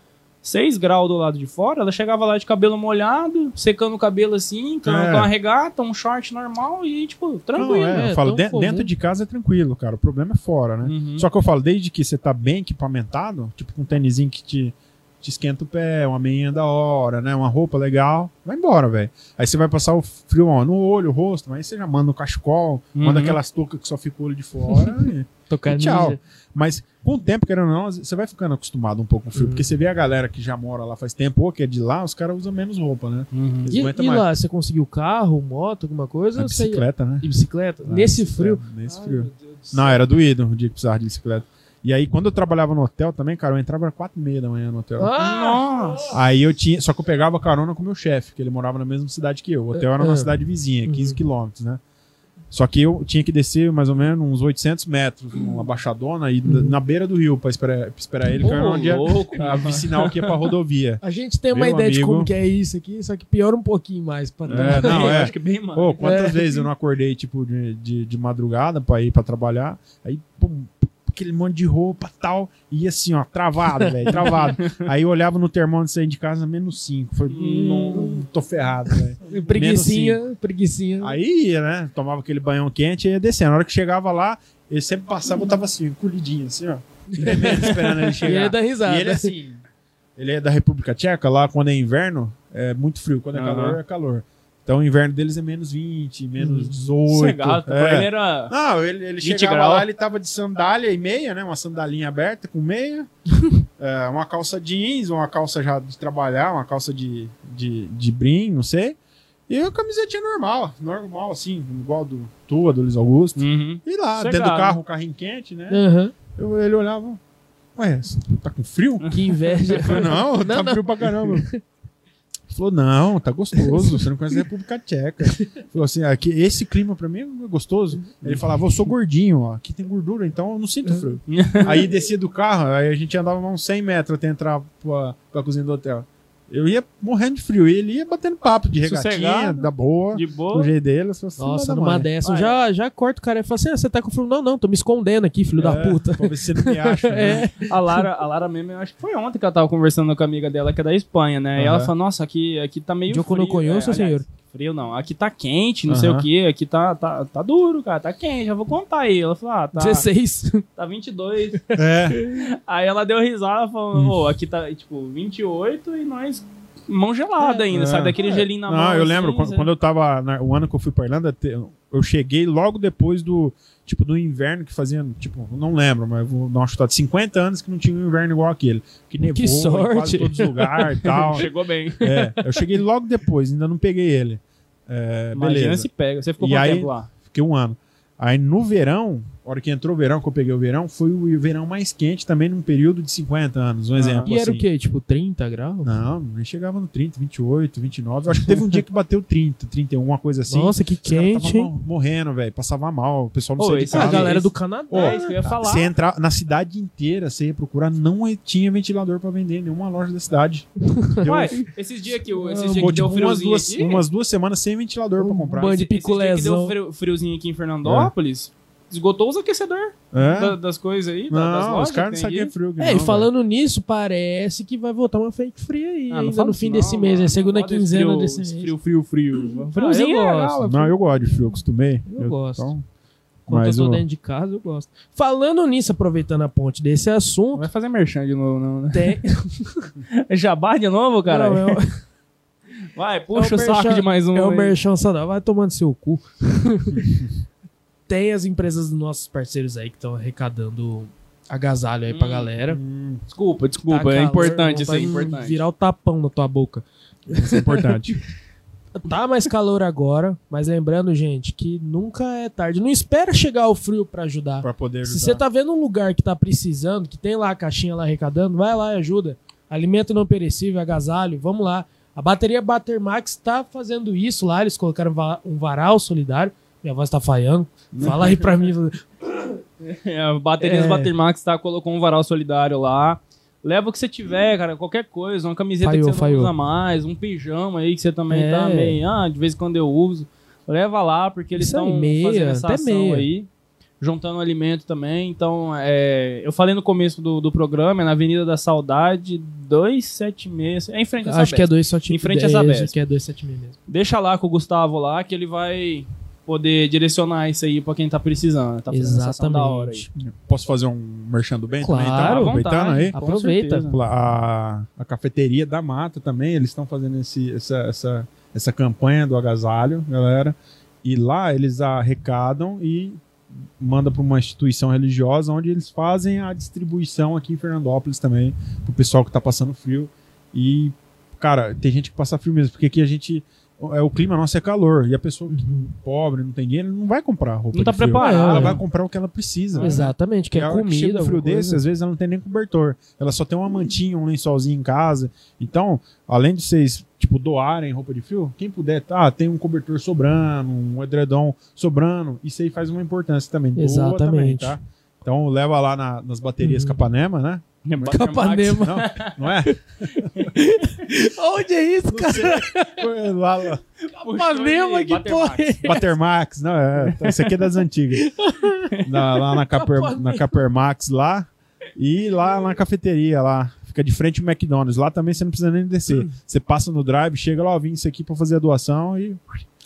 6 graus do lado de fora, ela chegava lá de cabelo molhado, secando o cabelo assim, com, É. com uma regata, um short normal e, tipo, tranquilo. Não, é, é, eu falo, tão de- dentro de casa é tranquilo, cara. O problema é fora, né? Uhum. Só que eu falo, desde que você tá bem equipamentado, tipo com um tênisinho que te, te esquenta o pé, uma meinha da hora, né? Uma roupa legal, vai embora, velho. Aí você vai passar o frio ó, no olho, o rosto, mas aí você já manda um cachecol, Uhum. manda aquelas toucas que só fica o olho de fora. e- <laughs> E tchau. Mas com o tempo, querendo ou não, você vai ficando acostumado um pouco com o frio. Uhum. Porque você vê a galera que já mora lá faz tempo, ou que é de lá, os caras usam menos roupa, né? Uhum. E, e lá, você conseguiu carro, moto, alguma coisa? A você bicicleta, né? E bicicleta? Ah, Nesse bicicleta, frio? Nesse Ai, frio. Não, era doído o dia que precisava de bicicleta. E aí, quando eu trabalhava no hotel também, cara, eu entrava às quatro e meia da manhã no hotel. Ah! Nossa! Aí eu tinha. Só que eu pegava carona com o meu chefe, que ele morava na mesma cidade que eu. O hotel era Ah. numa cidade vizinha, 15 Uhum. quilômetros, né? Só que eu tinha que descer mais ou menos uns 800 metros, numa baixadona, e na- na beira do rio pra esperar, pra esperar ele, que era onde é louco. a sinal que ia pra rodovia. A gente tem uma Meu ideia de amigo. como que é isso aqui, só que piora um pouquinho mais. Pra É, não, Eu é. <laughs> Acho que bem mais. Pô, quantas É. vezes eu não acordei, tipo, de, de, de madrugada pra ir pra trabalhar, aí, pum, aquele monte de roupa tal, e assim, ó, travado, velho, travado. <laughs> Aí eu olhava no termômetro sair de casa, menos 5. Falei, Hum. não, tô ferrado, velho. Preguicinha, preguicinha. Aí ia, né? Tomava aquele banhão quente e ia descendo. Na hora que chegava lá, ele sempre passava, eu tava assim, encolhidinho, assim, ó. Esperando ele <laughs> E ele chegar. dá risada. E ele assim. Ele é da República Tcheca, lá quando é inverno, é muito frio. Quando é calor, é calor. Então o inverno deles é menos 20, menos 18. Sossegado, pra é. ele era. Não, ele, ele 20 chegava graus. lá, ele tava de sandália e meia, né? Uma sandalinha aberta com meia. <laughs> é, uma calça jeans, uma calça já de trabalhar, uma calça de, de, de brim, não sei. E a camisetinha normal, normal, assim, igual do tua, do Luiz Augusto. Uhum. E lá, Sossegado. dentro do carro, o carrinho quente, né? Aham. Eu- ele olhava, ué, tá com frio? Que inveja. Eu falei, não, tá não. frio pra caramba. <laughs> Falou, não, tá gostoso, você não conhece a República Tcheca. Falou assim, aqui, esse clima pra mim é gostoso. Ele falava, eu sou gordinho, ó, aqui tem gordura, então eu não sinto frio. <laughs> aí descia do carro, aí a gente andava uns 100 metros até entrar pra, pra cozinha do hotel. Eu ia morrendo de frio, e ele ia batendo papo de regatinha, Sossegado. da boa, De do boa. jeito dele. eu falei, "Filha Nossa, da numa mãe." dessa, eu já, já corto o cara e falo assim: ah, você tá com frio? Não, não, tô me escondendo aqui, filho da É, puta. Pra ver se você não me acha, <laughs> né? É. A Lara, a Lara mesmo, eu acho que foi ontem que ela tava conversando com a amiga dela, que é da Espanha, né? E ela falou, nossa, aqui, aqui tá meio Eu frio. não conheço, é, aliás, senhor. Frio não, aqui tá quente, não sei o que, aqui tá, tá, tá duro, cara, tá quente, já vou contar aí. Ela falou, ah, tá, 16. <laughs> tá 22. É, <laughs> aí ela deu risada, falando, ô, aqui tá, tipo, 28 e nós mão gelada ainda, É. sabe? Daquele É. gelinho na mão. Não, eu assim, lembro, quando, você- quando eu tava. na- o ano que eu fui pra Irlanda, eu cheguei logo depois do. Tipo, do inverno que fazia. Tipo, não lembro, mas vou dar uma chutada. 50 anos que não tinha um inverno igual aquele. Que nevou Que em sorte. quase todos os lugares e tal. <laughs> Chegou bem. É, eu cheguei logo depois, ainda não peguei ele. É, Imagina beleza. se pega. Você ficou E quanto aí- tempo lá? Fiquei um ano. Aí no verão, a hora que entrou o verão, que eu peguei o verão, foi o verão mais quente também num período de 50 anos. Um exemplo. E era assim. o quê? Tipo, 30 graus? Não, nem chegava no 30, 28, 29. Eu acho que teve um dia que bateu 30, 31, uma coisa assim. Nossa, que quente, tava morrendo, velho. Passava mal. O pessoal não Ô, esse Ah, a galera do Canadá. é isso que eu ia falar. Você entrar na cidade inteira, você ia procurar, não tinha ventilador pra vender em nenhuma loja da cidade. <laughs> Deu- Ué, esses dias que, esses Ou, dias que deu tipo, umas, friozinho duas, aqui... umas duas semanas sem ventilador pra Um comprar. bando de Esse- esse dia que deu friozinho aqui em Fernandópolis, esgotou os aquecedores É? da- das coisas aí, da- das Não, lojas os caras não sabem é frio. que É, não, e falando nisso, parece que vai voltar uma frente fria aí, Ah, não ainda no fim não, desse mês, é segunda Não quinzena frio, desse esse mês. Frio, frio, frio. Friozinho Ah, eu é gosto. legal, velho. Não, eu gosto de frio, acostumei. Eu gosto. então, Quando mas eu tô o- dentro de casa, eu gosto. Falando nisso, aproveitando a ponte desse Não assunto, vai fazer merchan de novo, não, né? tem. É <laughs> jabá de novo, cara? Não, é, o- Vai, puxa é o o saco merchan- de mais um. é o aí. merchan Sandal, vai tomando seu cu. <laughs> tem as empresas dos nossos parceiros aí que estão arrecadando agasalho aí pra Hum, galera. hum, Desculpa, desculpa. Tá é calor, importante isso aí, de importante. Virar o tapão na tua boca. isso é importante. <laughs> Tá mais calor agora, mas lembrando, gente, que nunca é tarde. Não espera chegar o frio pra ajudar. pra poder Se ajudar. você tá vendo um lugar que tá precisando, que tem lá a caixinha lá arrecadando, vai lá e ajuda. Alimento não perecível, agasalho, vamos lá. A bateria Batermax tá fazendo isso lá, eles colocaram um varal solidário. Minha voz tá falhando. Fala aí pra mim. <laughs> É, Baterias É. Batermax tá, colocou um varal solidário lá. Leva o que você tiver, cara, qualquer coisa, uma camiseta Falhou, que você não usa mais, um pijama aí que você também É. tá meio, ah, de vez em quando eu uso. Leva lá, porque eles estão fazendo essa ação meia. aí, juntando alimento também. Então, é, eu falei no começo do, do programa, é na Avenida da Saudade, 276, é em frente a Acho que é 276. Em frente a. Acho que é 276 mesmo. Deixa lá com o Gustavo lá, que ele vai poder direcionar isso aí pra quem tá precisando. Tá ação da hora aí. Exatamente. Posso fazer um merchan do bem também? Claro. Então, À aproveitando vontade, aí. Aproveita. A, a cafeteria da Mata também, eles estão fazendo esse, essa, essa, essa campanha do agasalho, galera. E lá eles arrecadam e mandam para uma instituição religiosa onde eles fazem a distribuição aqui em Fernandópolis também pro pessoal que tá passando frio. E, cara, tem gente que passa frio mesmo, porque aqui a gente é, o clima nosso é calor. E a pessoa que pobre, não tem dinheiro, não vai comprar roupa Não tá de frio. preparada. Ela vai comprar o que ela precisa. Exatamente, que E é a hora que chega comida. um frio alguma desse, coisa. às vezes ela não tem nem cobertor. Ela só tem uma mantinha, um lençolzinho em casa. Então, além de vocês, tipo, doarem roupa de frio, quem puder, tá, tem um cobertor sobrando, um edredom sobrando, isso aí faz uma importância também. Exatamente. também, tá? Então, leva lá na- nas baterias Uhum. Capanema, né? Capanema. Não, não é? <laughs> Onde é isso, cara? Lá, lá. Capanema, que porra é? Batermax, não, é. Esse aqui é das antigas. Na- lá na, Caper, na Capermax lá. E lá na cafeteria lá. Fica de frente ao McDonald's. Lá também você não precisa nem descer. Você passa no drive, chega lá, ó, vim isso aqui pra fazer a doação e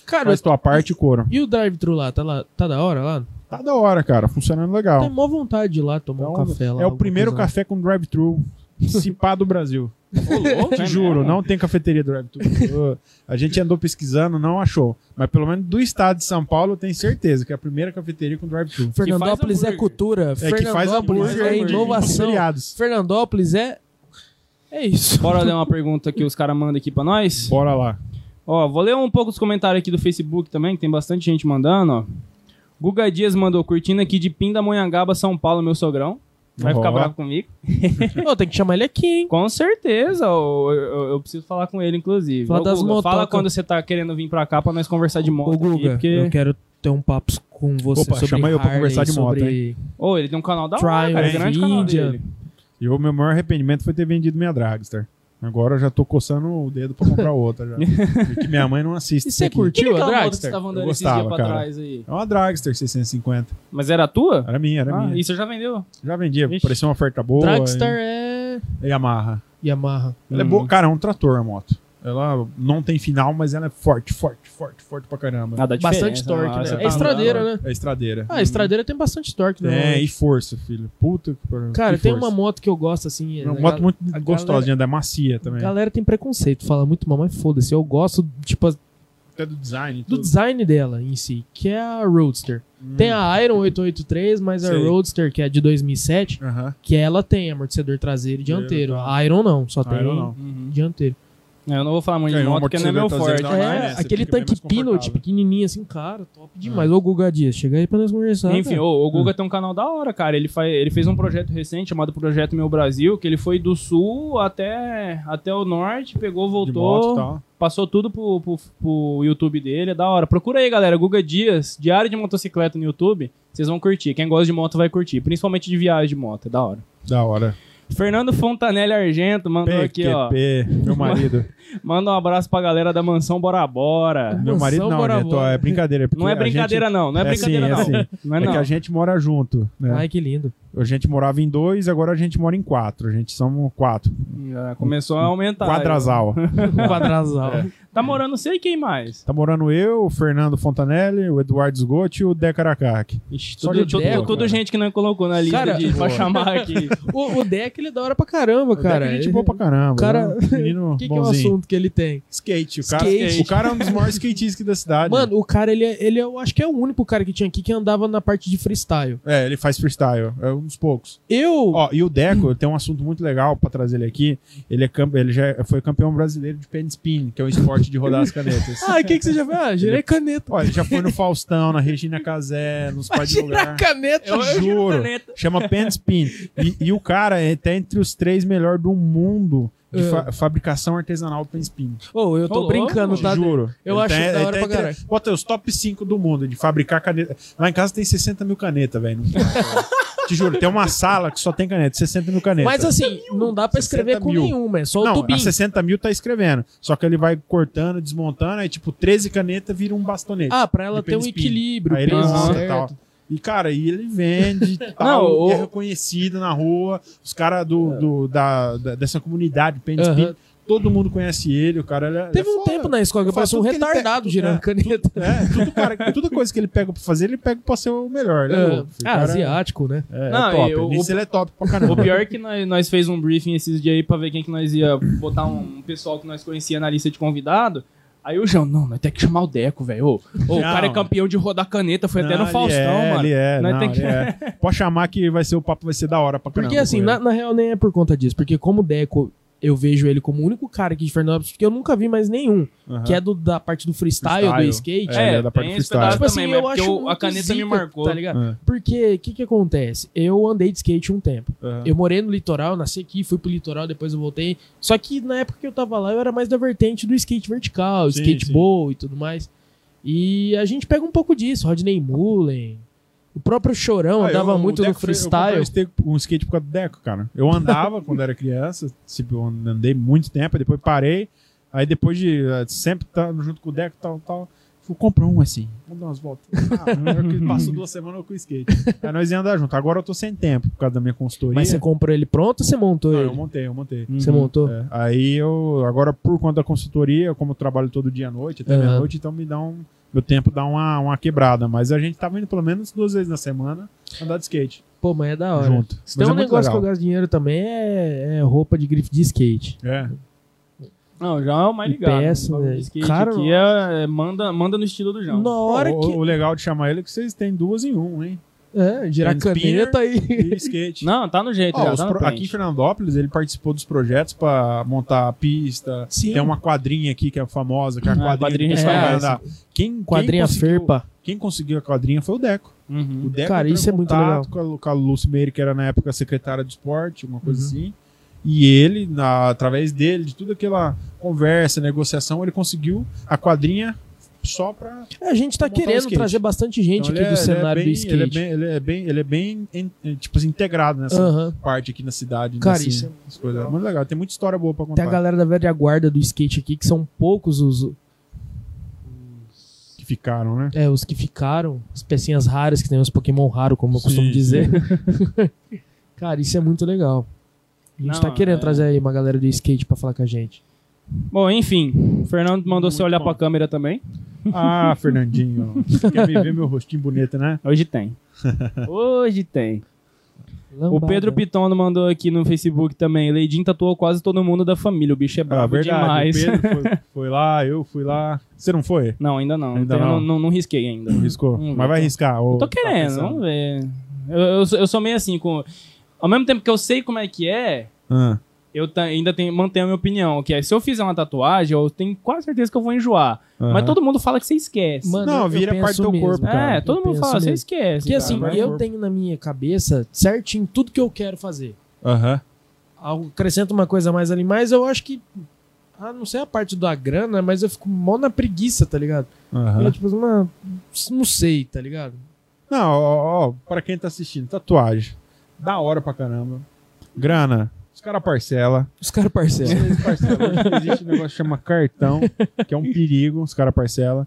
Cara, faz tua parte e couro. e o drive-thru lá? Tá, lá? tá da hora lá? Tá da hora, cara. Funcionando Tem legal. mó vontade de ir lá tomar um Então, café lá. É o primeiro coisa café com drive-thru. Cipá do Brasil. É Te juro, não tem cafeteria drive-thru. A gente andou pesquisando, não achou. Mas pelo menos do estado de São Paulo, eu tenho certeza que é a primeira cafeteria com drive-thru. Fernandópolis é cultura. É que faz hambúrguer é inovação. Fernandópolis é. É isso. Bora ler uma pergunta que os caras mandam aqui pra nós? Bora lá. Ó, vou ler um pouco dos comentários aqui do Facebook também, que tem bastante gente mandando, ó. Guga Dias mandou, curtindo aqui de Pindamonhangaba, São Paulo, meu sogrão. Vai ficar Ó. bravo comigo? Tem que chamar ele aqui, hein? Com certeza, eu, eu- eu preciso falar com ele, inclusive. Fala Ô, das Guga, fala quando você tá querendo vir pra cá pra nós conversar de moto Ô, Guga, aqui, porque... eu quero ter um papo com você Opa, sobre chama eu pra Harley, conversar de moto, sobre... Ô, ele tem um canal da hora, Triumph, cara, grande canal dele. E o meu maior arrependimento foi ter vendido minha Dragster. Agora eu já tô coçando o dedo pra comprar <laughs> outra já. Porque minha mãe não assiste E você curtiu Que a aquela moto que Dragster? você tava andando Eu esses dias gostava, pra cara. trás aí? É uma Dragster 650. Mas era a tua? Era minha, era Ah, minha. e você já vendeu? Já vendia, Ixi. parecia uma oferta boa. Dragster é E, e Yamaha. Yamaha. Ela é Hum. boa. Cara, é um trator a moto. Ela não tem final, mas ela é forte, forte, forte, forte pra caramba. Dá Bastante diferença, torque, né? É tá estradeira, né? É estradeira. Ah, a estradeira tem bastante torque, É, né? e força, filho. Puta que pariu. Cara, que tem força. uma moto que eu gosto, assim. Uma a moto muito a gostosa galera- de andar, macia A também. galera tem preconceito, fala muito mal, mas foda-se. Eu gosto, tipo, Até do design. do tudo. design dela em si, que é a Roadster. Hum. Tem a Iron 883, mas a Sei. Roadster, que é de 2007, Aham. que ela tem amortecedor traseiro e dianteiro. A Iron não, só tem Iron não. Dianteiro. É, Eu não vou falar muito de Ganhou moto, porque não é meu forte. traseiro, É, né? Você aquele fica bem tanque mais confortável. pequenininho assim, cara, top demais. Ô, Guga Dias, chega aí pra nós conversar. Enfim, o, o Guga tem um canal da hora, cara. Ele, faz, ele fez um projeto recente chamado Projeto Meu Brasil, que ele foi do sul até, até o norte, pegou, De voltou, moto e tal. passou tudo pro, pro, pro YouTube dele, é da hora. Procura aí, galera, Guga Dias, Diário de Motocicleta no YouTube, vocês vão curtir. Quem gosta de moto vai curtir, principalmente de viagem de moto, é da hora. Da hora. Fernando Fontanelli Argento mandou aqui, ó. PQP, meu marido. <laughs> Manda um abraço pra galera da Mansão Bora Bora. meu marido não, bora, bora. é brincadeira. porque Não é brincadeira, gente- não. Não é, é brincadeira, sim, é não. sim. Não é, É não. que a gente mora junto, né? Ai, que lindo. A gente morava em dois, agora a gente mora em quatro. A gente somos quatro. Já começou a aumentar. Quadrasal. <laughs> Quadrasal. Tá morando sei quem mais. Tá morando eu, o Fernando Fontanelli, o Eduardo Sgotti e o Deca Aracaki. Ixi, tudo, gente tudo, boa, tudo gente que não colocou na lista Cara, de, pra chamar aqui. <laughs> O, o deck, ele é da hora pra caramba, cara. O Deca é gente boa pra caramba. Cara, é um menino O <laughs> que, que é o bonzinho. Assunto que ele tem? Skate. O cara, Skate. o cara é um dos maiores skatistas da cidade. Mano, o cara, ele, é, ele é, eu acho que é o único cara que tinha aqui que andava na parte de freestyle. É, ele faz freestyle. É um dos poucos. Eu. Ó, e o Deco tem um assunto muito legal pra trazer ele aqui. Ele, é campe... ele já foi campeão brasileiro de pen spin, que é o esporte de rodar as canetas. <laughs> Ah, o que, que você já fez? Ah, girei caneta. Ó, ele já foi no Faustão, na Regina Casé, nos pais de lugar. caneta. Eu- eu juro. caneta. Chama pen spin. E, e o cara é até entre os três melhores do mundo de É. fa- fabricação artesanal pen spin. Ô, eu tô Ô, brincando, tá? Juro. Eu Ele acho tá- da ele hora tá pra caralho. Bota os top 5 do mundo de fabricar caneta. Lá em casa tem 60 mil canetas, velho. Não <laughs> Te juro, tem uma sala que só tem caneta, 60 mil canetas. Mas assim, não dá pra 60 escrever com mil. nenhuma, é só o não, tubinho. a 60 mil tá escrevendo. Só que ele vai cortando, desmontando, aí tipo 13 canetas vira um bastonete. Ah, pra ela ter um spin. equilíbrio, Aí ele e certo. tal. E, cara, e ele vende <laughs> tal, Não, e é reconhecido na rua. Os caras do, do- da, da- dessa comunidade, Pen Aham. Spin, todo mundo conhece ele. O cara ele é- Teve ele é um foda. tempo na escola que eu passei um tudo retardado pega- girando é, caneta. É, tudo, cara, tudo coisa que ele pega pra fazer, ele pega pra ser o melhor. Ele é É. Ah, asiático, né? É, é Não, top. e o- Nisso o- ele é top pra caramba. O pior é que nós, nós fez um briefing esses dias aí pra ver quem que nós ia botar um pessoal que nós conhecia na lista de convidado. Aí o João, não, nós temos que chamar o Deco, velho. Ô, ô, o cara é campeão de rodar caneta, foi até Não, no Faustão, é, mano. Ele é, Nós não, tem que- é. <laughs> Pode chamar que vai ser o papo, vai ser da hora pra caramba. Porque assim, na, na real nem é por conta disso. Porque como o Deco eu vejo ele como o único cara aqui de Fernandópolis, porque eu nunca vi mais nenhum, Aham. que é do, da parte do freestyle, Freestyle. do skate. É, é da parte do freestyle. Tipo assim, também, eu acho porque o- a caneta me zica, marcou. Tá ligado? É. Porque, o que que acontece? Eu andei de skate um tempo. Aham. Eu morei no litoral, nasci aqui, fui pro litoral, depois eu voltei. Só que na época que eu tava lá, eu era mais da vertente do skate vertical, Sim, skate sim. bowl e tudo mais. E a gente pega um pouco disso, Rodney Mullen. O próprio Chorão Ah, andava eu- muito no Deco foi- Eu freestyle. um skate- por causa do Deco, cara. Eu andava <laughs> quando era criança, tipo, andei muito tempo, depois parei. Aí depois de eh, sempre estar junto com o Deco e tal, tal, fui comprar um assim. Vamos dar umas voltas. Ah, passou duas semanas com o skate. Aí nós íamos andar junto. Agora eu tô sem tempo por causa da minha consultoria. Mas você comprou ele pronto ou você montou Não, ele? eu montei, eu montei. Você Uhum. montou? É, aí eu, agora por conta da consultoria, como eu trabalho todo dia à noite, até Aham. meia-noite, então me dá um. Meu tempo dá uma, uma quebrada. Mas a gente tava indo pelo menos duas vezes na semana andar de skate. Pô, mas é da hora. Junto. Se Mas tem é um negócio que legal. eu gasto dinheiro também é, é roupa de grife de skate. É. Não, o João é o mais ligado. peça, O velho. skate Cara, aqui é, é- manda, manda no estilo do João. Na hora o, que. o legal de chamar ele é que vocês têm duas em um, hein? É, girar caneta e. E <laughs> skate. Não, tá no jeito Ó, já, tá no pro- aqui em. Fernandópolis, ele participou dos projetos pra montar a pista. Sim. Tem uma quadrinha aqui que é famosa, que é a Ah, quadrinha, quadrinha que o é, andar. Quem, Quadrinha quem Ferpa. Quem conseguiu a quadrinha foi o Deco. O Uhum. Deco Cara, isso é muito contato Com a, com a Lucy Meire, que era na época secretária de esporte, uma coisa assim. E ele, na- através dele, de toda aquela conversa, negociação, ele conseguiu a quadrinha só pra. É, A gente tá o querendo trazer bastante gente Então, aqui do cenário bem, do skate. Ele é bem, ele é bem, ele é bem em- em- tipo integrado nessa parte aqui na cidade. Cara, nesse- isso é coisas. É muito legal. Tem muita história boa pra Tem contar. a galera da velha guarda do skate aqui, que são poucos os, que ficaram, né? é, os que ficaram, as pecinhas raras, que tem os Pokémon raros, como eu Sim, costumo dizer. <laughs> Cara, isso é muito legal. A gente Não, tá querendo é- trazer aí uma galera do skate pra falar com a gente. Bom, enfim, o Fernando mandou você Muito olhar bom. pra câmera também. <laughs> Ah, Fernandinho. Quer me ver meu rostinho bonito, né? Hoje tem. <laughs> Hoje tem. O Lambada. Pedro Pitono mandou aqui no Facebook também. Leidinho tatuou quase todo mundo da família. O bicho é Ah, brabo verdade. demais. O Pedro foi, <laughs> foi lá, eu fui lá. Você não foi? Não, ainda não. Ainda Então, não. não. não risquei ainda. Não riscou? Hum, Mas vai riscar. ou Tô tá querendo, pensando? vamos ver. Eu, eu, sou- eu sou meio assim, com. Ao mesmo tempo que eu sei como é que é, Ah, eu ainda tenho, mantenho a minha opinião. Que é, se eu fizer uma tatuagem, eu tenho quase certeza que eu vou enjoar. Mas aham. todo mundo fala que você esquece. Mano, Não, eu vira parte do teu mesmo. corpo, cara. é, todo Eu mundo fala, você esquece. Porque cara. assim, eu por- tenho na minha cabeça certinho tudo que eu quero fazer. Aham. Algo- Acrescenta uma coisa a mais ali, mas eu acho que. Ah, não sei a parte da grana, mas eu fico mó na preguiça, tá ligado? aham. Eu, tipo, uma, não sei, tá ligado? Não, ó, ó, pra quem tá assistindo, tatuagem. Da hora pra caramba. Grana. Os caras parcela. Os caras parcelam. Hoje Existe um negócio que chama cartão, que é um perigo, os caras parcelam.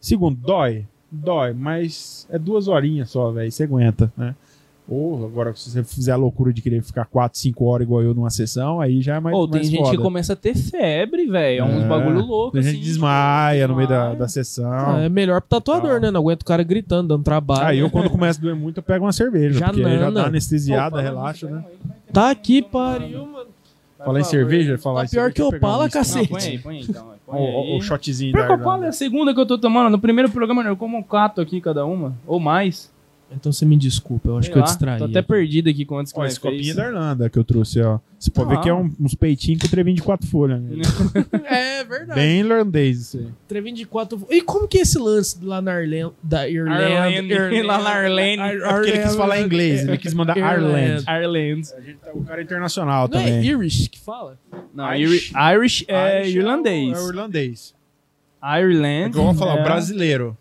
Segundo, dói. Dói, mas é duas horinhas só, velho. Você aguenta, né? Ou agora, se você fizer a loucura de querer ficar 4, 5 horas igual eu numa sessão, aí já é mais, Ou tem mais gente foda. que começa a ter febre, velho. É uns É. bagulho louco. A gente assim, desmaia no meio da, da sessão. Ah, é melhor pro tatuador, né? Não aguenta o cara gritando, dando trabalho. Aí eu, quando começa a doer muito, eu pego uma cerveja. Já porque já nana. dá anestesiada, Opa, relaxa, né? Tá aqui, pariu, mano. Falar em cerveja, falar Tá pior que Opala, um cacete. Não, põe aí, põe aí então. Põe ó, aí. O shotzinho Pior que eu falo, é a segunda que eu tô tomando. No primeiro programa eu como um cato aqui cada uma. Ou mais. Então você me desculpa, eu acho Sei que eu lá, distraí. Tô até perdido aqui com antes que Ó, esse copinho fez. da Irlanda que eu trouxe, ó. Você pode ver Ah. que é um- uns peitinhos com trevinho de quatro folhas. Né? <laughs> É verdade. Bem irlandês isso aí. Trevinho de quatro. E como que é esse lance lá na Irlanda? Da Irlanda. Lá na Ireland. Ar- É porque ele quis falar inglês, ele quis mandar Ireland. Ireland. A gente tá- o cara é internacional Não é também. Irish que fala? Não, Irish. Irish, é Irish irlandês. É o irlandês. Ireland. É eu vou falar, é- brasileiro.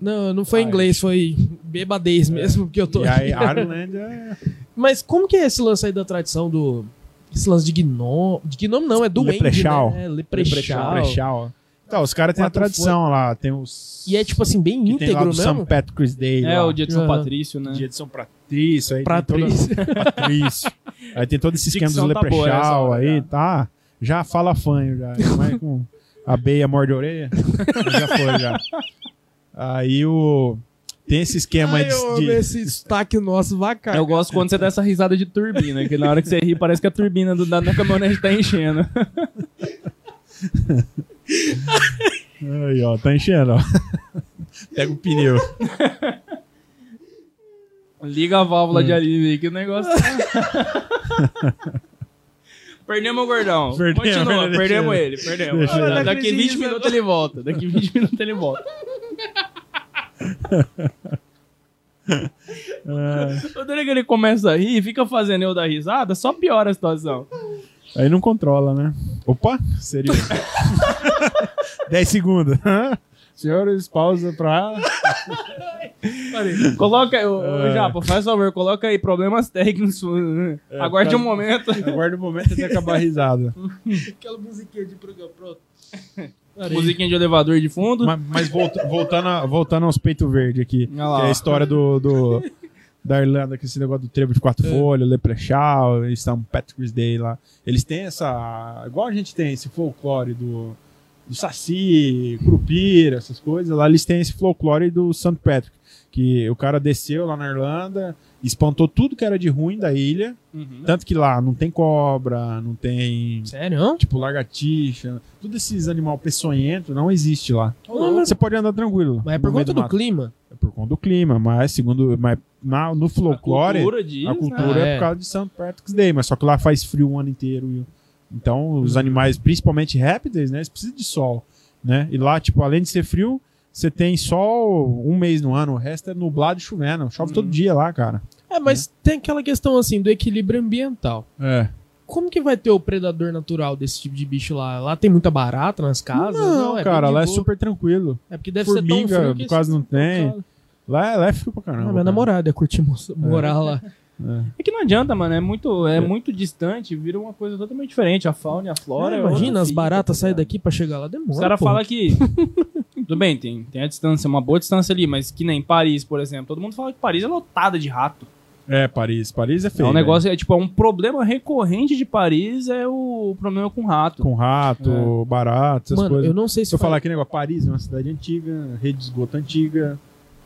Não, não foi inglês, foi bebadez mesmo, porque eu tô. E aí, <laughs> Ireland é. Mas como que é esse lance aí da tradição do. Esse lance de gnome. De gnome não, é do Leprechal. Né? É, leprechal. Leprechal. Então, os caras têm a tradição lá. Tem os. E é tipo assim, bem que tem lá íntegro do St. mesmo. Patrick's Day. É, lá. o dia de São Aham. Patrício, né? Dia de São Patrício. Aí Pra tem toda... <laughs> Patrício. Aí tem todo esse esquema dos tá leprechal hora, aí, tá? Já fala fanho, já. Ainda mais com a beia morde a orelha. <laughs> já foi, já. Aí o... Tem esse esquema aí Ai, de... eu de- esse sotaque nosso, vaca. Eu gosto quando você dá essa risada de turbina, que na hora que você ri parece que a turbina do, da, da caminhonete tá enchendo. Aí, ó, tá enchendo, ó. Pega o pneu. Liga a válvula de alívio aí, que o negócio. tá- <laughs> Perdemos o gordão. Perdemos, Continua, perdemos ele. perdemos. Daqui 20 minutos ele volta. Daqui 20 minutos ele volta. <laughs> É, Toda hora que ele começa a rir, fica fazendo eu dar risada, só piora a situação. aí não controla, né? Opa, seria. <laughs> 10 segundos. Senhores, pausa pra. Coloca, ô, É. Japa, faz favor, coloca aí problemas técnicos. Aguarde tá- um momento. Aguarda o momento até acabar a risada. Aquela musiquinha de programa, pronto. Musiquinha de elevador de fundo. Mas, mas volta- voltando, a- voltando aos peito verde aqui. Que é a história do, do- da Irlanda, que esse negócio do trevo de quatro folhas, Leprechaun, eles St. Patrick's Day lá. Eles têm essa. Igual a gente tem esse folclore do, do Saci, Curupira, essas coisas. Lá eles têm esse folclore do St. Patrick. Que o cara desceu lá na Irlanda, espantou tudo que era de ruim da ilha. Uhum. Tanto que lá não tem cobra, não tem. Sério? Tipo, lagartixa, tudo esses animal peçonhento não existe lá. Não, Você pode andar tranquilo. Mas é por conta do mato. clima. É por conta do clima, mas segundo. Mas na, no A folclore, cultura diz, a cultura né? é É. por causa de St. Patrick's Day, mas só que lá faz frio o ano inteiro. e- Então, Uhum. os animais, principalmente répteis, né? Eles precisam de sol. Né? E lá, tipo, além de ser frio, você tem sol um mês no ano, o resto é nublado e chovendo. Chove Uhum. todo dia lá, cara. É, mas tem aquela questão assim do equilíbrio ambiental. É. Como que vai ter o predador natural desse tipo de bicho lá? Lá tem muita barata nas casas? Não, é bem cara, lá é boa. super tranquilo. É porque deve ser tão Formiga, frio que quase não tem. Lá, é- lá é frio pra caramba. Ah, minha cara. namorada ia curtir mo- morar lá. É que não adianta, mano. É muito, é muito distante, vira uma coisa totalmente diferente. A fauna e a flora. É, é imagina, as baratas tá saírem ligado? daqui pra chegar lá, demora. Os caras pô. falam que. <laughs> Tudo bem, tem, tem a distância, uma boa distância ali, mas que nem Paris, por exemplo. Todo mundo fala que Paris é lotada de rato. É, Paris. Paris é É feio. um né? negócio, é tipo, é um problema recorrente de Paris é o problema com rato. Com rato, barato, essas Mano, coisas. eu não sei se Se eu faz- falar aqui, negócio, Paris é uma cidade antiga, rede de esgoto antiga,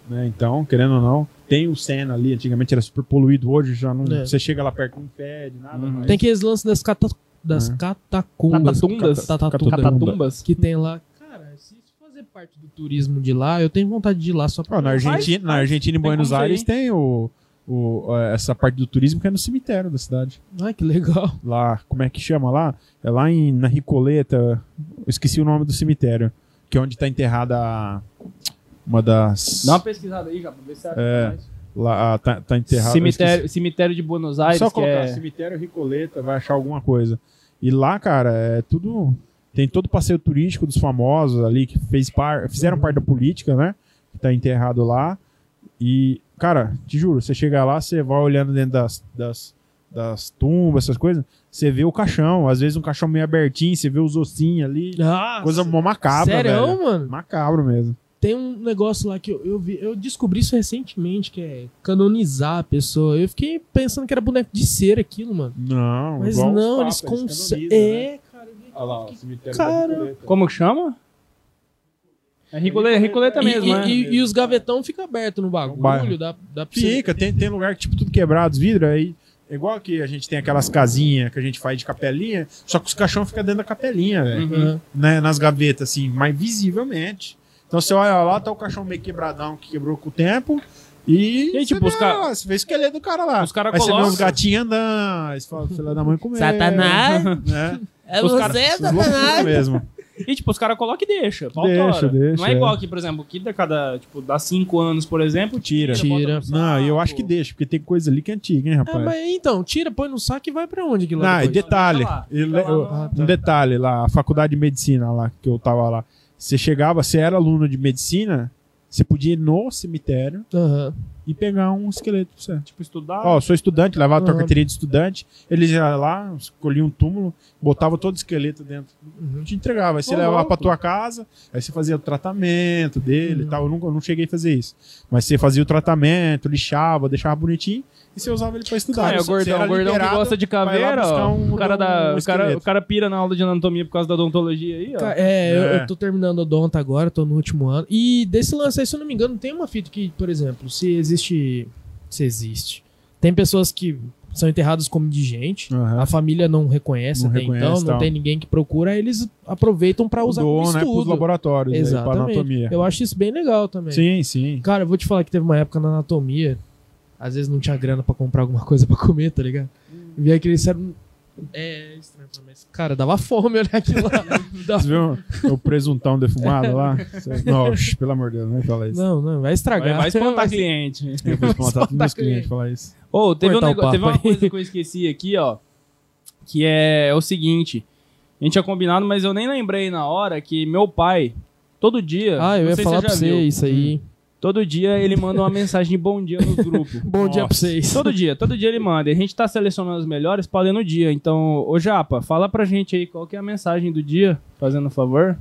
né? Então, querendo ou não, tem o Sena ali, antigamente era super poluído, hoje já não. É. Você chega lá perto não impede, nada. Uhum. mais. Tem aqueles lances das, cata... das É. catacumbas. Catatundas? Cata- Catatumbas. Catatumbas. Que tem lá. Cara, se isso fazer parte do turismo de lá, eu tenho vontade de ir lá só pra. Ó, na Argentina, na Argentina e Buenos Aires ir. tem o, o, essa parte do turismo que é no cemitério da cidade. Ai, que legal. Lá, como é que chama lá? É lá em, na Ricoleta, eu esqueci o nome do cemitério, que é onde tá enterrada a- uma das... Dá uma pesquisada aí já, pra ver se acha É, mais. Lá, ah, tá, tá enterrada... Cemitério, cemitério de Buenos Aires, Só que colocar é... cemitério Ricoleta, vai achar alguma coisa. E lá, cara, é tudo. Tem todo o passeio turístico dos famosos ali que fez par, fizeram parte da política, né? Que tá enterrado lá. E, cara, te juro, você chega lá, você vai olhando dentro das, das, das tumbas, essas coisas, você vê o caixão. Às vezes um caixão meio abertinho, você vê os ossinhos ali. Ah, Coisa mó macabra, Sério, velho. mano? Macabro mesmo. Tem um negócio lá que eu, eu vi, eu descobri isso recentemente, que é canonizar a pessoa. Eu fiquei pensando que era boneco de cera aquilo, mano. Não, Mas igual os não, eles papas, conseguem. canonizam, né? É, cara. eu vi- Olha lá, o cemitério Cara. Como que chama? É Ricoleta, Ricoleta E, mesmo, e- né? e- e os gavetão ficam abertos no bagulho, dá, dá pra Fica, tem, tem lugar que, tipo, tudo quebrado, os vidros, aí. É igual que a gente tem aquelas casinhas que a gente faz de capelinha, só que os caixão ficam dentro da capelinha, velho. Uhum. Aham. Né, nas gavetas, assim, mas visivelmente. Então você olha lá, tá o caixão meio quebradão que quebrou com o tempo. E, E tipo, você os vê lá, você vê o esqueleto do cara lá. Os cara aí você vê colocam- uns gatinhos andando, aí você fala, filha da mãe comer. Satanás? Né? É Os você, caras- loucuras mesmo. E tipo, os caras colocam e deixa. Deixa, deixa, Não é é. igual aqui, por exemplo, que da cada, tipo, dá 5 anos, por exemplo, Tira. tira. Tira. Não, eu acho que deixa, porque tem coisa ali que é antiga, hein, Ah, rapaz. mas então, tira, põe no saco e vai pra onde aquilo lá Não, e depois? detalhe, lá, ele- lá no- Ah, um detalhe lá, a faculdade de medicina lá, que eu tava lá. Você chegava, você era aluno de medicina, você podia ir no cemitério Aham. E pegar um esqueleto pra você. Tipo, estudar. Ó, sou estudante, levava a tua Aham. carteirinha de estudante, eles iam lá, escolhiam um túmulo, botava todo o esqueleto dentro, Uhum. te entregava. Aí você Ô, levava louco. pra tua casa, aí você fazia o tratamento dele Uhum. e tal. Eu, nunca, eu não cheguei a fazer isso. Mas você fazia o tratamento, lixava, deixava bonitinho e você usava ele pra estudar. Ah, é o gordão, o gordão que gosta de caveira, ó. um- o, cara um da, o, cara, o cara pira na aula de anatomia por causa da odontologia aí, ó. Ca- É, eu, É. eu tô terminando o Donta agora, tô no último ano. E desse lance aí, se eu não me engano, tem uma fita que, por exemplo, se existe. Se existe. Tem pessoas que são enterradas como indigente. Aham. A família não reconhece Não até reconhece, então, não tal. tem ninguém que procura, aí eles aproveitam pra usar Doam, como né, pros estudo. laboratórios aí, pra Exatamente. anatomia. Eu acho isso bem legal também. Sim, sim. Cara, eu vou te falar que teve uma época na anatomia, às vezes não tinha grana pra comprar alguma coisa pra comer, tá ligado? Hum. E aí que eles disseram, É estranho, mas, cara, dava fome olhar aquilo lá. <laughs> Dava- Você viu o presuntão defumado lá? <laughs> Não, pelo amor de Deus, não fala isso. Não, não, vai estragar. vai espantar Vai- cliente. Eu vou espantar todos Espantar clientes falar isso. Ô, teve, um teve uma coisa que eu esqueci aqui, ó. Que é, o seguinte. A gente tinha combinado, mas eu nem lembrei na hora que meu pai, todo dia. Ah, eu não ia falar pra você viu, isso aí. Todo dia ele manda uma <laughs> mensagem de bom dia nos grupos. <laughs> Bom dia pra Nossa. vocês. Todo dia, todo dia ele manda. E a gente tá selecionando as melhores pra ler no dia. Então, ô Japa, fala pra gente aí qual que é a mensagem do dia, fazendo um favor.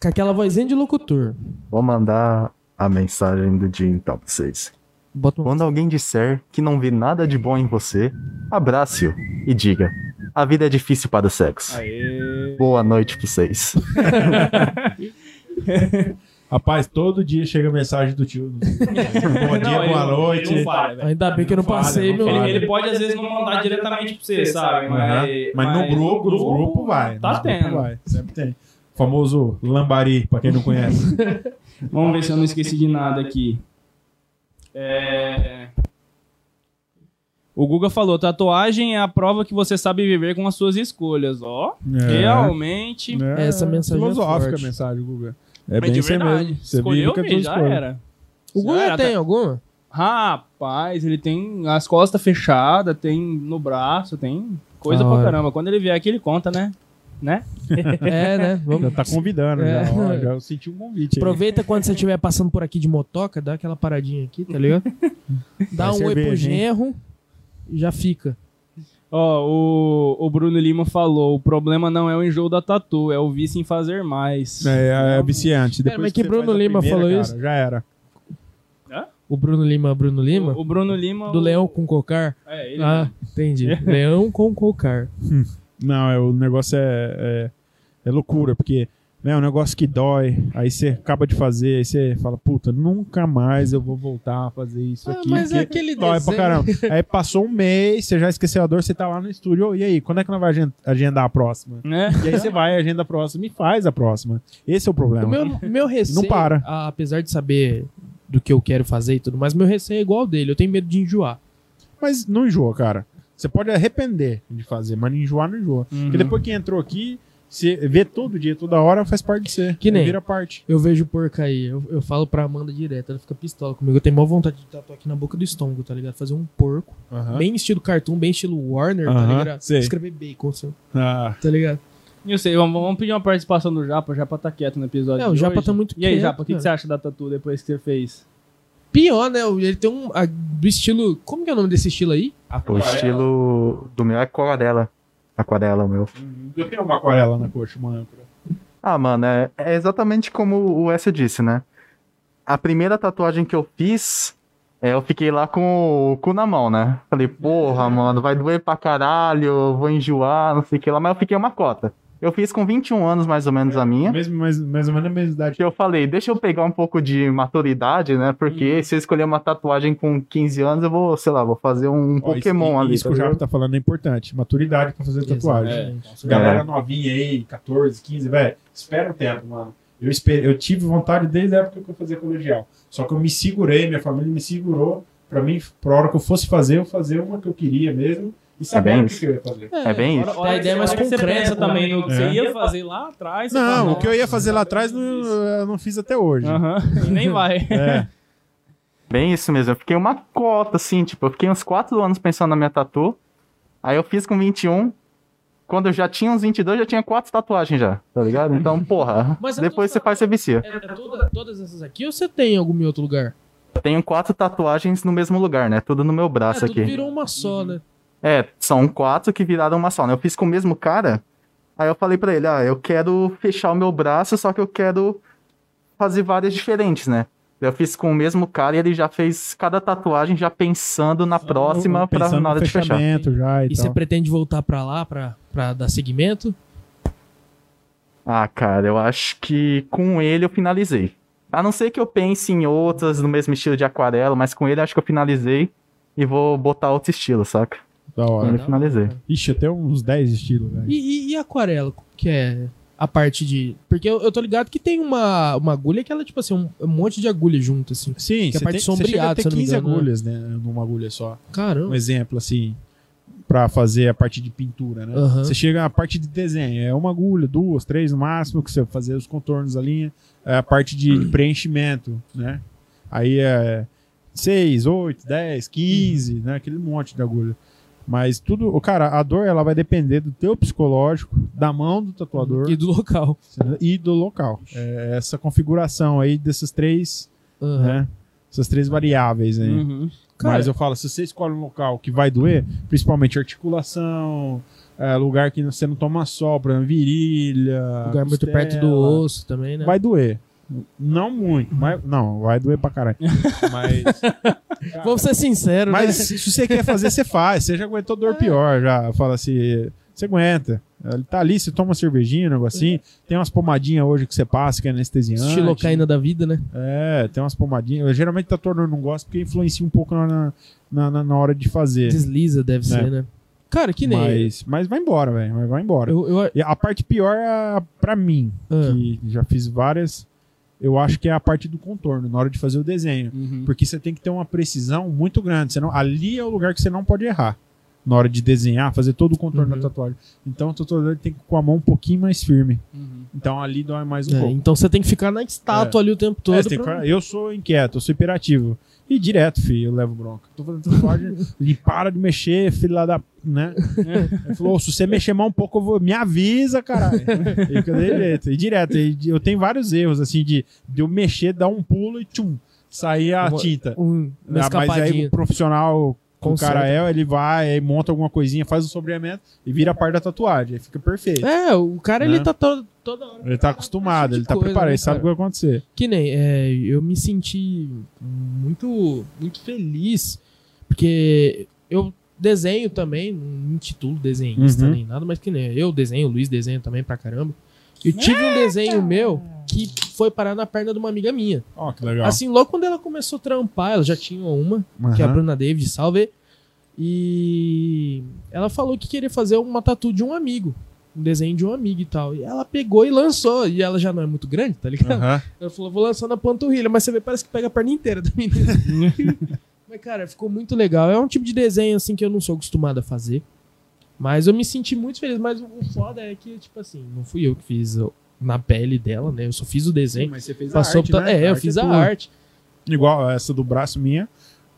Com aquela vozinha de locutor. Vou mandar a mensagem do dia então pra vocês. Bota. Quando alguém disser que não vê nada de bom em você, abrace-o e diga: A vida é difícil para o sexo. Aê. Boa noite pra vocês. <laughs> Rapaz, todo dia chega mensagem do tio. <laughs> Bom dia, Não, ele- boa ele noite. não falha. Ainda bem que eu não falha, passei, não meu. Ele, ele pode às vezes não mandar diretamente pra você, sabe? Aham. Mas, Mas no grupo, nos grupos vai. Tá tendo. vai. Sempre tem. O famoso lambari, pra quem não conhece. <laughs> Vamos ver se eu não esqueci de nada aqui. É... O Guga falou: tatuagem é a prova que você sabe viver com as suas escolhas. Ó, realmente. É, Essa mensagem é Filosófica forte. a mensagem, Guga. É Mas bem de aí verdade. mesmo. Você Escolheu já escolha. era. O Guga Já tem alguma? Rapaz, ele tem as costas fechadas, tem no braço, tem coisa Da pra caramba. Quando ele vier aqui, ele conta, né? Né? <laughs> É, né? Já Vamos... tá convidando, É. já, ó, já senti um convite. aí. Aproveita quando você estiver passando por aqui de motoca, dá aquela paradinha aqui, tá ligado? <laughs> Dá Vai um oi pro genro e já fica. Ó, o, o Bruno Lima falou: o problema não é o enjoo da tatu, é o vício em fazer mais. É, é viciante. Depois mas que Bruno Lima primeira, falou cara, isso? Já era. O Bruno Lima, Bruno Lima? O, o Bruno Lima. Do o- Leão com Cocar? É, ele. Ah, entendi. <laughs> Leão com Cocar. Não, é, o negócio é, é, é loucura, porque né, é um negócio que dói, aí você acaba de fazer, aí você fala, puta, nunca mais eu vou voltar a fazer isso Ah, aqui. mas é aquele dói pra caramba. Aí passou um mês, você já esqueceu a dor, você tá lá no estúdio, "Ô, e aí, quando é que nós vamos agen- agendar a próxima? Né? E aí você vai, agenda a próxima e faz a próxima. Esse é o problema. O meu, meu receio, Não para. apesar de saber do que eu quero fazer e tudo mais, meu receio é igual ao dele. Eu tenho medo de enjoar. Mas não enjoa, cara. Você pode arrepender de fazer, mas enjoar, não enjoa. Uhum. Porque depois que entrou aqui, você vê todo dia, toda hora, faz parte de você. Que nem- Vira parte. Eu vejo porca aí, eu, eu falo pra Amanda direto, ela fica pistola comigo. Eu tenho maior vontade de tatuar aqui na boca do estômago, tá ligado? Fazer um porco, Aham. bem estilo cartoon, bem estilo Warner, tá Aham, ligado? sei. Escrever bacon, assim, Ah, tá ligado? Eu sei, vamos, vamos pedir uma participação do Japa. O Japa tá quieto no episódio. É, o de Japa hoje. tá muito E aí, quieto, Japa, o que, que cara. você acha da tatu depois que você fez? Pior, né? Ele tem um. a- do estilo. Como que é o nome desse estilo aí? O estilo do meu é aquarela. Aquarela, o meu. eu tenho uma aquarela na coxa, uma âncora. Ah, mano, é, é exatamente como o S disse, né? A primeira tatuagem que eu fiz, é, eu fiquei lá com o cu na mão, né? Falei, porra, mano, vai doer pra caralho, vou enjoar, não sei o que lá, mas eu fiquei uma cota. Eu fiz com 21 anos, mais ou menos, a minha. Mesmo, mais, mais ou menos a mesma idade. que eu falei, deixa eu pegar um pouco de maturidade, né? Porque se eu escolher uma tatuagem com 15 anos, eu vou, sei lá, vou fazer um Ó, Pokémon isso, ali. Isso tá que o ligado? tá falando é importante. Maturidade pra fazer tatuagem. Exatamente. Galera É. novinha aí, 14, 15, velho, espera um tempo, mano. Eu, espe- eu tive vontade desde a época que eu fazia colegial. Só que eu me segurei, minha família me segurou pra mim, pra hora que eu fosse fazer, eu fazer uma que eu queria mesmo e saber bem o que, isso. que eu ia fazer. É bem isso. A ideia é mais concreta também no que É. você ia fazer lá atrás. Não, o que eu ia "Nossa, fazer lá atrás não, eu não fiz até hoje. Aham, e nem <laughs> vai. É. Bem isso mesmo. Eu fiquei uma cota, assim, tipo, eu fiquei uns 4 anos pensando na minha tatu. Aí eu fiz com 21. Quando eu já tinha uns 22, já tinha quatro tatuagens já, tá ligado? Então, porra, <laughs> Mas a depois você faz, você vicia. É, é toda- todas essas aqui ou você tem em algum outro lugar? Tenho quatro tatuagens no mesmo lugar, né? Tudo no meu braço é, tudo aqui. virou uma só, né? É, são quatro que viraram uma só, né? Eu fiz com o mesmo cara. Aí eu falei pra ele, ah, eu quero fechar o meu braço, só que eu quero fazer várias diferentes, né? Eu fiz com o mesmo cara e ele já fez cada tatuagem já pensando na próxima pra Pensando na hora de fechar. fechamento já e, E você pretende voltar pra lá pra, pra dar seguimento? Ah, cara, eu acho que com ele eu finalizei. A não ser que eu pense em outras no mesmo estilo de aquarela, mas com ele acho que eu finalizei e vou botar outro estilo, saca? Da hora. ele eu finalizei. Ixi, até uns 10 estilos, velho. E, e, e aquarela, que é a parte de. Porque eu, eu tô ligado que tem uma, uma agulha que ela, tipo assim, um, um monte de agulha junto, assim. Sim, Que a você, parte tem, você chega a sombreada, se eu não me 15 engano, né? agulhas, né? Numa agulha só. Um Caramba. exemplo, assim. pra fazer a parte de pintura, né? Aham. Você chega na parte de desenho, é uma agulha, duas, três no máximo, que você vai fazer os contornos da linha. É a parte de <clears throat> preenchimento, né? Aí é 6, 8, 10, 15, né? Aquele monte de agulha. Mas tudo, o cara, a dor ela vai depender do teu psicológico, da mão do tatuador E do local. e do local. É essa configuração aí desses três, Aham. né? Essas três variáveis aí. Uhum. Cara- Mas eu falo, se você escolhe um local que vai doer, principalmente articulação, é, lugar que você não toma sol, por exemplo, virilha, Lugar muito costela, perto do osso também, né? vai doer. Não muito, mas não, vai doer pra caralho. <laughs> Mas, <laughs> Vamos ser sinceros, mas né? se se você quer fazer, você faz. Você já aguentou dor pior, já. Fala assim, você aguenta. Ele tá ali, você toma uma cervejinha, um negocinho. Tem umas pomadinhas hoje que você passa, que é anestesiante. Estilocaína da vida, né? É, tem umas pomadinhas. Eu, geralmente tatuador não gosta porque influencia um pouco na, na, na, na hora de fazer. Desliza, deve ser, né? Cara, que nem. Mas, mas vai embora, velho. Mas vai embora. Eu, eu, E a parte pior é pra mim, Ah. que já fiz várias. Eu acho que é a parte do contorno, na hora de fazer o desenho. Uhum. Porque você tem que ter uma precisão muito grande. Senão, ali é o lugar que você não pode errar. Na hora de desenhar, fazer todo o contorno Uhum. da tatuagem. Então o tatuador tem que ir com a mão um pouquinho mais firme. Uhum. Então ali dói mais um é, pouco. então você tem que ficar na estátua ali o tempo todo. É, tem que pra- ficar- Eu sou inquieto, eu sou hiperativo. E direto, filho, eu levo bronca. Tô fazendo tatuagem, <laughs> ele para de mexer, filho lá da. Né? Ele falou: se você mexer mais um pouco, eu vou. Me avisa, caralho. E jeito. E direto. Eu tenho vários erros, assim, de, de eu mexer, dar um pulo e tchum, sair a tinta. Um, Ah, mas aí o profissional, o Conserta. cara é, ele vai, aí monta alguma coisinha, faz o sobreamento e vira a parte da tatuagem. Aí fica perfeito. É, o cara Né? ele tá to- toda hora. Ele tá acostumado, ele tá coisa, preparado, né, ele sabe o que vai acontecer. Que nem, é, eu me senti muito, muito feliz, porque eu desenho também, não me intitulo desenhista Uhum. nem nada, mas que nem eu desenho, o Luiz desenha também pra caramba. Eu tive um desenho meu que foi parar na perna de uma amiga minha. Ó, que legal. Assim, logo quando ela começou a trampar, ela já tinha uma, que é a. Bruna David, salve. E ela falou que queria fazer uma tatu de um amigo. Um desenho de um amigo e tal. E ela pegou e lançou. E ela já não é muito grande, tá ligado? Aham. Ela falou, vou lançar na panturrilha, mas você vê, parece que pega a perna inteira da menina. <laughs> mas, cara, ficou muito legal. É um tipo de desenho, assim, que eu não sou acostumado a fazer. Mas eu me senti muito feliz. Mas o foda é que, tipo assim, não fui eu que fiz na pele dela, né? Eu só fiz o desenho. Mas você fez Passou pra- né? É, eu arte fiz a tua. arte. Igual essa do braço minha,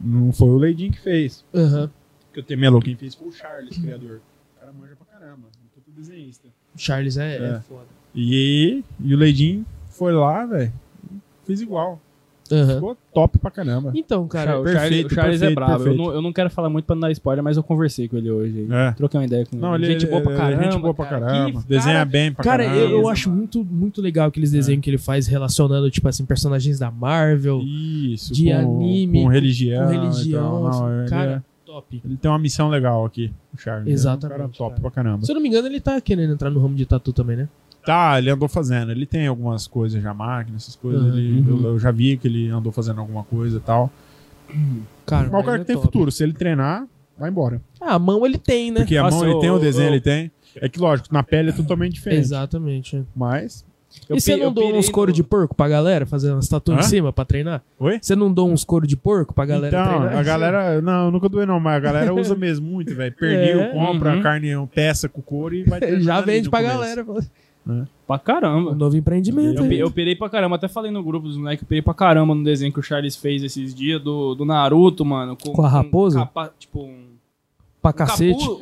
não foi o Leidinho que fez. Aham. Que eu louca, quem fez foi o Charles, criador. O cara manja pra caramba, um puta desenhista. O Charles é, é É. foda. E, e o Leidinho foi lá, velho, fez igual. Aham. Ficou top pra caramba. Então, cara, o perfeito, Charles, o Charles é perfeito, brabo. Eu não, eu não quero falar muito pra não dar spoiler, mas eu conversei com ele hoje. É. Troquei uma ideia com ele. Não, ele gente boa pra caramba. gente boa pra cara. caramba. Que Desenha cara- bem pra Cara, caramba. eu, eu Beleza, acho muito, muito legal aqueles desenhos que ele faz relacionando, tipo assim, personagens da Marvel, Isso, de com, anime, com religião. com religião. Não, assim, ele, cara, é- top. ele tem uma missão legal aqui, o Charles. Exatamente, É um cara top cara. pra caramba. Se eu não me engano, ele tá querendo entrar no ramo de tatu também, né? Tá, ele andou fazendo. Ele tem algumas coisas já, máquina, essas coisas. Uhum. ele- eu, eu já vi que ele andou fazendo alguma coisa e tal. Cara, Mas o cara é que tem top. futuro. Se ele treinar, vai embora. Ah, a mão ele tem, né? Porque a Nossa, mão ele eu- tem, o desenho eu- ele tem. É que, lógico, na pele é totalmente diferente. Exatamente. Mas. Eu e você não dou uns couro no- de porco pra galera fazer umas tatu Hã? em cima pra treinar? Oi? Você não dou uns couro de porco pra galera então, treinar? a galera. Não, nunca doei, não, mas a galera usa mesmo muito, velho. Pernil, <laughs> É. compra Uhum. carne, peça com couro e vai <laughs> Já vende pra começo. galera. Pra Um caramba. novo empreendimento. Eu, aí. pi- eu pirei pra caramba, até falei no grupo dos moleques, eu pirei pra caramba no desenho que o Charles fez esses dias do, do Naruto, mano. Com, Com a raposa? capa- tipo, um. pra um cacete. capu-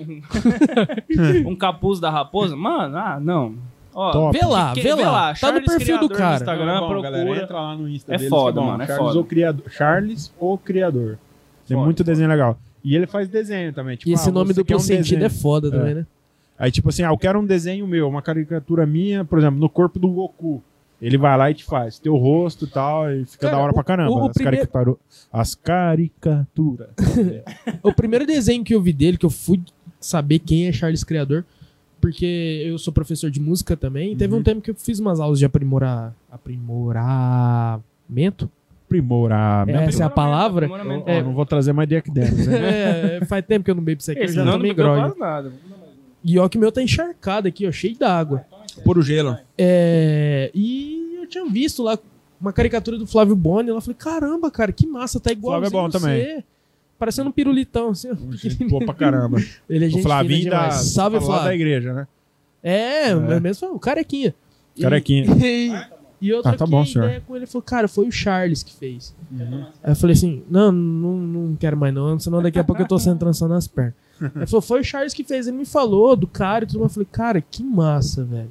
um, <laughs> um capuz da raposa? Mano, ah, não. Ó, Top. Vê lá, que- vê lá. Tá no Charles perfil do Criador no cara. Instagram, Não, é bom, procura. galera, entra lá no Insta É deles, foda, que é bom. mano, é Charles foda. O criador, Charles, o criador. Tem Foda, muito foda. desenho legal. E ele faz desenho também. Tipo, E esse ah, nome você quer duplo um sentido desenho. é foda também, né? Aí, tipo assim, ah, eu quero um desenho meu, uma caricatura minha, por exemplo, no corpo do Goku. Ele vai lá e te faz. Teu rosto e tal, e fica Cara, da hora pra caramba. o- o as, primeiro- caricaturo- as caricaturas. <laughs> O primeiro desenho que eu vi dele, que eu fui saber quem é Charles Criador, porque eu sou professor de música também, e teve Uhum. um tempo que eu fiz umas aulas de aprimorar, aprimoramento. Aprimoramento. Essa é a palavra? Aprimoramento. Ó, não vou trazer mais ideia aqui dentro, né? É, faz tempo que eu não bebo isso aqui, eu já não, não grog. quase nada. E ó que o meu tá encharcado aqui, ó, cheio d'água. Por o gelo. É, e eu tinha visto lá uma caricatura do Flávio Boni, ela falei, caramba, cara, que massa, tá igual Flávio é bom também. parecendo um pirulitão, assim. boa pra caramba. <laughs> Ele é o gente Flavinho fina da. Salve, lá da Flávio. igreja, né? É, É. é. mesmo o carequinha. E- Carequinha. <laughs> E, e outra Ah, tá que bom, a senhor. ideia com ele falou, cara, foi o Charles que fez. Uhum. Aí eu falei assim, não, não, não quero mais não, senão daqui a pouco eu tô sendo trançando nas pernas. <laughs> Ele falou, foi o Charles que fez. Ele me falou do cara e tudo mais. Eu falei, cara, que massa, velho.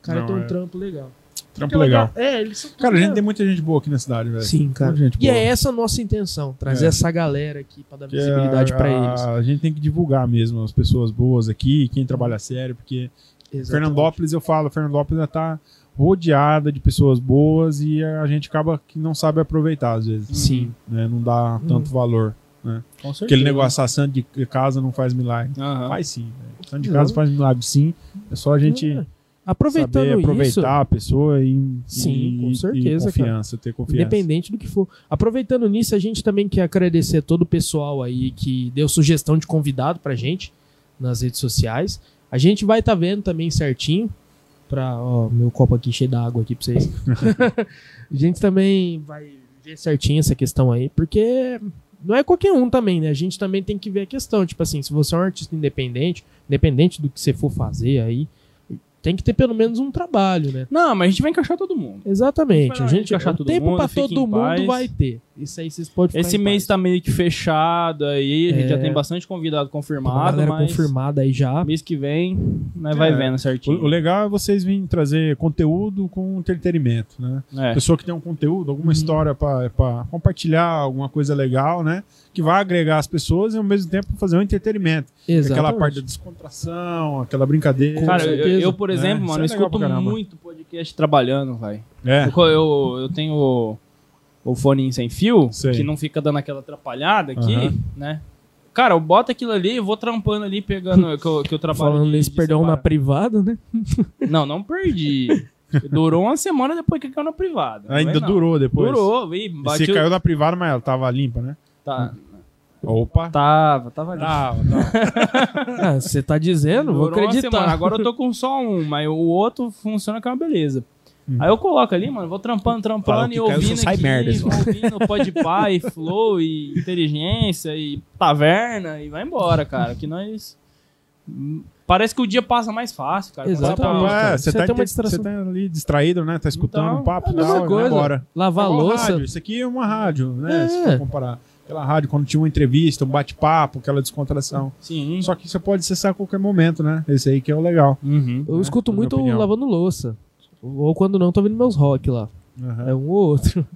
O cara Não, tem um é. trampo legal. Trampo legal. É, eles são Cara, a gente tem muita gente boa aqui na cidade, velho. Sim, cara. E é essa a nossa intenção, trazer É. essa galera aqui pra dar Que visibilidade a, pra eles. A gente tem que divulgar mesmo as pessoas boas aqui, quem trabalha sério, porque Exatamente. Fernandópolis, eu falo, Fernandópolis já tá rodeada de pessoas boas e a gente acaba que não sabe aproveitar às vezes. Sim. né? Não dá tanto valor. Com certeza. Aquele negócio, a santo de casa não faz milagre. Aham. Faz sim. velho. Santo de casa faz milagre sim. É só a gente É. Aproveitando saber aproveitar isso, a pessoa e, Sim, e- com e certeza, confiança, ter confiança. independente do que for. Aproveitando nisso, a gente também quer agradecer todo o pessoal aí que deu sugestão de convidado pra gente nas redes sociais. A gente vai estar vendo também certinho. Pra, ó, meu copo aqui cheio d'água aqui pra vocês. <laughs> <laughs> a gente também vai ver certinho essa questão aí, porque não é qualquer um também, né? A gente também tem que ver a questão. Tipo assim, se você é um artista independente, independente do que você for fazer aí, tem que ter pelo menos um trabalho, né? Não, mas a gente vai encaixar todo mundo. Exatamente. Vai lá, A gente encaixar o todo tempo fique todo mundo paz. vai ter. Isso aí vocês podem Esse mês paz. tá meio que fechado aí, a gente É. já tem bastante convidado confirmado, galera mas confirmada aí já. mês que vem nós vai É. vendo O, certinho. o legal é vocês virem trazer conteúdo com entretenimento, né? É. Pessoa que tem um conteúdo, alguma Uhum. história pra pra compartilhar, alguma coisa legal, né? Que vai agregar as pessoas e ao mesmo tempo fazer um entretenimento. Exatamente. Aquela parte da descontração, aquela brincadeira. Com Cara, eu, certeza. eu, por exemplo, É, mano, eu é escuto muito podcast trabalhando, vai. É. Eu, eu, eu tenho o, fone sem fio, Sei. que não fica dando aquela atrapalhada aqui, Aham. né? Cara, eu boto aquilo ali e vou trampando ali, pegando que eu, que eu trabalho. Falando nisso, perdão na privada, né? <laughs> Não, não perdi. Durou uma semana depois que caiu na privada. Ainda é não. durou depois. Durou, e E bati Você caiu na privada, mas ela tava limpa, né? Tá, Opa. tava, tava ali. Tava, tava. <laughs> Ah, você tá dizendo? Vou Durou uma acreditar. semana. Agora eu tô com só um, mas o outro funciona com uma beleza. Hum. Aí eu coloco ali, mano, vou trampando, trampando e ouvindo sai aqui, merda, ouvindo Podpah <laughs> e Flow e Inteligência e Taverna e vai embora, cara, que nós... Parece que o dia passa mais fácil, cara. Exatamente. tá-. É, você, Você tá, tem uma distração. você tá ali distraído, né? Tá escutando Então, um papo é e tal, coisa. embora. Lavar a Igual louça. rádio. Isso aqui é uma rádio, né? É. Se for comparar. Aquela rádio, quando tinha uma entrevista, um bate-papo, aquela descontração. Sim. Só que você pode acessar a qualquer momento, né? Esse aí que é o legal. Uhum. Eu escuto Na minha muito lavando louça. Ou quando não, tô ouvindo meus rock lá. Aham. É um ou outro.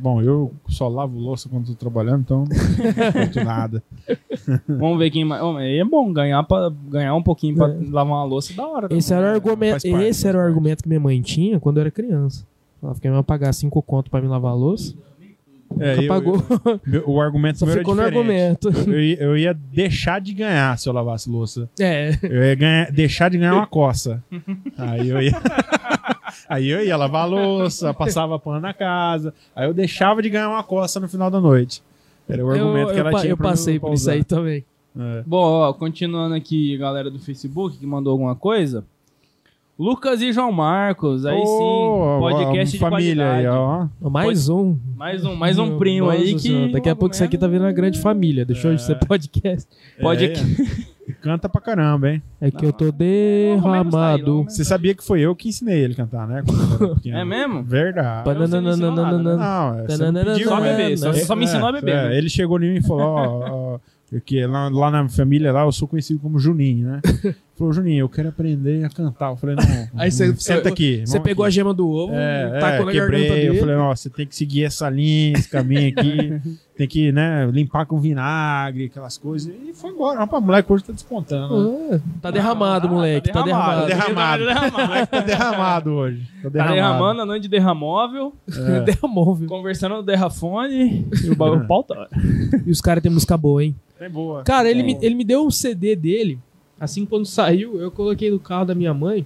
Bom, eu só lavo louça quando tô trabalhando, então não nada. <laughs> Vamos ver quem mais... É bom ganhar, pra, ganhar um pouquinho pra É. lavar uma louça da hora. Esse era o argumento, faz parte, esse era o argumento que minha mãe tinha quando eu era criança. Ela ficava me pagar cinco conto pra me lavar a louça. É, Nunca eu- pagou. <laughs> eu- o argumento Só meu era ficou no diferente. argumento. Eu ia, eu ia deixar de ganhar se eu lavasse louça. É. Eu ia ganhar- deixar de ganhar uma coça. Aí eu ia. <laughs> Aí eu ia lavar a louça, passava pano na casa. Aí eu deixava de ganhar uma coça no final da noite. Era o Eu, argumento que eu ela pa- tinha eu passei por isso aí também. É. Bom, ó, continuando aqui, galera do Facebook que mandou alguma coisa. Lucas e João Marcos, aí Ô, sim, podcast de família aí, qualidade. ó. Mais um. Mais um, mais um primo Nossa aí que. Senhora, Daqui a pouco isso aqui tá virando uma grande família. Deixou de ser podcast. Pode É, Canta pra caramba, hein? É que Não, eu tô derramado. vamos Você sabia que foi eu que ensinei ele a cantar, né? <laughs> É mesmo? Verdade. Não ensinou nada, né? Não, é, você não pediu, Só né? beber, só, É, só me ensinou a beber. É, né? ele chegou em mim e falou, ó, ó, que lá, lá na família lá eu sou conhecido como Juninho, né? <laughs> Falou, Juninho, eu quero aprender a cantar. Eu falei, não, <laughs> Aí você- senta aqui. Você pegou a aqui. gema do ovo, é, tacou é, na garganta quebrei, dele. eu falei, ó, você tem que seguir essa linha, esse caminho aqui, <laughs> tem que, né, limpar com vinagre, aquelas coisas. E foi embora. Rapaz, o moleque hoje tá descontando. né? Ah, tá derramado, moleque. Tá derramado. derramado. Derramado. Derramado. O moleque tá derramado hoje. Tá Tá derramado. derramando a noite de derramóvel, É. Derramou, viu? conversando no derrafone e o bagulho pau tá. E os caras têm música boa, hein? Tem boa. Cara, ele É. me, ele me deu um CD dele. Assim, quando saiu, eu coloquei no carro da minha mãe.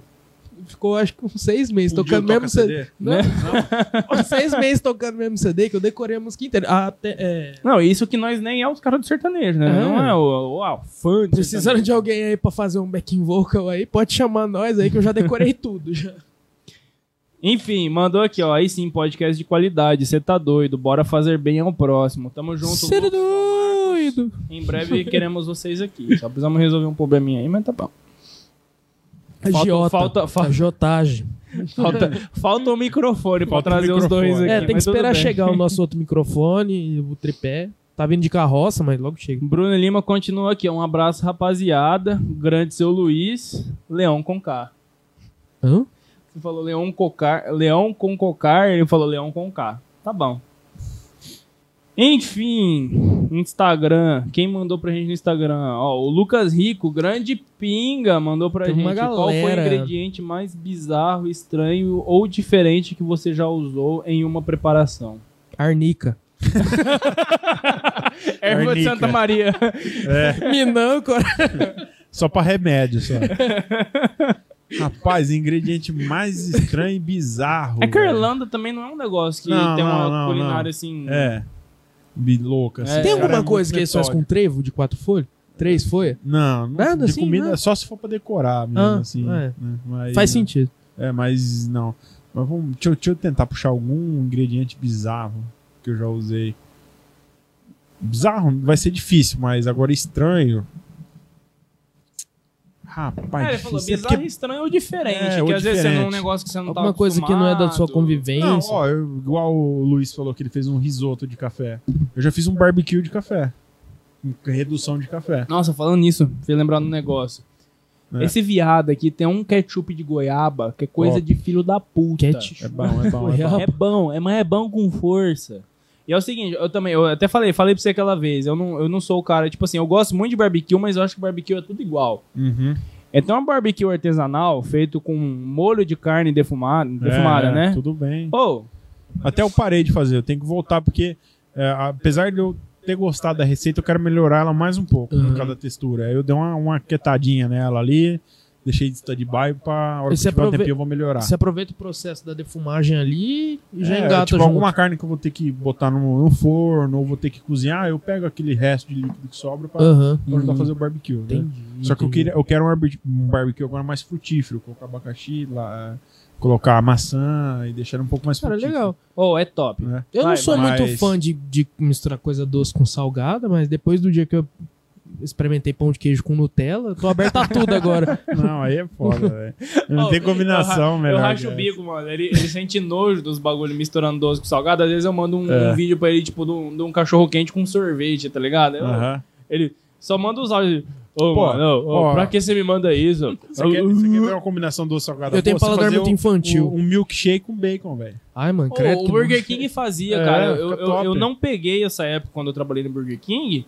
Ficou, acho que uns seis meses Um tocando o mesmo CD. CD. Não, não. <laughs> seis meses tocando o mesmo CD, que eu decorei a música inteira. Até, é, Não, isso que nós nem é os caras do sertanejo, né? É. Não é o, o, ah, o fã do precisando sertanejo. de alguém aí pra fazer um backing vocal aí, pode chamar nós aí que eu já decorei <laughs> tudo. Já. Enfim, mandou aqui, ó. Aí sim, podcast de qualidade. Você tá doido. Bora fazer bem ao próximo. Tamo junto. Cê é Lucas, João Marcos. Resolvido. Em breve queremos vocês aqui. Só precisamos resolver um probleminha aí, mas tá bom. Falta- Agiota. falta- falta- Agiotagem. Falta, falta o microfone pra Falta trazer os dois microfone. aqui. É, tem que esperar chegar o <laughs> nosso outro microfone, o tripé. Tá vindo de carroça, mas logo chega. Bruno Lima continua aqui. Um abraço, rapaziada. Grande seu Luiz. Leão com K. Hã? Você falou Leão Cocar, Leão com Cocar, ele falou Leão com K. Tá bom. Enfim, Instagram. Quem mandou pra gente no Instagram? Ó, o Lucas Rico, grande pinga, mandou pra Tem gente. uma Qual foi o ingrediente mais bizarro, estranho ou diferente que você já usou em uma preparação? Arnica. <laughs> Erva de. Santa Maria. É, <laughs> Minão, cara. só pra remédio, só. <laughs> Rapaz, ingrediente mais estranho e bizarro. É que a velho. Irlanda também não é um negócio que Não, tem uma não, não, culinária não. assim. É. Louca. assim. É, Tem alguma é coisa que eles fazem com trevo de quatro folhas? Três folhas? Não, não Nada de assim, comida é só se for pra decorar mesmo, Ah, assim. é. né? Mas- Faz sentido. É, mas não. Mas vamos, deixa, eu- deixa eu tentar puxar algum ingrediente bizarro que eu já usei. Bizarro vai ser difícil, mas agora estranho. Rapaz, É, ele falou. É bizarro, porque- estranho ou diferente. É, que ou às vezes você não é um negócio que você não Alguma tá coisa que não é da sua convivência. Não, ó, eu- igual o Luiz falou que ele fez um risoto de café. Eu já fiz um barbecue de café. Redução de café. Nossa, falando nisso, fui lembrar um negócio. É. Esse viado aqui tem um ketchup de goiaba que é coisa de filho da puta. Ketchup. É bom, é bom. É <laughs> bom. É bom, é, mas é bom com força. E é o seguinte, eu também, eu até falei, falei pra você aquela vez, eu não, eu não sou o cara, tipo assim, eu gosto muito de barbecue, mas eu acho que barbecue é tudo igual. Uhum. Então, um barbecue artesanal feito com molho de carne defumada, defumada É, né? Tudo bem. Pô, Até eu parei de fazer, eu tenho que voltar porque, é, apesar de eu ter gostado da receita, eu quero melhorar ela mais um pouco Uhum. por causa da textura. Aí eu dei uma, uma quietadinha nela ali, deixei de stand-by pra hora E que você tiver um tempinho eu vou melhorar. Você aproveita o processo da defumagem ali e já É, engata tipo, junto. alguma carne que eu vou ter que botar no, no forno ou vou ter que cozinhar, eu pego aquele resto de líquido que sobra pra, Aham. pra ajudar a fazer o barbecue. né? Entendi. Só que eu, queria, eu quero um barbe- um barbecue agora mais frutífero, colocar abacaxi, lá, é, colocar maçã e deixar um pouco mais Cara, frutífero. legal. oh, é top. Né? Eu Vai, não sou mas- muito fã de, de misturar coisa doce com salgada, mas depois do dia que eu experimentei pão de queijo com Nutella, tô aberto a tudo agora. <laughs> Não, aí é foda, velho. Não Oh, tem combinação eu, melhor. Eu racho o bico, mano. Ele, ele sente nojo dos bagulhos misturando doce com salgado. Às vezes eu mando um, É. um vídeo pra ele, tipo, de um, de um cachorro quente com sorvete, tá ligado? Eu- Aham. Ele só manda os áudios. Ô, Pô, mano, pra que você me manda isso? Você quer, você quer ver uma combinação doce salgada? Eu tenho paladar muito um- infantil. Um, um milkshake com bacon, velho. Ai, mano, credo. o que Burger. King fazia, É, cara. Eu, eu, eu não peguei essa época quando eu trabalhei no Burger King,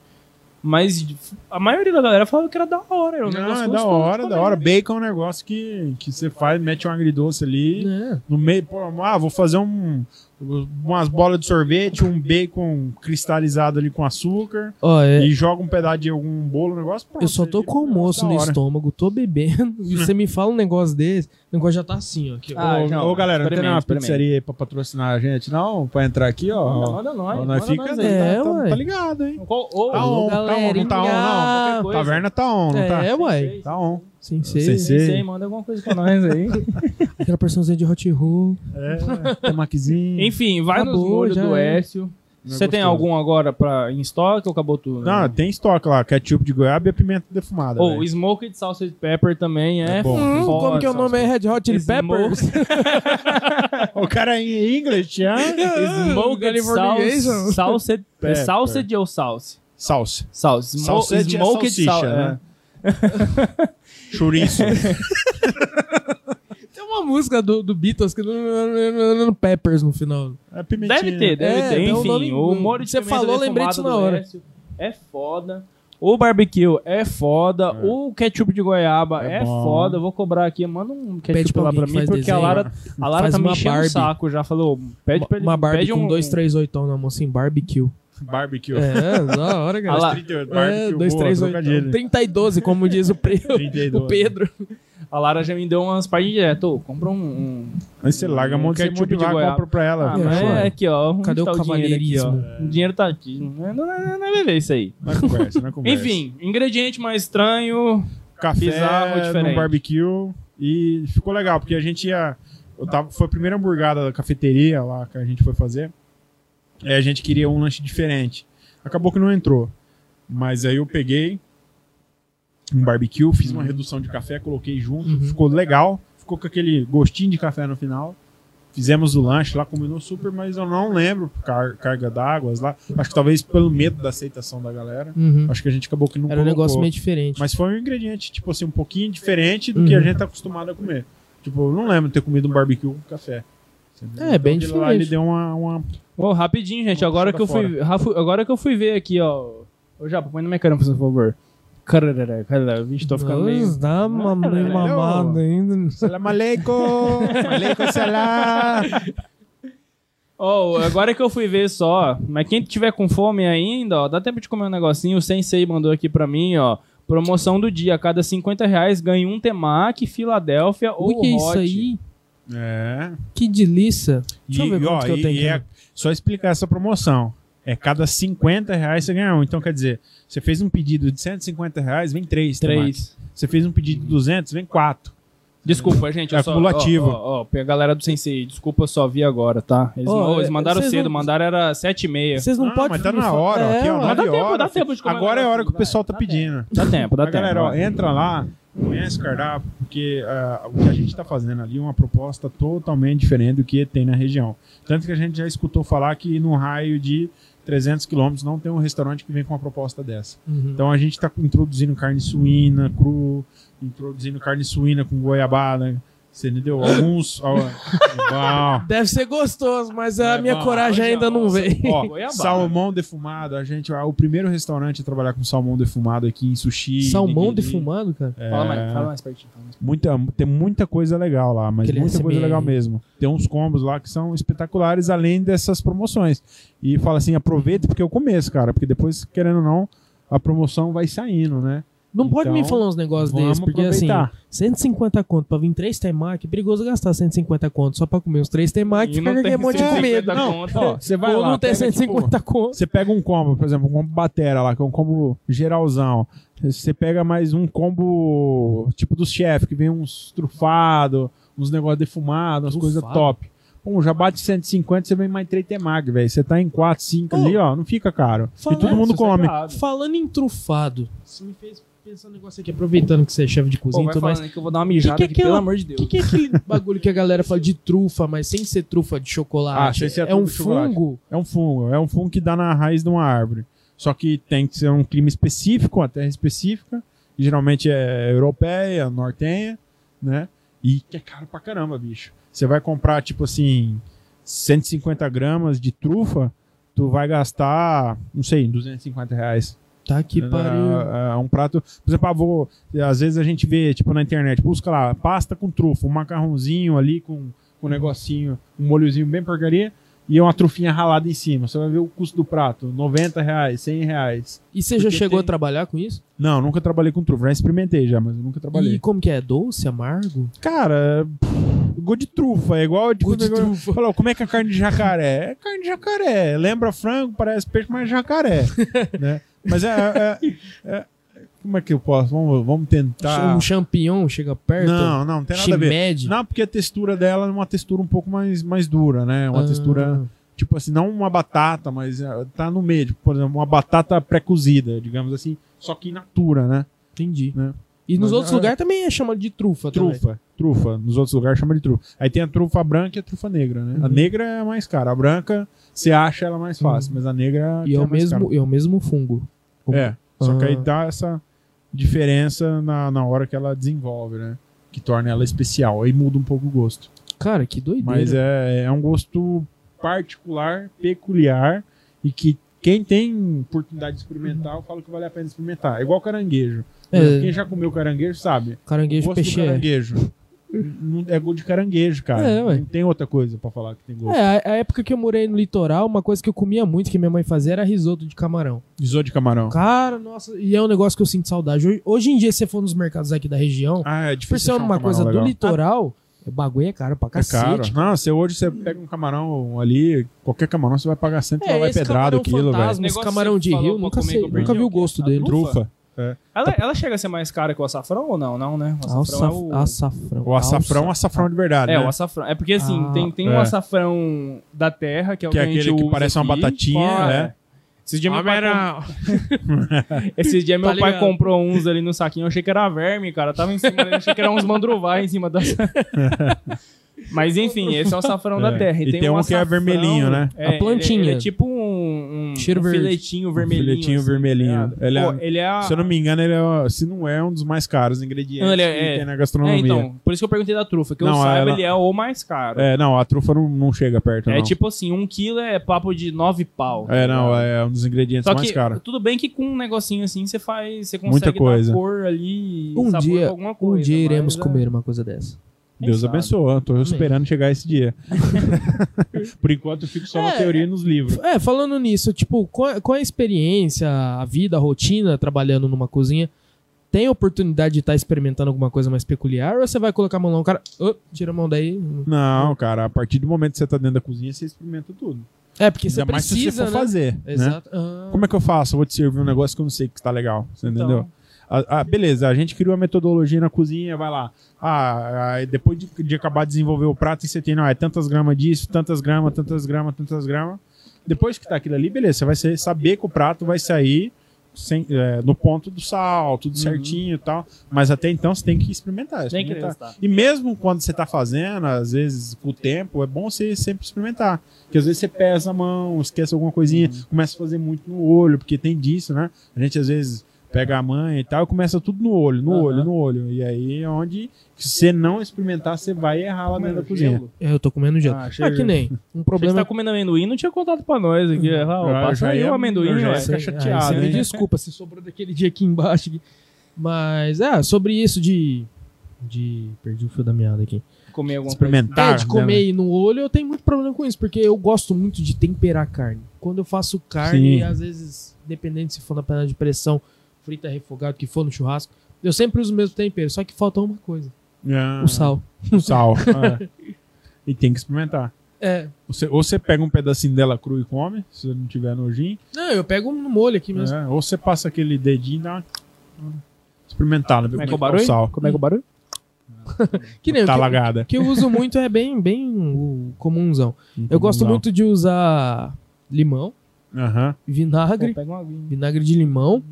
mas a maioria da galera falava que era da hora. Era um Não, negócio é da hora, da hora. Bacon é um negócio que, que você faz, mete um agridoce ali. É. No meio, pô, ah, vou fazer um, umas bolas de sorvete, um bacon cristalizado ali com açúcar Ó, é, e joga um pedaço de algum bolo, negócio. pronto. eu só tô Aí, com almoço no estômago, tô bebendo, e você me fala um negócio desse, o negócio já tá assim, ó. Aqui, ó. Ah, ô, não, ô, galera, não tem uma pizzaria aí pra patrocinar a gente, não? Pra entrar aqui, ó. Manda nós. Ó, nós fica, nós tá, aí. É, tá- ué. tá ligado, hein? Qual- ô, Tá on, tá on, não tá on, não. Qualquer coisa. Taverna tá on, não tá? É. Sei, Tá on. Sem ser. Sem ser. sei, manda alguma coisa pra nós aí. <laughs> Aquela porçãozinha de hot roll. É, temaquizinho. Enfim, vai nos Acabou, molhos já do é. Écio. Não é Você tem algum agora pra, em estoque ou acabou tudo? Não, tem estoque lá, ketchup de goiaba e a pimenta defumada. Ou velho. o Smoked Salted Pepper também é, É bom. Hum, como que é o nome? É Red Hot Chili Peppers? <laughs> O cara é em inglês, hã? Smoked. Salsa, Salted, é Pepper. Ou Salse? Salsa. Salse. Smo- é smoked salsicha, sal- né? <laughs> Chouriço. <laughs> Tem uma música do, do Beatles que não no Peppers no final. É pimentinha. Deve ter, deve É, ter. um Enfim, nome- o molho de Você falou, lembrei disso na hora. Écio é foda. O barbecue é foda. É. O ketchup de goiaba É é, foda. Eu vou cobrar aqui. Manda um Pede ketchup pra lá pra mim, faz porque a desenho. Lara, a Lara tá me uma enchendo o Barbie. saco já. Falou, pede pra ele. uma Barbie pede com um, dois, três oitão na mão, assim, barbecue. Barbecue. É, da hora, Ah <laughs> cara. lá. 38, É, barbecue, dois, boa, três, trocadilho. oitão. 30 e 12, como diz o, pre... 32. <laughs> o Pedro. A Lara já me deu umas partes direto. Ô, compra um, um- Aí você larga a mão Um de ketchup ketchup de lá, goiaba. compra pra ela. Ah, É, mas é aqui, ó. Onde Cadê tá o dinheiro aqui, ó? cavalheirismo? O dinheiro tá aqui. Não, não, não, não vai ver isso aí. Na conversa, na <laughs> conversa. Enfim, ingrediente mais estranho. café bizarro, diferente. no barbecue e ficou legal, porque a gente ia. Eu tava, foi a primeira hamburgada da cafeteria lá que a gente foi fazer. E a gente queria um lanche diferente. Acabou que não entrou. Mas aí eu peguei um barbecue, fiz Uhum. uma redução de café, coloquei junto, Uhum. ficou legal, ficou com aquele gostinho de café no final. Fizemos o lanche lá, combinou super, mas eu não lembro car- carga d'águas lá. Acho que talvez pelo medo da aceitação da galera. Uhum. Acho que a gente acabou que não Era um colocou. negócio meio diferente. Mas foi um ingrediente, tipo assim, um pouquinho diferente do que Uhum. a gente tá acostumado a comer. Tipo, eu não lembro de ter comido um barbecue com café. É, bem de lá diferente. ele deu uma, uma Ô, rapidinho, gente. Agora que, eu fui, Rafa, agora que eu fui ver aqui, ó. Ô, Japa, põe no minha câmera, por favor. Carará, carará. Vixe, tô ficando meio. Nossa, dá uma meio mamada ainda. Salam aleikum! aleikum salam! Ó, agora que eu fui ver só, mas quem tiver com fome ainda, ó, dá tempo de comer um negocinho. O Sensei mandou aqui pra mim, ó. Promoção do dia, a cada 50 reais ganha um temaki, Filadélfia ou O que é isso aí? É. Que delícia. Deixa eu ver E, ó, quanto que eu e- tenho e é- só explicar essa promoção. É cada 50 reais você ganha um. Então, quer dizer, você fez um pedido de 150 reais, vem três. Três. Você fez um pedido de 200, vem quatro. Desculpa, gente. É acumulativo. Ó, ó, ó, pra galera do Sensei, desculpa, eu só vi agora, tá? Eles, Ó, eles é, mandaram cedo, não- mandaram era 7 e meia. Vocês não Ah, podem. mas tá na hora, É, aqui, ó. dá tempo, horas, dá tempo de comer Agora é a hora que o pessoal tá dá pedindo. Dá tempo, dá Mas, tempo. galera, ó, entra lá, conhece o cardápio, porque ah, o que a gente tá fazendo ali é uma proposta totalmente diferente do que tem na região. Tanto que a gente já escutou falar que no raio de 300 quilômetros não tem um restaurante que vem com uma proposta dessa. Uhum. Então a gente está introduzindo carne suína cru, introduzindo carne suína com goiabada, você entendeu? Alguns. bom. <laughs> Deve ser gostoso, mas a É minha bom. coragem ainda não. Ó, Goiabada. salmão defumado, a gente, ó, o primeiro restaurante a trabalhar com salmão defumado aqui em sushi. Salmão nigiri. defumado, cara. É, Fala, mais, fala mais pertinho. Fala mais pertinho. muita, tem muita coisa legal lá, mas Aquele muita coisa legal mesmo. Tem uns combos lá que são espetaculares, além dessas promoções. E fala assim, aproveita porque é o começo, cara, porque depois, querendo ou não, a promoção vai saindo, né? Não pode me Então, falar uns negócios desses, porque assim, aproveitar. 150 conto pra vir três temaki, é perigoso gastar 150 conto só pra comer os três temaki, E fica não com aquele tem monte de 150 comida. Ó, você vai Ou lá, não tem pega, tipo, 150 conto. Você pega um combo, por exemplo, um combo batera lá, que é um combo geralzão. Você pega mais um combo tipo dos chefes, que vem uns trufados, uns negócios defumados, umas coisas top. Pô, já bate 150, você vem mais 3 temag, velho. Você tá em 4, 5 ali, ó, não fica caro. Fala- e todo mundo come. Falando em trufado, você me fez pensar um negócio aqui, aproveitando que você é chefe de Pô, cozinha e vai tudo mais. que eu vou dar uma mijada Que que é aqui, pelo amor de O Deus. que, que é aquele <laughs> bagulho que a galera fala de trufa, mas sem ser trufa de chocolate? Ah, é trufa um fungo? É um fungo, é um fungo que dá na raiz de uma árvore. Só que tem que ser um clima específico, uma terra específica. geralmente é europeia, nortenha, né? E que é caro pra caramba, bicho. Você vai comprar, tipo assim, 150 gramas de trufa, tu vai gastar, não sei, 250 reais. Tá que É, pariu. é, é um prato. Por exemplo, ah, vou, às vezes a gente vê, tipo, na internet, busca lá, pasta com trufa, um macarrãozinho ali com, com um negocinho, um molhozinho bem porcaria, e uma trufinha ralada em cima. Você vai ver o custo do prato: 90 reais, 100 reais. E você já chegou tem- a trabalhar com isso? Não, nunca trabalhei com trufa. Já experimentei já, mas nunca trabalhei. E como que é? Doce, amargo? Cara, gosto de trufa. É igual tipo, de negócio- trufa. Falou, como é que é a carne de jacaré? É carne de jacaré. Lembra frango, parece peixe, mas é jacaré. <laughs> né? Mas é, é- é- Como é que eu posso? Vamos, vamos tentar. Um champignon chega perto? Não, não, não tem nada a ver. Não, porque a textura dela é uma textura um pouco mais, mais dura, né? Uma Ah, textura, tipo assim, não uma batata, mas é, tá no meio. Tipo, por exemplo, uma batata pré-cozida, digamos assim, só que in natura, né? Entendi. Né? E nos Mas, outros é- lugares também é chamado de trufa. também. Trufa, trufa. Nos outros lugares chama de trufa. Aí tem a trufa branca e a trufa negra, né? A Uhum. negra é mais cara. A branca, você acha ela mais fácil, mas a negra E é o, mesmo, cara. é o mesmo fungo. É, só que aí Ah. dá essa diferença na, na hora que ela desenvolve, né? Que torna ela especial. Aí muda um pouco o gosto. Cara, que doideira. Mas é, é um gosto particular, peculiar e que quem tem oportunidade de experimentar, eu falo que vale a pena experimentar. É igual caranguejo. É. Quem já comeu caranguejo sabe. Caranguejo peixe é. caranguejo. É gosto de caranguejo, cara. É, ué. não tem outra coisa pra falar que tem gosto. É, a, época que eu morei no litoral, uma coisa que eu comia muito, que minha mãe fazia, era risoto de camarão. Risoto de camarão. Cara, nossa, e é um negócio que eu sinto saudade. Hoje, hoje em dia, se você for nos mercados aqui da região, Ah, é por ser um uma camarão coisa do legal. litoral, o bagulho é caro pra É caro. cacete. Não, você hoje você pega um camarão ali, qualquer camarão você vai pagar 100 É, vai esse pedrado camarão aquilo, velho. fantasma, esse Negócio camarão de rio, nunca, sei, nunca vi o gosto dele. Trufa. Ela, ela chega a ser mais cara que o açafrão ou não? Não, né? O o açafrão é o... açafrão. O açafrão, Alça- açafrão de verdade, É, né? o açafrão. É porque assim, Ah, tem, tem um é. açafrão da terra, que é o Que que, é aquele que parece uma aqui. batatinha, Ó, né? é. Esses dias meu pai, era... <laughs> dias meu Tá pai comprou uns ali no saquinho. Eu achei que era verme, cara. Tava em cima dele, eu achei que era uns mandruvai em cima da. <laughs> Mas enfim, esse é o açafrão da É. terra. E tem um que é vermelhinho, né? É, A plantinha. Ele, ele é tipo um, um, Cheiro um verde. filetinho vermelhinho. filetinho assim, vermelhinho. tá ligado? Ele é- Pô, ele é a- Se eu não me engano, ele é, se não é um dos mais caros ingredientes Ele é- que é. tem na É, gastronomia. então, por isso que eu perguntei da trufa, que eu Não, saiba, ela- ele é o mais caro. É, não, a trufa não, não chega perto, É não. tipo assim, um quilo é papo de nove pau. É, tá não, ligado? é um dos ingredientes Só mais caros. tudo bem que com um negocinho assim você faz, você Muita consegue coisa. dar cor ali, Um sabor dia, com alguma coisa. um dia iremos é, comer uma coisa dessa. Deus sabe? abençoe, tô esperando chegar esse dia. <laughs> Por enquanto eu fico só na É. teoria e nos livros. É, falando nisso, tipo, qual, qual é a experiência, a vida, a rotina trabalhando numa cozinha? Tem oportunidade de estar experimentando alguma coisa mais peculiar? Ou você vai colocar a mão lá, um cara, "Ô, tira a mão daí? Não, cara, a partir do momento que você tá dentro da cozinha, você experimenta tudo. É, porque você Ainda mais se você precisa, for né? fazer. né? Exato. Ah. Como é que eu faço? Eu vou te servir um negócio que eu não sei que tá legal. Você Então, entendeu? Ah, ah, beleza, a gente criou a metodologia na cozinha, vai lá. Ah, depois de, de acabar de desenvolver o prato, você tem, não, é tantas gramas disso, tantas gramas, tantas gramas, tantas gramas. Depois que tá aquilo ali, beleza, você vai ser- saber que o prato vai sair sem- é, no ponto do sal, tudo certinho e tal. Mas até então você tem que experimentar. Tem que. E mesmo quando você tá fazendo, às vezes com o tempo, é bom você sempre experimentar. Porque às vezes você pesa a mão, esquece alguma coisinha, começa a fazer muito no olho, porque tem disso, né? A gente às vezes pega a mãe e tal e começa tudo no olho, no Aham. olho, no olho. E aí é onde, se você não experimentar, você vai errar lá dentro da cozinha. Gelo? É, eu tô comendo gelo. Ah, Ah, achei- que nem. Um Você problema tá comendo amendoim, não tinha contado pra nós aqui. Ah, Ah, passa aí o amendoim, eu já ué. chateado, ah, você me desculpa se sobrou daquele dia aqui embaixo. aqui. Mas, é, sobre isso de. De. Perdi o fio da meada aqui. Comer alguma Experimentar. é, de comer no olho, eu tenho muito problema com isso, porque eu gosto muito de temperar carne. Quando eu faço carne, Sim. às vezes, dependendo se for na panela de pressão, frita, refogado, que for no churrasco, eu sempre uso o mesmo tempero, só que falta uma coisa: Ah, o sal. O sal. <laughs> é. E tem que experimentar. É. Você, ou você pega um pedacinho dela cru e come, se você não tiver nojinho. Não, eu pego no molho aqui mesmo. É, ou você passa aquele dedinho e dá uma experimentada. ver Como é que é o barulho? sal. Como é que é o barulho? <laughs> Que nem o Tá que, lagada. o que eu uso muito é bem, bem o comunzão. Eu gosto Não. muito de usar limão, Aham. vinagre, Pega uma aguinha. vinagre de limão.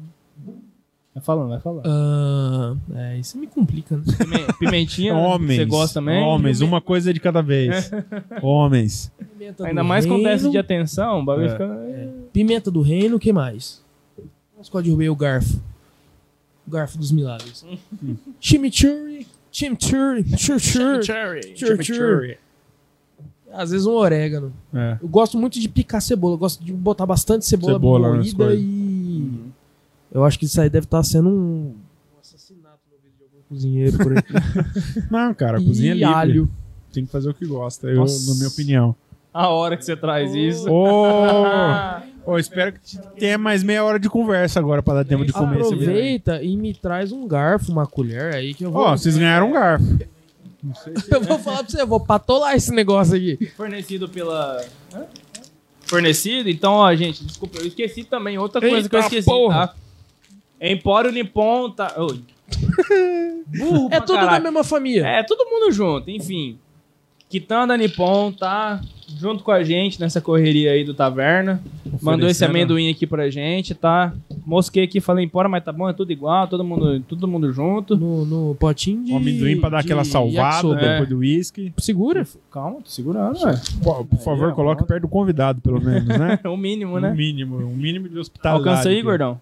Vai falando, vai falando. ah, é, isso me complica, né? Pime- <laughs> Pimentinha, Homens. você gosta também? Homens, uma coisa de cada vez. <laughs> Homens. Pimenta Ainda mais reino, déficit de atenção, o bagulho É. fica... Pimenta do reino, o que mais? Mas qual derrubei o garfo? O garfo dos milagres. <laughs> Chimichurri, chimichurri, chimichurri. Cherry. Chimichurri. Às vezes um orégano. É. Eu gosto muito de picar cebola. Eu gosto de botar bastante cebola, Cebola moída e... Eu acho que isso aí deve estar sendo um... um assassinato no vídeo de algum cozinheiro por aí. <laughs> Não, cara, a cozinha é e livre. alho. Tem que fazer o que gosta, eu, Nossa. na minha opinião. A hora que você traz isso. Ô, <laughs> ô, espero que tenha mais meia hora de conversa agora pra dar tempo de comer esse vídeo. Aproveita e me traz um garfo, uma colher aí que eu vou... Ó, vocês ganharam um garfo. Eu vou falar pra você, eu vou patolar esse negócio aqui. Fornecido pela... Hã? Fornecido? Então, ó, gente, desculpa, eu esqueci também. Outra coisa Eita que eu esqueci, porra. tá? Empório Nippon tá... Oi. <laughs> Burro É tudo da mesma família. É, todo mundo junto, enfim. Quitanda Nippon tá junto com a gente nessa correria aí do Taverna. Mandou esse amendoim aqui pra gente, tá? Mosquei aqui, falei, embora, mas tá bom, é tudo igual, todo mundo, todo mundo junto. No, no potinho de. Um amendoim pra dar de aquela salvada yakisoba. É. depois do uísque. Segura. Calma, tô segurando, velho. Por, por favor, é, coloque perto do convidado, pelo menos, né? É <laughs> o mínimo, né? mínimo, um mínimo de hospitalidade. Alcança aí, aqui. gordão.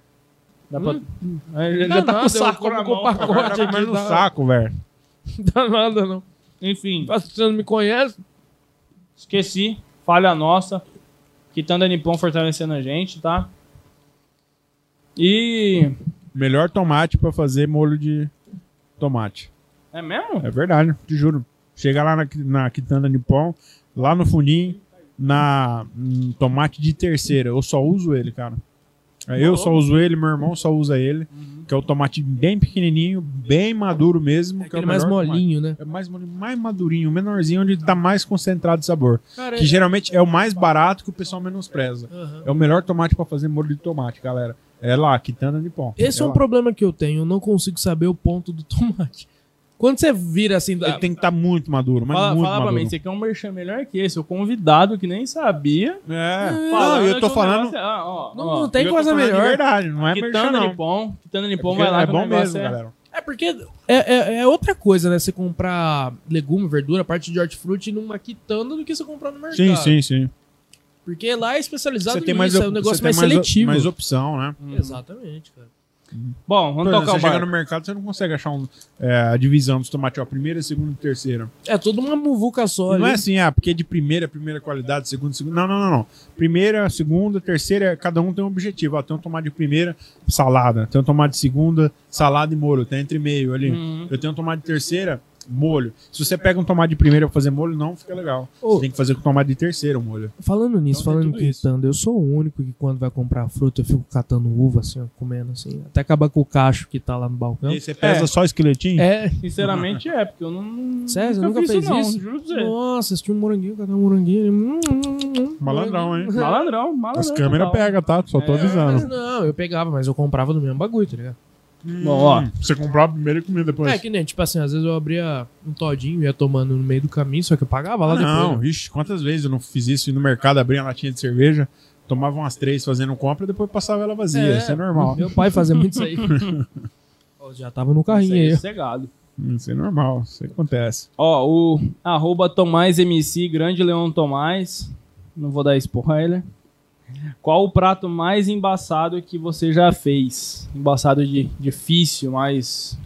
Dá pra... Hum. É, Já, Dá já tá nada, com o saco eu com o pacote Tá aqui. no saco, velho. <laughs> Dá nada, não. Enfim, Você não me conhece? esqueci. Falha nossa. Quitanda Nippon fortalecendo a gente, tá? E... Melhor tomate pra fazer molho de tomate. É mesmo? É verdade, te juro. Chega lá na, na Quitanda Nippon, lá no fundinho, na hum, tomate de terceira. Eu só uso ele, cara. É, Eu só uso ele, meu irmão só usa ele. Que é o tomate bem pequenininho, bem maduro mesmo. que é o mais melhor tomate. molinho, né? É mais, molinho, mais madurinho, menorzinho, onde tá mais concentrado de sabor. Cara, Que geralmente é o mais barato que o pessoal menospreza. Aham. É o melhor tomate pra fazer molho de tomate, galera. É lá, Quitanda Nippon. Esse é, um lá. problema que eu tenho. Eu não consigo saber o ponto do <laughs> tomate. Quando você vira assim. Ele tem que estar muito maduro, mas Fala, muito fala pra maduro. mim, você quer um merchan melhor que esse? O convidado que nem sabia. É, não, falando eu tô falando. negócio é- ah, ó, Não, ó, não tem coisa melhor. verdade, não é merchan, Quitanda não. Quitanda Nippon, Porque vai lá é bom mesmo, é... galera. É porque é, é, é outra coisa, né? Você comprar legume, verdura, parte de hortifruti numa quitanda do que você comprar no mercado. Sim, sim, sim. Porque lá é especializado Você tem nisso, mais, é um negócio você mais tem mais, seletivo. mais opção, né? Exatamente, cara. Bom, vamos exemplo, tocar você o chega barco. no mercado, você não consegue achar um, é, a divisão dos tomates, ó, primeira, segunda e terceira. É tudo uma muvuca só E não é assim, ah, porque de primeira, primeira qualidade, segunda, segunda. Não, não, não, não. Primeira, segunda, terceira, cada um tem um objetivo. Ó, tem um tomate de primeira, salada. Tem um tomate de segunda, salada e molho. Tem entre meio ali. Uhum. Eu tenho um tomate de terceira, molho. Se você pega um tomate de primeira pra fazer molho, não fica legal. Ô. Você tem que fazer com tomate de terceira o molho. Falando nisso, Então falando quitanda, eu sou o único que quando vai comprar fruta eu fico catando uva, assim, ó, comendo assim, até acabar com o cacho que tá lá no balcão. E aí você pesa É. só esqueletinho? É, Sinceramente é, porque eu não. Sério, você nunca fiz fez não, isso? Você. nossa, tinha um moranguinho, cadê um moranguinho? Hum, hum, hum, Malandrão, hein? <laughs> Malandrão, malandrão. As câmeras pegam, tá? Só tô É, avisando. Mas não, eu pegava, mas eu comprava do mesmo bagulho, tá ligado? Bom, ó. Hum, Você comprava primeiro e comia depois. É que nem, tipo assim, às vezes eu abria um todinho e ia tomando no meio do caminho, só que eu pagava lá Ah, não, depois. ixi, quantas vezes eu não fiz isso? Ir no mercado, abria uma latinha de cerveja, tomava umas três fazendo compra e depois passava ela vazia. É. Isso é normal. Meu pai fazia muito isso aí. <laughs> Ó, Já tava no carrinho Isso aí é aí. cegado. Isso é normal, isso acontece. Ó, o arroba Tomás MC, grande Leão Tomás. Não vou dar spoiler. Qual o prato mais embaçado que você já fez? Embaçado de difícil, mais.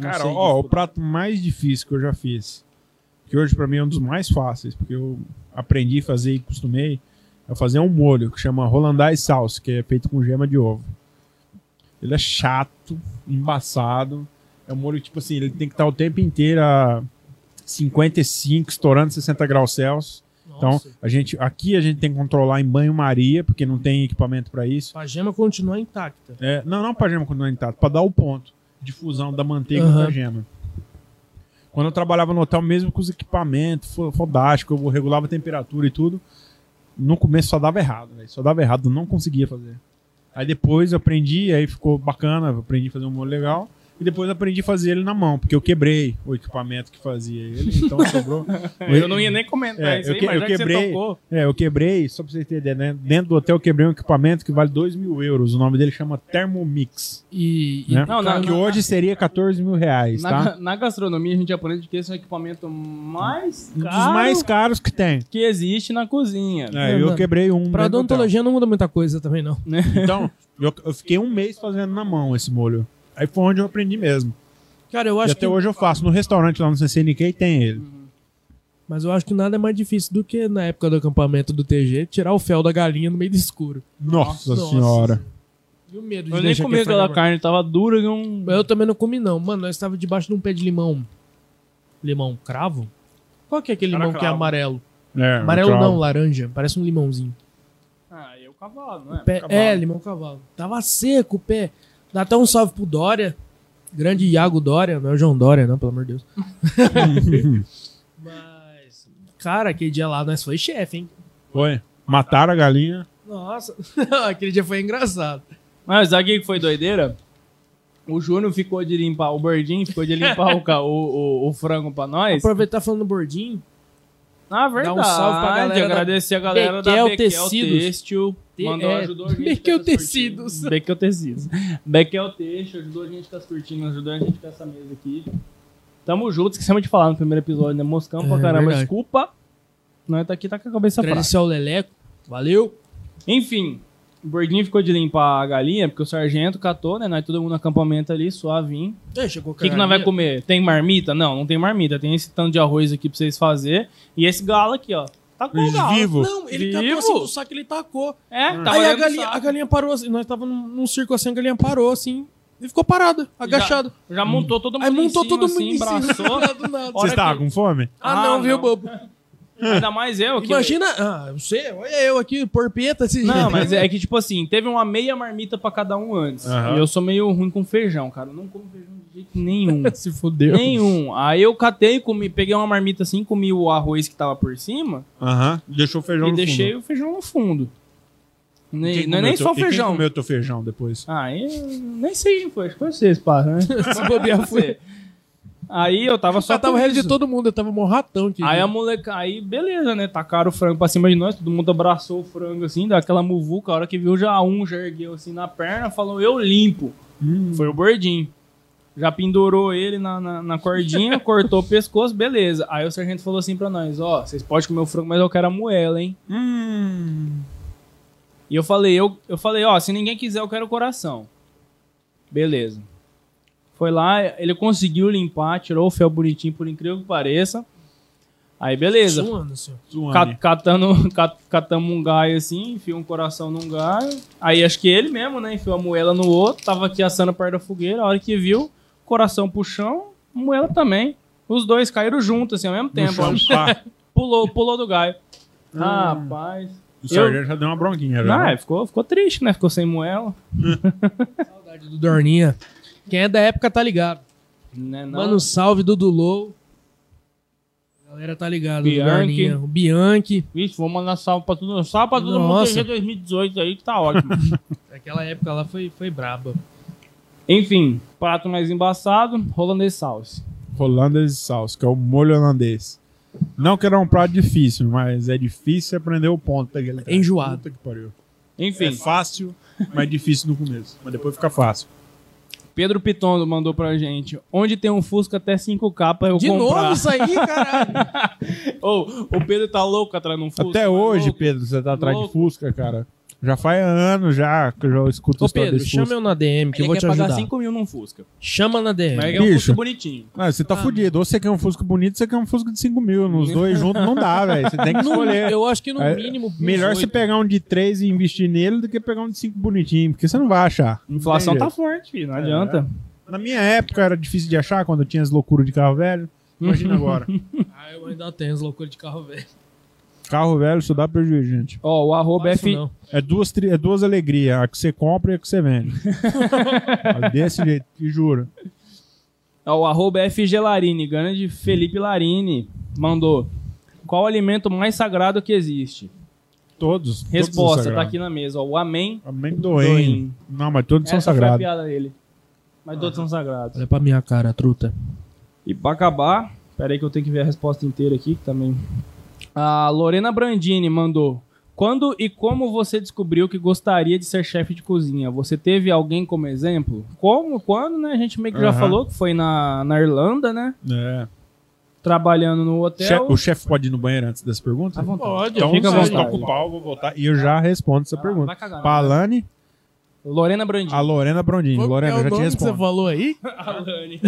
Cara, ó, o prato mais difícil que eu já fiz, que hoje pra mim é um dos mais fáceis, porque eu aprendi a fazer e costumei, é fazer um molho que chama Hollandaise Sauce, que é feito com gema de ovo. Ele é chato, embaçado. É um molho que, tipo assim, ele tem que estar o tempo inteiro a 55, estourando 60 graus Celsius. Então, a gente, aqui a gente tem que controlar em banho-maria, porque não tem equipamento para isso. A gema continua intacta. É, não, não não é intacto, pra dar o ponto de fusão da manteiga Aham. com a gema. Quando eu trabalhava no hotel, mesmo com os equipamentos fo- fodásticos, eu regulava a temperatura e tudo, no começo só dava errado. Só dava errado, não conseguia fazer. Aí depois eu aprendi, aí ficou bacana, aprendi a fazer um molho legal. E depois aprendi a fazer ele na mão, porque eu quebrei o equipamento que fazia ele, então sobrou. <laughs> Eu não ia nem comentar É, isso eu aí, que- mas eu que quebrei- você tocou. É, eu quebrei, só pra vocês terem ideia, né? Dentro do hotel eu quebrei um equipamento que vale 2 mil euros. O nome dele chama Thermomix. E, e Né? Não, na- que na- hoje seria 14 mil reais, Na, tá? na gastronomia, a gente aprende que esse é o equipamento mais Um dos caro mais caros que tem. que existe na cozinha. É, eu mano. quebrei um. pra odontologia não muda muita coisa também, não. né? <laughs> Então, eu, eu fiquei um mês fazendo na mão esse molho. Aí foi onde eu aprendi mesmo. Cara, eu e acho até que. hoje eu faço. No restaurante lá no CCNK tem ele. Mas eu acho que nada é mais difícil do que na época do acampamento do TG tirar o fel da galinha no meio do escuro. Nossa, Nossa. senhora. E o medo de Eu nem comi que aquela carne, tava dura um. Eu também não comi, não. Mano, nós estávamos debaixo de um pé de limão. Limão cravo? Qual que é aquele Era limão que é cravo. amarelo? É, Amarelo cravo. não, laranja. Parece um limãozinho. Ah, e o cavalo, não é? Pé- Cavalo. é, limão cavalo. Tava seco o pé. Dá até um salve pro Dória. Grande Iago Dória, não é o João Dória, não, pelo amor de Deus. <laughs> Mas, cara, aquele dia lá nós foi chefe, hein? Foi. Mataram a galinha. Nossa, <laughs> aquele dia foi engraçado. Mas sabe o que foi doideira? O Júnior ficou de limpar, o Bordinho ficou de limpar o, o, o, o frango pra nós. Aproveitar falando do bordinho. Na verdade, um salve pra galera agradecer a galera Bequel da Bequel Tecidos. Têxtil. Te- Mandou, é, ajudou a gente. Essas <laughs> Tecidos. Bequel Tecidos. Bequel Têxtil, ajudou a gente com as cortinas, ajudou a gente com essa mesa aqui. Tamo junto, esquecemos de falar no primeiro episódio, né? Moscamos É, pra caramba, verdade. desculpa. Nós tá aqui, tá com a cabeça fraca. Agradecer ao Leleco. Valeu. Enfim, o Bordinho ficou de limpar a galinha, porque o sargento catou, né? Nós todo mundo no acampamento ali, suavinho. É, chegou O que, que nós vai comer? Tem marmita? Não, não tem marmita. Tem esse tanto de arroz aqui pra vocês fazer. E esse galo aqui, ó. Tá com o galo. Vivo. Não, ele Vivo? catou assim do saco, ele tacou. É, Aí a galinha, a galinha parou assim. Nós tava num, num circo assim, a galinha parou assim. E ficou parada, agachada. Já montou todo mundo Aí montou em cima, todo mundo assim, em cima. braçou. do <laughs> nada. Hora Vocês estavam que- com fome? Ah, Ah, não, viu, não. bobo? Ainda mais eu. Que... Imagina, ah, você, olha eu aqui, porpeta. Assim, Não, mas é que, tipo assim, teve uma meia marmita pra cada um antes. Aham. E eu sou meio ruim com feijão, cara. Eu não como feijão jeito nenhum. <laughs> Se fudeu. nenhum. Aí eu catei, comi, peguei uma marmita assim, comi o arroz que tava por cima Aham. Deixou o feijão e no deixei fundo. o feijão no fundo. Nem, Quem não é comeu nem teu- só e quem feijão. comeu teu feijão depois? Ah, eu nem sei quem foi. Acho que foi vocês, pá, né? <laughs> Se bobear, foi. Aí eu tava só Só tava com reto de isso. todo mundo, eu tava mó ratão aqui. Aí a moleca, aí beleza, né? Tacaram o frango pra cima de nós, todo mundo abraçou o frango assim, deu aquela muvuca. A hora que viu, já um já ergueu assim na perna, falou, eu limpo. Foi o gordinho. Já pendurou ele na, na, na cordinha, <laughs> cortou o pescoço, beleza. Aí o sargento falou assim pra nós: Ó, vocês podem comer o frango, mas eu quero a moela, hein? Hum. E eu falei: Eu, eu falei, ó, se ninguém quiser, eu quero o coração. Beleza. Foi lá, ele conseguiu limpar, tirou o fel bonitinho, por incrível que pareça. Aí, beleza. Suando. Suane. Ca- Catando, <laughs> cat- catamos um gaio assim, enfiou um coração num gaio. Aí acho que ele mesmo, né? Enfiou a moela no outro, tava aqui assando perto da fogueira. A hora que viu, coração pro chão, moela também. Os dois caíram juntos, assim, ao mesmo No tempo. chão. <laughs> Pulou, pulou do gaio. Hum. Rapaz. O sargento já deu uma bronquinha. Já. Não, é, ficou, ficou triste, né? Ficou sem moela. <laughs> Saudade do Dorninha. Quem é da época tá ligado. Né, não. Mano, salve do Dulou. A galera tá ligado. do Bianchi. Dorninha. O Bianchi. Vixe, vou mandar salve pra todo, salve pra todo mundo Nossa. TG 2018 aí, que tá ótimo. <laughs> Naquela época lá foi, foi braba. Enfim, prato mais embaçado, holandês sauce. Holandês salsa, que é o molho holandês. Não que era um prato difícil, mas é difícil aprender o ponto daquele cara. Enjoado. Puta que pariu. Enfim, É fácil, mas difícil no começo. Mas depois fica fácil. Pedro Pitondo mandou pra gente. Onde tem um Fusca até 5K pra eu De comprar. novo isso aí, caralho. <laughs> Ô, o Pedro tá louco atrás de um Fusca. Até tá hoje, louco. Pedro, você tá atrás Louco. de Fusca, cara. Já faz anos já que eu já escuto Ô, história Pedro, desse chama Fusca. eu na DM que Ele eu vou quer te pagar ajudar. 5 mil num Fusca. Chama na DM. Mas é um Bicho. Fusca bonitinho. Ah, você tá Ah, fudido. Ou você quer um Fusca bonito, você quer um Fusca de 5 mil. Nos dois <laughs> juntos não dá, velho. Você tem que No- escolher. eu acho que no É, mínimo. Melhor você pegar um de 3 e investir nele do que pegar um de 5 bonitinho, porque você não vai achar. A inflação Não tem tá forte, filho. Não adianta. Na minha época era difícil de achar quando eu tinha as loucuras de carro velho. Imagina <laughs> agora. Ah, eu ainda tenho as loucuras de carro velho. Carro velho só dá prejuízo, gente. Ó, o arroba F... não. É duas, tri- é duas alegrias, a que você compra e a que você vende. <laughs> Desse jeito, te juro. Ó, o arroba FG Larini, grande Felipe Larini, mandou. Qual o alimento mais sagrado que existe? Todos. todos Resposta, são tá sagrados. aqui na mesa. Ó, o amém. Amendoim. Doim. Não, mas todos são Essa foi a sagrados. piada dele. Mas todos são sagrados. Olha pra minha cara, truta. E pra acabar, pera aí que eu tenho que ver a resposta inteira aqui, que também. A Lorena Brandini mandou. Quando e como você descobriu que gostaria de ser chefe de cozinha? Você teve alguém como exemplo? Como? Quando, né? A gente meio que já falou que foi na, na Irlanda, né? É. Trabalhando no hotel. Che- o chefe pode ir no banheiro antes dessa pergunta? Pode, Então, fica à vocês vontade. com o pau, eu vou voltar. E eu já respondo essa Ah, pergunta. vai cagar, né? Lorena Brandini. a Lorena Brondini. Qual que Lorena, é já te que você falou aí? Alane.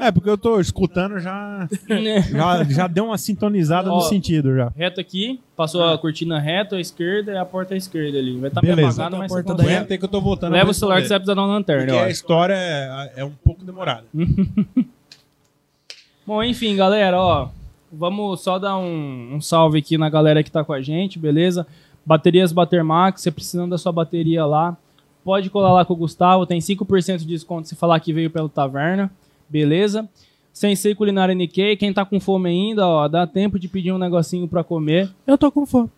É, porque eu tô escutando já. <laughs> Já, já deu uma sintonizada Ó, no sentido já. Reto aqui, passou a cortina reta à esquerda e a porta à esquerda ali. Vai estar Beleza. meio apagado, A mas porta você da consegue. Aguenta aí que eu tô voltando. Leva a o celular que você vai precisar dar uma lanterna, Porque a história é, é um pouco demorada. <laughs> Bom, enfim, galera, ó. Vamos só dar um, um salve aqui na galera que tá com a gente, beleza? Baterias Batermax, você precisando da sua bateria lá, pode colar lá com o Gustavo, tem 5% de desconto se falar que veio pelo Taverna, beleza? Sensei Culinária Nikkei, quem tá com fome ainda, ó, dá tempo de pedir um negocinho pra comer. Eu tô com fome.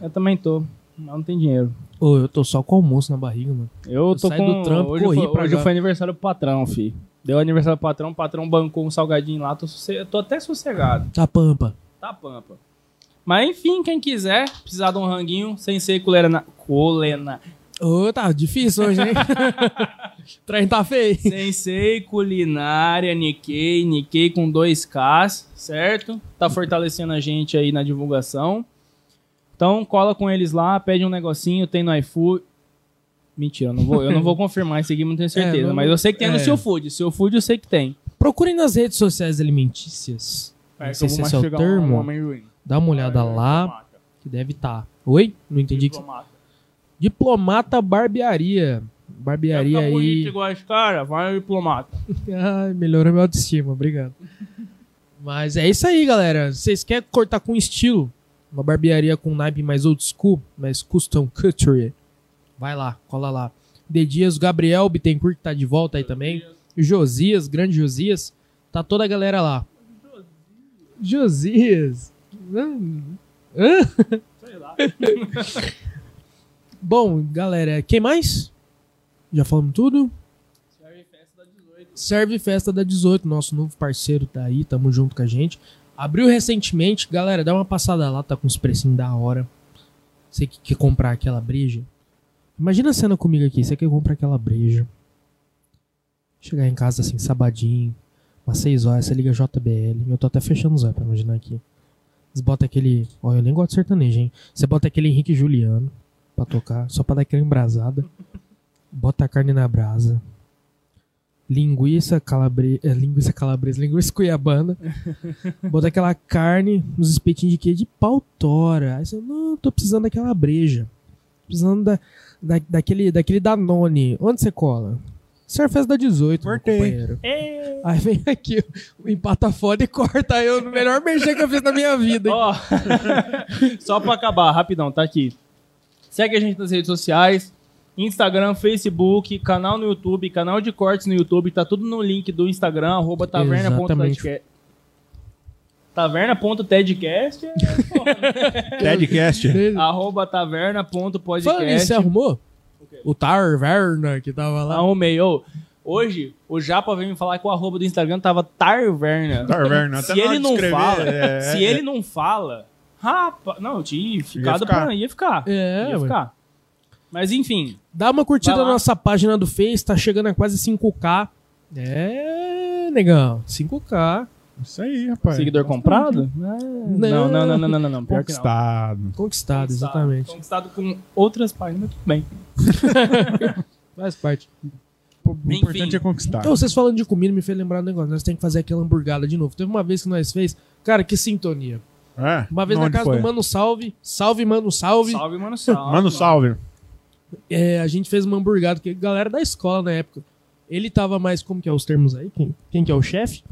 Eu também tô, mas não tem dinheiro. Ô, eu tô só com almoço na barriga, mano. Eu Eu tô saí com... do trampo, hoje corri foi, pra hoje cá. foi aniversário do patrão, fi. Deu aniversário do patrão, o patrão bancou um salgadinho lá, tô, sosse- tô até sossegado. Tá pampa. Tá pampa. Mas enfim, quem quiser precisar de um ranguinho, sem ser colena. Ô, tá difícil hoje, hein? <laughs> trem tá feio. Sensei Culinária, Nikkei, Nikkei com dois Ks, certo? Tá fortalecendo a gente aí na divulgação. Então cola com eles lá, pede um negocinho, tem no iFood. Mentira, eu não vou, eu não vou confirmar isso aqui, não tenho <laughs> certeza. não- mas eu sei que tem no é. seu food. Seu food eu sei que tem. Procurem nas redes sociais alimentícias. Não sei se esse é o termo. Dá uma olhada lá, que deve estar. Tá. Oi? Não entendi. Que... Diplomata Barbearia. Barbearia ficar bonito aí. igual esse cara, vai no diplomata. <laughs> Ai, melhorou minha autoestima, obrigado. Mas é isso aí, galera. Vocês querem cortar com estilo? Uma barbearia com naipe mais old school, mais custom couture? Vai lá, cola lá. De Dias, o Gabriel Bittencourt que tá de volta aí também. Josias, grande Josias. Tá toda a galera lá. Josias. Hã? Hã? Sei lá. <laughs> Bom, galera, quem mais? Já falamos tudo? Serve Festa da 18, nosso novo parceiro tá aí, tamo junto com a gente. Abriu recentemente, galera, dá uma passada lá, tá com os precinhos da hora. Você que quer comprar aquela breja. Imagina a cena comigo aqui, você quer comprar aquela breja. Chegar em casa assim, sabadinho, umas 6 horas, você liga JBL. Eu tô até fechando os olhos pra imaginar aqui. Você bota aquele. Ó, eu nem gosto de sertanejo, hein? Você bota aquele Henrique Juliano pra tocar, só pra dar aquela embrasada. Bota a carne na brasa. Linguiça calabresa. É, linguiça calabresa, linguiça cuiabana. Bota aquela carne, uns espetinhos de queijo de pau tora. Aí você, não, tô precisando daquela breja. Precisando da, da, daquele, daquele Danone. Onde você cola? Surfest da 18, meu Cortei. companheiro. Aí vem aqui, o empata foda e corta eu no melhor mexer que eu fiz na minha vida. Ó, <laughs> só pra acabar, rapidão, tá aqui. Segue a gente nas redes sociais. Instagram, Facebook, canal no YouTube, canal de cortes no YouTube, tá tudo no link do Instagram, arroba taverna.tedcast. Taverna.tedcast, <laughs> Tedcast. arroba Falando nisso, taverna.podcast. você arrumou? O Tarverna que tava lá. Arrumei. Ô, hoje, o Japa veio me falar que o arroba do Instagram tava Tarverna. Taverna. Até Se ele não escrever, fala, é, se é, ele não fala, rapaz, não, eu tinha ficado ficar. pra ia ficar. É, ia ué. ficar. Mas enfim, Dá uma curtida na nossa página do Face, tá chegando a quase 5K. É, negão, 5K. Isso aí, rapaz. seguidor comprado? Ah, Não, não, não, não, não, não, não, pior que não. Conquistado. Conquistado, exatamente. Conquistado com outras páginas, tudo bem. <laughs> Faz parte. O Enfim. importante é conquistar. Então, vocês falando de comida me fez lembrar um negócio. Nós temos que fazer aquela hamburgada de novo. Teve uma vez que nós fez. Cara, que sintonia. É? Uma vez na Onde casa foi? do Mano Salve. Salve, Mano Salve. Salve, mano, salve. <laughs> Mano, salve. É, a gente fez uma hamburgada, que a galera da escola na época. Ele tava mais. Como que é os termos aí? Quem, quem que é o chefe?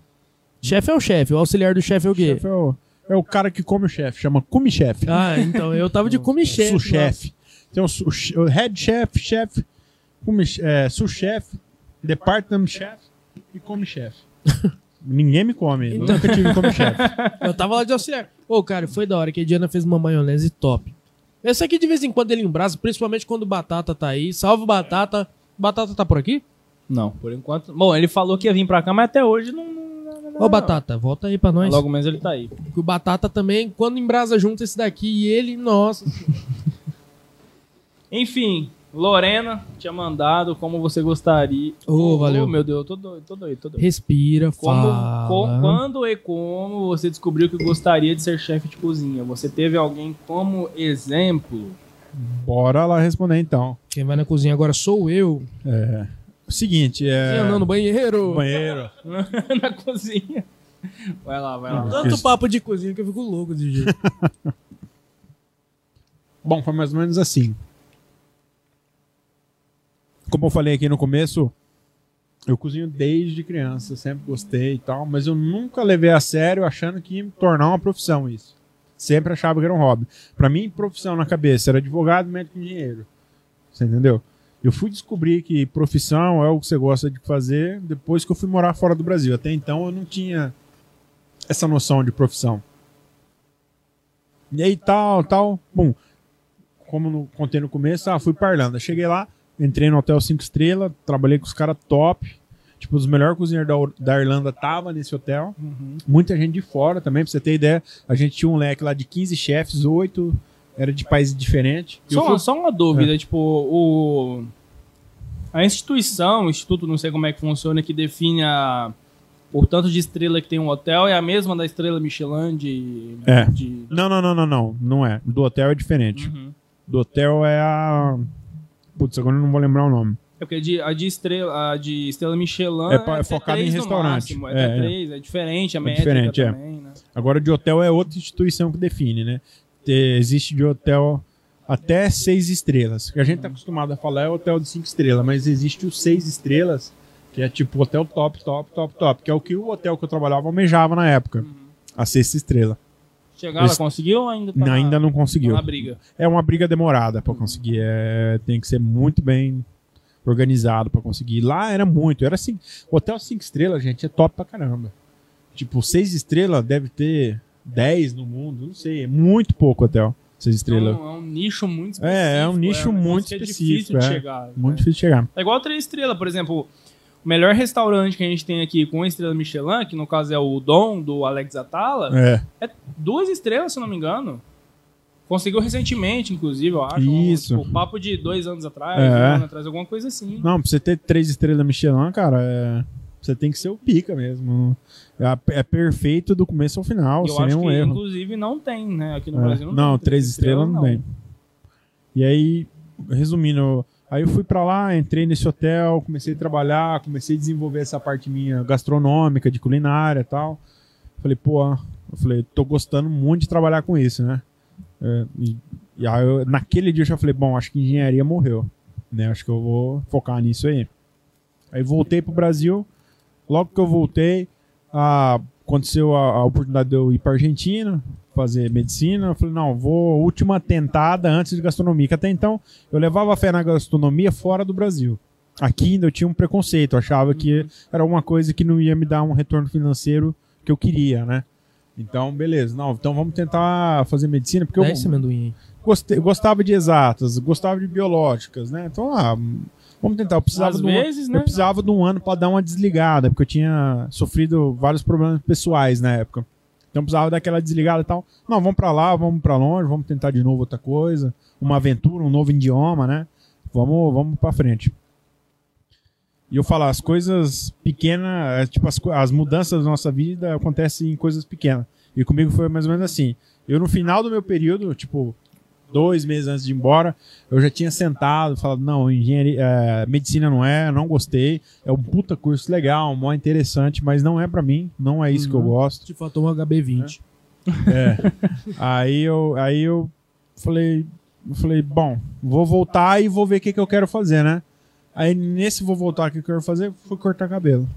Chefe é o chefe. O auxiliar do chefe é o quê? Chefe é, o, é o cara que come o chefe, chama come chefe. Ah, então eu tava de <laughs> come chefe. Su-chefe. Tem o, su- o head chef, chef, come, é, su-chefe, department chef e come chefe. <laughs> Ninguém me come. Então- Nunca tive come chefe. <laughs> Eu tava lá de auxiliar. Ô, cara, foi da hora que a Diana fez uma maionese top. Essa aqui de vez em quando ele embrasa, principalmente quando Batata tá aí. Salve Batata. Batata tá por aqui? Não, por enquanto. Bom, ele falou que ia vir pra cá, mas até hoje não. Ô, Batata, volta aí pra nós. Logo menos ele tá aí. Que o Batata também, quando embrasa junto esse daqui e ele, nossa. <laughs> Enfim, Lorena tinha mandado como você gostaria. Ô, valeu. meu Deus, eu tô doido, tô doido, tô doido. Respira, Como, fala. co- quando e como você descobriu que gostaria de ser chefe de cozinha? Você teve alguém como exemplo? Bora lá responder então. Quem vai na cozinha agora sou eu. É. O seguinte, é. Quem andando no banheiro. Banheiro. <laughs> na cozinha. Vai lá, vai lá. Tanto papo de cozinha que eu fico louco de jeito. <laughs> Bom, foi mais ou menos assim. Como eu falei aqui no começo, eu cozinho desde criança, sempre gostei e tal, mas eu nunca levei a sério achando que ia me tornar uma profissão isso. Sempre achava que era um hobby. Pra mim, profissão na cabeça era advogado, médico e engenheiro. Você entendeu? Eu fui descobrir que profissão é o que você gosta de fazer depois que eu fui morar fora do Brasil. Até então eu não tinha essa noção de profissão. E aí tal, tal, bom, como no, contei no começo, ah, fui pra Irlanda. Cheguei lá, entrei no hotel 5 estrelas, trabalhei com os caras top. Tipo, os melhores cozinheiros da, da Irlanda tava nesse hotel. Muita gente de fora também, pra você ter ideia. A gente tinha um leque lá de 15 chefes, 8 era de países diferentes. Só, fui- só uma dúvida, tipo, o. A instituição, o instituto, não sei como é que funciona, que define a. O tanto de estrela que tem um hotel é a mesma da estrela Michelin de. É. de- Não, não, não, não, não. Não é. Do hotel é diferente. Uhum. Do hotel é a. Putz, agora eu não vou lembrar o nome. É porque de- a de estrela, a de estrela Michelin É é até focado em restaurante. máximo, É, É, é. três, é diferente, a métrica diferente, é. também, né? Agora de hotel é outra instituição que define, né? Te- existe de hotel até seis estrelas. O que a gente tá acostumado a falar é hotel de cinco estrelas, mas existe os seis estrelas, que é tipo hotel top, top, top, top, que é o que o hotel que eu trabalhava almejava na época. A sexta estrela. Chegar, ela conseguiu ou ainda tá ainda não na, conseguiu. na briga? É uma briga demorada pra conseguir. É, tem que ser muito bem organizado pra conseguir. Lá era muito. Era assim. Hotel cinco estrelas, gente, é top pra caramba. Tipo, seis estrelas deve ter 10 no mundo. Não sei. É muito pouco hotel. Seis estrelas. Então, é um nicho muito específico. É, é um nicho negócio muito é específico, difícil de é. chegar. Muito né? difícil de chegar. É igual três estrelas, por exemplo. O melhor restaurante que a gente tem aqui com estrela Michelin, que no caso é o Dom, do Alex Atala, É. é duas estrelas, se eu não me engano. Conseguiu recentemente, inclusive, eu acho. Isso. Um, tipo, papo de dois anos atrás, É. um ano atrás, alguma coisa assim. Não, pra você ter três estrelas Michelin, cara, é... você tem que ser o pica mesmo. É, é perfeito do começo ao final, eu sem nenhum que, erro. inclusive, não tem, né? Aqui no É. Brasil não, Não, tem três estrelas não tem. E aí, resumindo, aí eu fui pra lá, entrei nesse hotel, comecei a trabalhar, comecei a desenvolver essa parte minha gastronômica, de culinária e tal. Falei, pô, eu falei, tô gostando muito de trabalhar com isso, né? É, e, e aí eu- naquele dia eu já falei, bom, acho que engenharia morreu, né? Acho que eu vou focar nisso aí. Aí voltei pro Brasil, logo que eu voltei, a, aconteceu a, a oportunidade de eu ir pra Argentina, fazer medicina. Eu falei, não, vou última tentada antes de gastronomia. Que até então eu levava fé na gastronomia fora do Brasil. Aqui ainda eu tinha um preconceito, achava que era uma coisa que não ia me dar um retorno financeiro que eu queria, né? Então, beleza. Não, então vamos tentar fazer medicina, porque Dá eu esse amendoim aí. gostei- gostava de exatas, gostava de biológicas, né? Então, ah, vamos tentar. Eu precisava, Às de, um, vezes, né? eu precisava de um ano para dar uma desligada, porque eu tinha sofrido vários problemas pessoais na época. Então precisava daquela desligada e tal. Não, vamos para lá, vamos para longe, vamos tentar de novo outra coisa, uma aventura, um novo idioma, né? Vamos, vamos para frente. E eu falo, as coisas pequenas, é, tipo, as, as mudanças da nossa vida acontecem em coisas pequenas. E comigo foi mais ou menos assim. Eu, no final do meu período, tipo, dois meses antes de ir embora, eu já tinha sentado, falado, não, engenharia, é, medicina não é, não gostei. É um puta curso legal, mó interessante, mas não é pra mim, não é isso que eu Uhum. gosto. Te faltou um HB20. É. aí eu, aí eu falei, eu falei, bom, vou voltar e vou ver o que, que eu quero fazer, né? Aí nesse vou voltar, o que eu quero fazer? Fui cortar cabelo.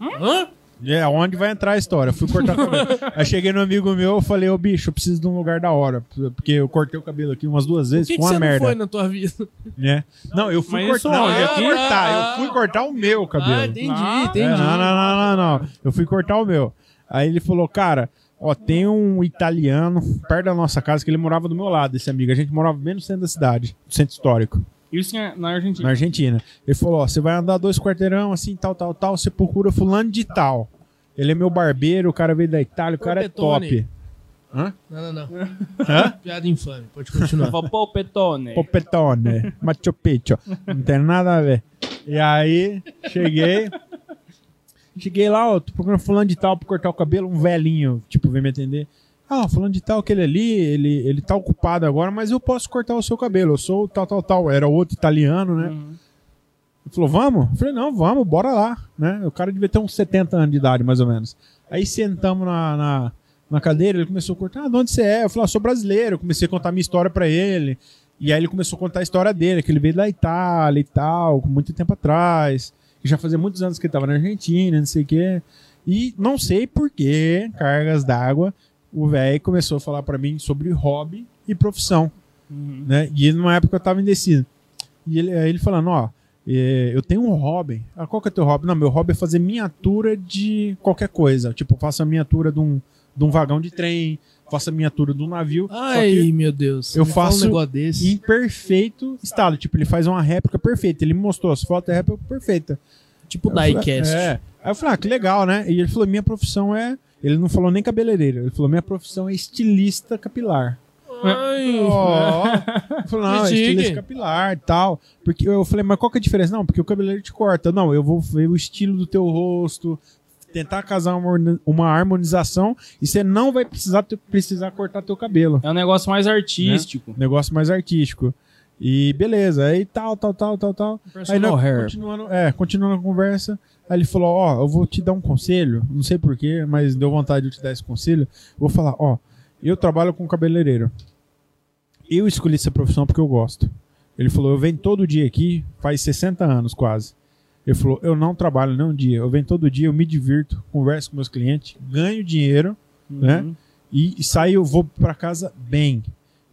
Hã? É, onde vai entrar a história? Fui cortar cabelo. <laughs> Aí cheguei no amigo meu, eu falei, ô bicho, eu preciso de um lugar da hora. Porque eu cortei o cabelo aqui umas duas vezes, que, que foi você uma não merda. foi na tua vida? né? Não, eu fui cortar. Não, eu ia onde? cortar, Ah, eu fui cortar o meu cabelo. Ah, entendi, Ah, entendi. É, não, não, não, não, não. Eu fui cortar o meu. Aí ele falou, cara, ó, tem um italiano perto da nossa casa que ele morava do meu lado, esse amigo. A gente morava bem no centro da cidade, no centro histórico, Isso é na Argentina. na Argentina. Ele falou, ó, você vai andar dois quarteirão, assim, tal, tal, tal, você procura fulano de tal. Ele é meu barbeiro, o cara veio da Itália, o cara é Porpetone. top. Hã? Não, não, não. Hã? Piada infame. Pode continuar. Falou, Pô, Petone. Popetone, Machu Picchu. Não tem nada a ver. E aí, cheguei. Cheguei lá, ó, tô procurando fulano de tal pra cortar o cabelo, um velhinho, tipo, vem me atender. Ah, fulano de tal, aquele ali, ele, ele tá ocupado agora, mas eu posso cortar o seu cabelo. Eu sou tal, tal, tal. Era outro italiano, né? Uhum. Ele falou, vamos? Eu falei, não, vamos, bora lá. Né? O cara devia ter uns 70 anos de idade, mais ou menos. Aí sentamos na, na, na cadeira, ele começou a cortar, ah, de onde você é? Eu falei, ah, sou brasileiro. Eu comecei a contar minha história pra ele. E aí ele começou a contar a história dele, que ele veio da Itália e tal, com muito tempo atrás. Que já fazia muitos anos que ele tava na Argentina, não sei o quê. E não sei por que, cargas d'água, o velho começou a falar pra mim sobre hobby e profissão Uhum. né? E numa época eu tava indeciso. E ele, ele falando, ó, é, eu tenho um hobby. Ah, qual que é teu hobby? Não, meu hobby é fazer miniatura de qualquer coisa. Tipo, faço a miniatura de um, de um vagão de trem, faço a miniatura de um navio. Ai, meu Deus. eu faço um em perfeito estado. Tipo, ele faz uma réplica perfeita. Ele me mostrou as fotos, é réplica perfeita. Tipo diecast. É. Aí eu falei, ah, que legal, né? E ele falou, minha profissão é... Ele não falou nem cabeleireiro. Ele falou, minha profissão é estilista capilar. Ai, Ó, <laughs> eu falei, não, é estilista capilar e tal. Porque eu falei, mas qual que é a diferença? Não, porque o cabeleireiro te corta. Não, eu vou ver o estilo do teu rosto, tentar casar uma, uma harmonização e você não vai precisar, ter- precisar cortar teu cabelo. É um negócio mais artístico. Negócio mais artístico. E beleza, aí tal, tal, tal, tal, tal. Aí nós, hair. continuando, é, continuando a conversa, aí ele falou, ó, eu vou te dar um conselho, não sei porquê, mas deu vontade de eu te dar esse conselho. Eu vou falar, ó, eu trabalho com cabeleireiro. Eu escolhi essa profissão porque eu gosto. Ele falou, eu venho todo dia aqui, faz 60 anos quase. Ele falou, eu não trabalho nem um dia, eu venho todo dia, eu me divirto, converso com meus clientes, ganho dinheiro, Uhum. né? e, e saio, eu vou pra casa bem.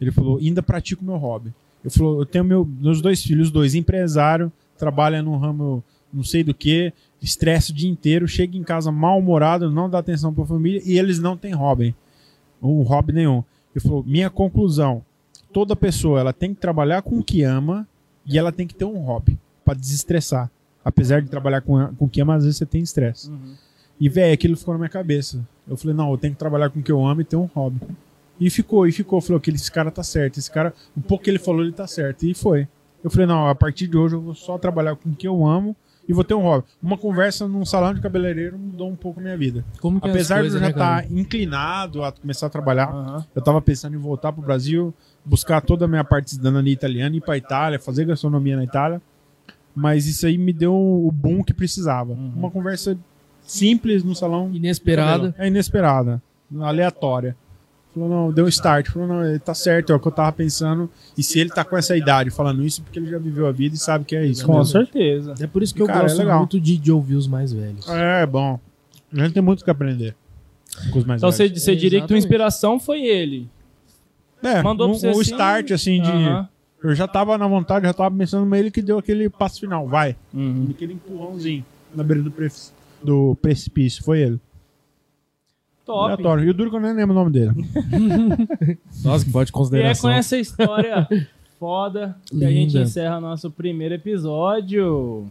Ele falou, ainda pratico meu hobby. Ele falou, eu tenho meu, meus dois filhos, os dois empresário, trabalha no ramo não sei do que, estresse o dia inteiro, chega em casa mal-humorado, não dá atenção pra família e eles não têm hobby. Um hobby nenhum. Ele falou, minha conclusão, toda pessoa ela tem que trabalhar com o que ama e ela tem que ter um hobby pra desestressar. Apesar de trabalhar com, com o que ama, às vezes você tem estresse. Uhum. E, velho, aquilo ficou na minha cabeça. Eu falei, não, eu tenho que trabalhar com o que eu amo e ter um hobby. E ficou, e ficou. Eu falei, aquele esse cara tá certo. Esse cara, o pouco que ele falou, ele tá certo. E foi. Eu falei, não, a partir de hoje eu vou só trabalhar com o que eu amo e vou ter um hobby. Uma conversa num salão de cabeleireiro mudou um pouco a minha vida. Como que é Apesar de eu já né, cara? estar inclinado a começar a trabalhar, Aham. eu tava pensando em voltar pro Brasil, buscar toda a minha parte de cidadania italiana, ir pra Itália, fazer gastronomia na Itália. Mas isso aí me deu o boom que precisava. Uhum. Uma conversa simples no salão. Inesperada. É inesperada, aleatória. Falou, não, deu um start. Falou, não, ele tá certo, é o que eu tava pensando. E se ele tá com essa idade falando isso, porque ele já viveu a vida e sabe que é isso. Com mesmo. certeza. É por isso que eu Cara, é gosto legal. muito de, de ouvir os mais velhos. É, bom. A gente tem muito que aprender com os mais Então você, velhos. você diria que tua inspiração foi ele. É, Mandou um, pra você um assim, start, assim, de... Aham. Eu já tava na vontade, já tava pensando, mas ele que deu aquele passo final. Vai. Uhum. Aquele empurrãozinho na beira do, pre- do precipício. Foi ele. Top. Aleatório. E o duro que eu nem lembro o nome dele. <laughs> Nossa, que pode E é consideração. com essa história <laughs> foda que a gente Linda. encerra nosso primeiro episódio.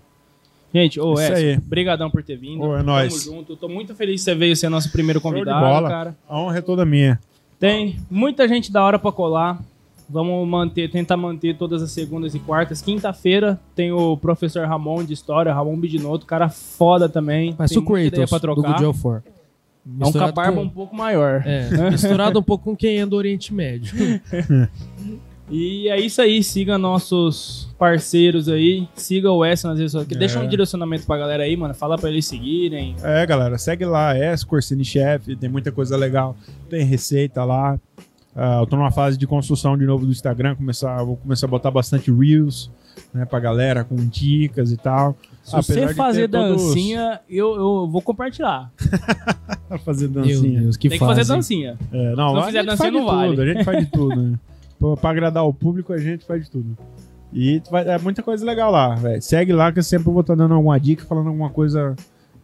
Gente, ô, Isso aí. brigadão por ter vindo. Ô, é Tamo nóis. junto. Tô muito feliz que você veio ser nosso primeiro de convidado, bola. cara. A honra é toda minha. Tem muita gente da hora pra colar. Vamos manter, tentar manter todas as segundas e quartas. Quinta-feira tem o professor Ramon de História, Ramon Bidinotto, cara foda também. Mas tem o muita ideia Kratos pra do trocar. Good of War. É um com a barba um pouco maior. É, <laughs> misturado um pouco com quem é do Oriente Médio. <laughs> E é isso aí, siga nossos parceiros aí, siga o S nas redes sociais. Deixa É. um direcionamento pra galera aí, mano. Fala pra eles seguirem. É, galera, segue lá, S Corsini Chef, tem muita coisa legal, tem receita lá. Ah, eu tô numa fase de construção de novo do Instagram, começar, vou começar a botar bastante Reels, né, pra galera, com dicas e tal. Se Apesar você fazer ter todos- dancinha, eu, eu vou compartilhar. <laughs> fazer Meu dancinha. Deus, que Tem que fazer dancinha. É, não, Se não a fizer gente dancinha, faz de não vale. tudo, a gente faz de tudo, né? <laughs> Pra, pra agradar o público, a gente faz de tudo. E tu vai- é muita coisa legal lá, velho. Segue lá que eu sempre vou estar dando alguma dica, falando alguma coisa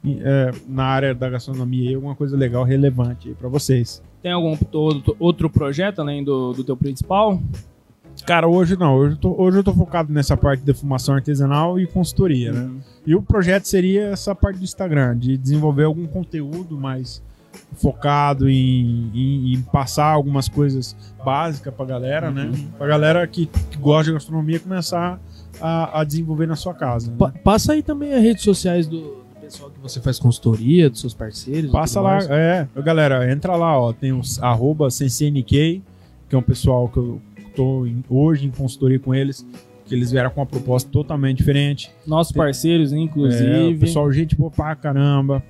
é, na área da gastronomia alguma coisa legal, relevante aí pra vocês. Tem algum outro, outro projeto além do, do teu principal? Cara, hoje não. Hoje eu, tô, hoje eu tô focado nessa parte de defumação artesanal e consultoria, né? E o projeto seria essa parte do Instagram, de desenvolver algum conteúdo mais focado em, em- em passar algumas coisas básicas pra galera, né? Pra galera que, que gosta de gastronomia começar a, a desenvolver na sua casa. né? Pa- passa aí também as redes sociais do, pessoal que você faz consultoria, dos seus parceiros. Passa lá, mais. é. Galera, entra lá, ó. Tem os arroba CCNK, que é um pessoal que eu em- hoje em consultoria com eles, que eles vieram com uma proposta totalmente diferente. Nossos parceiros, É, inclusive. o pessoal, gente boa pra caramba.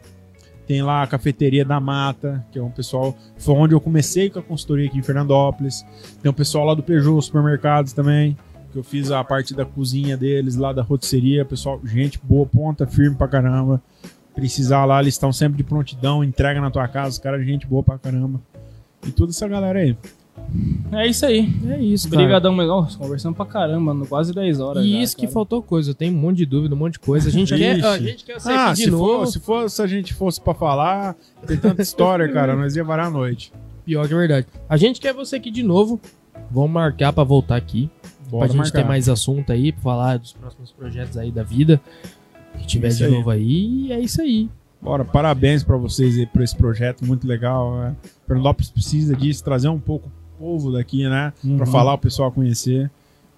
Tem lá a cafeteria da Mata, que é um pessoal. Foi onde eu comecei com a consultoria aqui em Fernandópolis. Tem o pessoal lá do Peugeot Supermercados também, que eu fiz a parte da cozinha deles, lá da rotisseria. Pessoal, gente boa, ponta firme pra caramba. Precisar lá, eles estão sempre de prontidão, entrega na tua casa, os caras, gente boa pra caramba. E toda essa galera aí. É isso aí. É isso, cara. Obrigadão, legal. Conversando pra caramba, no quase 10 horas. E já, isso que cara. faltou coisa. Tem um monte de dúvida, um monte de coisa. A gente, quer, a gente quer ser Ah, aqui de se, novo. for, se for, se a gente fosse pra falar, tem tanta história, cara, nós ia varar a noite. Pior que é verdade. A gente quer você aqui de novo. Vamos marcar pra voltar aqui. Bora pra gente marcar. ter mais assunto aí, pra falar dos próximos projetos aí da vida. Que tiver de aí. novo aí. E é isso aí. Bora, parabéns pra vocês aí por esse projeto, muito legal. É. Fernandópolis precisa disso, trazer um pouco povo daqui, né? Pra Uhum. falar, o pessoal conhecer.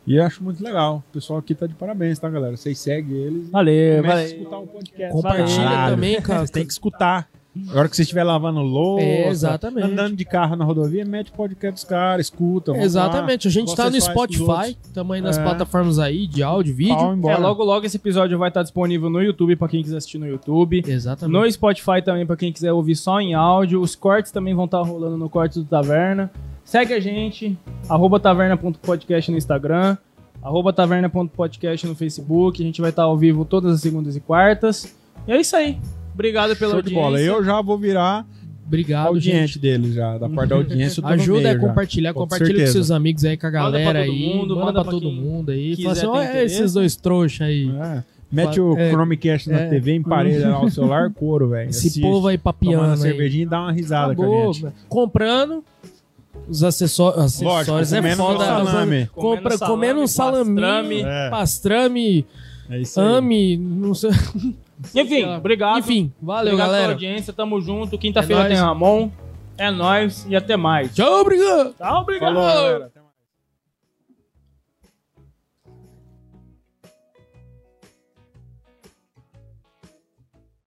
E eu acho muito legal. O pessoal aqui tá de parabéns, tá, galera? Vocês seguem eles. Valeu, valeu. escutar o podcast. Compartilha Caralho. também, cara. Vocês têm que escutar. Agora que você estiver lavando louça, É, exatamente. andando de carro na rodovia, mete o podcast dos caras, escuta. Exatamente. A gente Vocês tá no Spotify. Também nas É. plataformas aí de áudio, lá. vídeo. É, embora. logo logo esse episódio vai estar disponível no YouTube pra quem quiser assistir no YouTube. Exatamente. No Spotify também pra quem quiser ouvir só em áudio. Os cortes também vão estar rolando no Corte do Taverna. Segue a gente, arroba taverna.podcast no Instagram, arroba taverna.podcast no Facebook. A gente vai estar ao vivo todas as segundas e quartas. E é isso aí. Obrigado pela Show de audiência. bola. Eu já vou virar Obrigado, audiente gente. deles já, da parte da audiência. eu Ajuda já. compartilhar, Com compartilha com seus amigos aí, com a Manda pra galera todo aí. mundo, manda, manda pra pra todo mundo aí. Fala assim, olha interesse. esses dois trouxas aí. É. Mete o É. Chromecast na É. TV, emparelha lá o celular, couro, velho. Esse Assiste, povo aí Tomando papiando aí. cervejinha e dá uma risada com a Acabou, gente. Comprando os acessó- acessórios. Lógico, é comendo foda. salame. Compra, comendo um salame, pastrame. É. pastrame, É ame, não sei. <laughs> Enfim, obrigado. Enfim, valeu, obrigado pela galera. audiência, tamo junto. Quinta-feira É tem. Ramon. É nóis e até mais. Tchau, obrigado. Tchau, obrigado. Falou.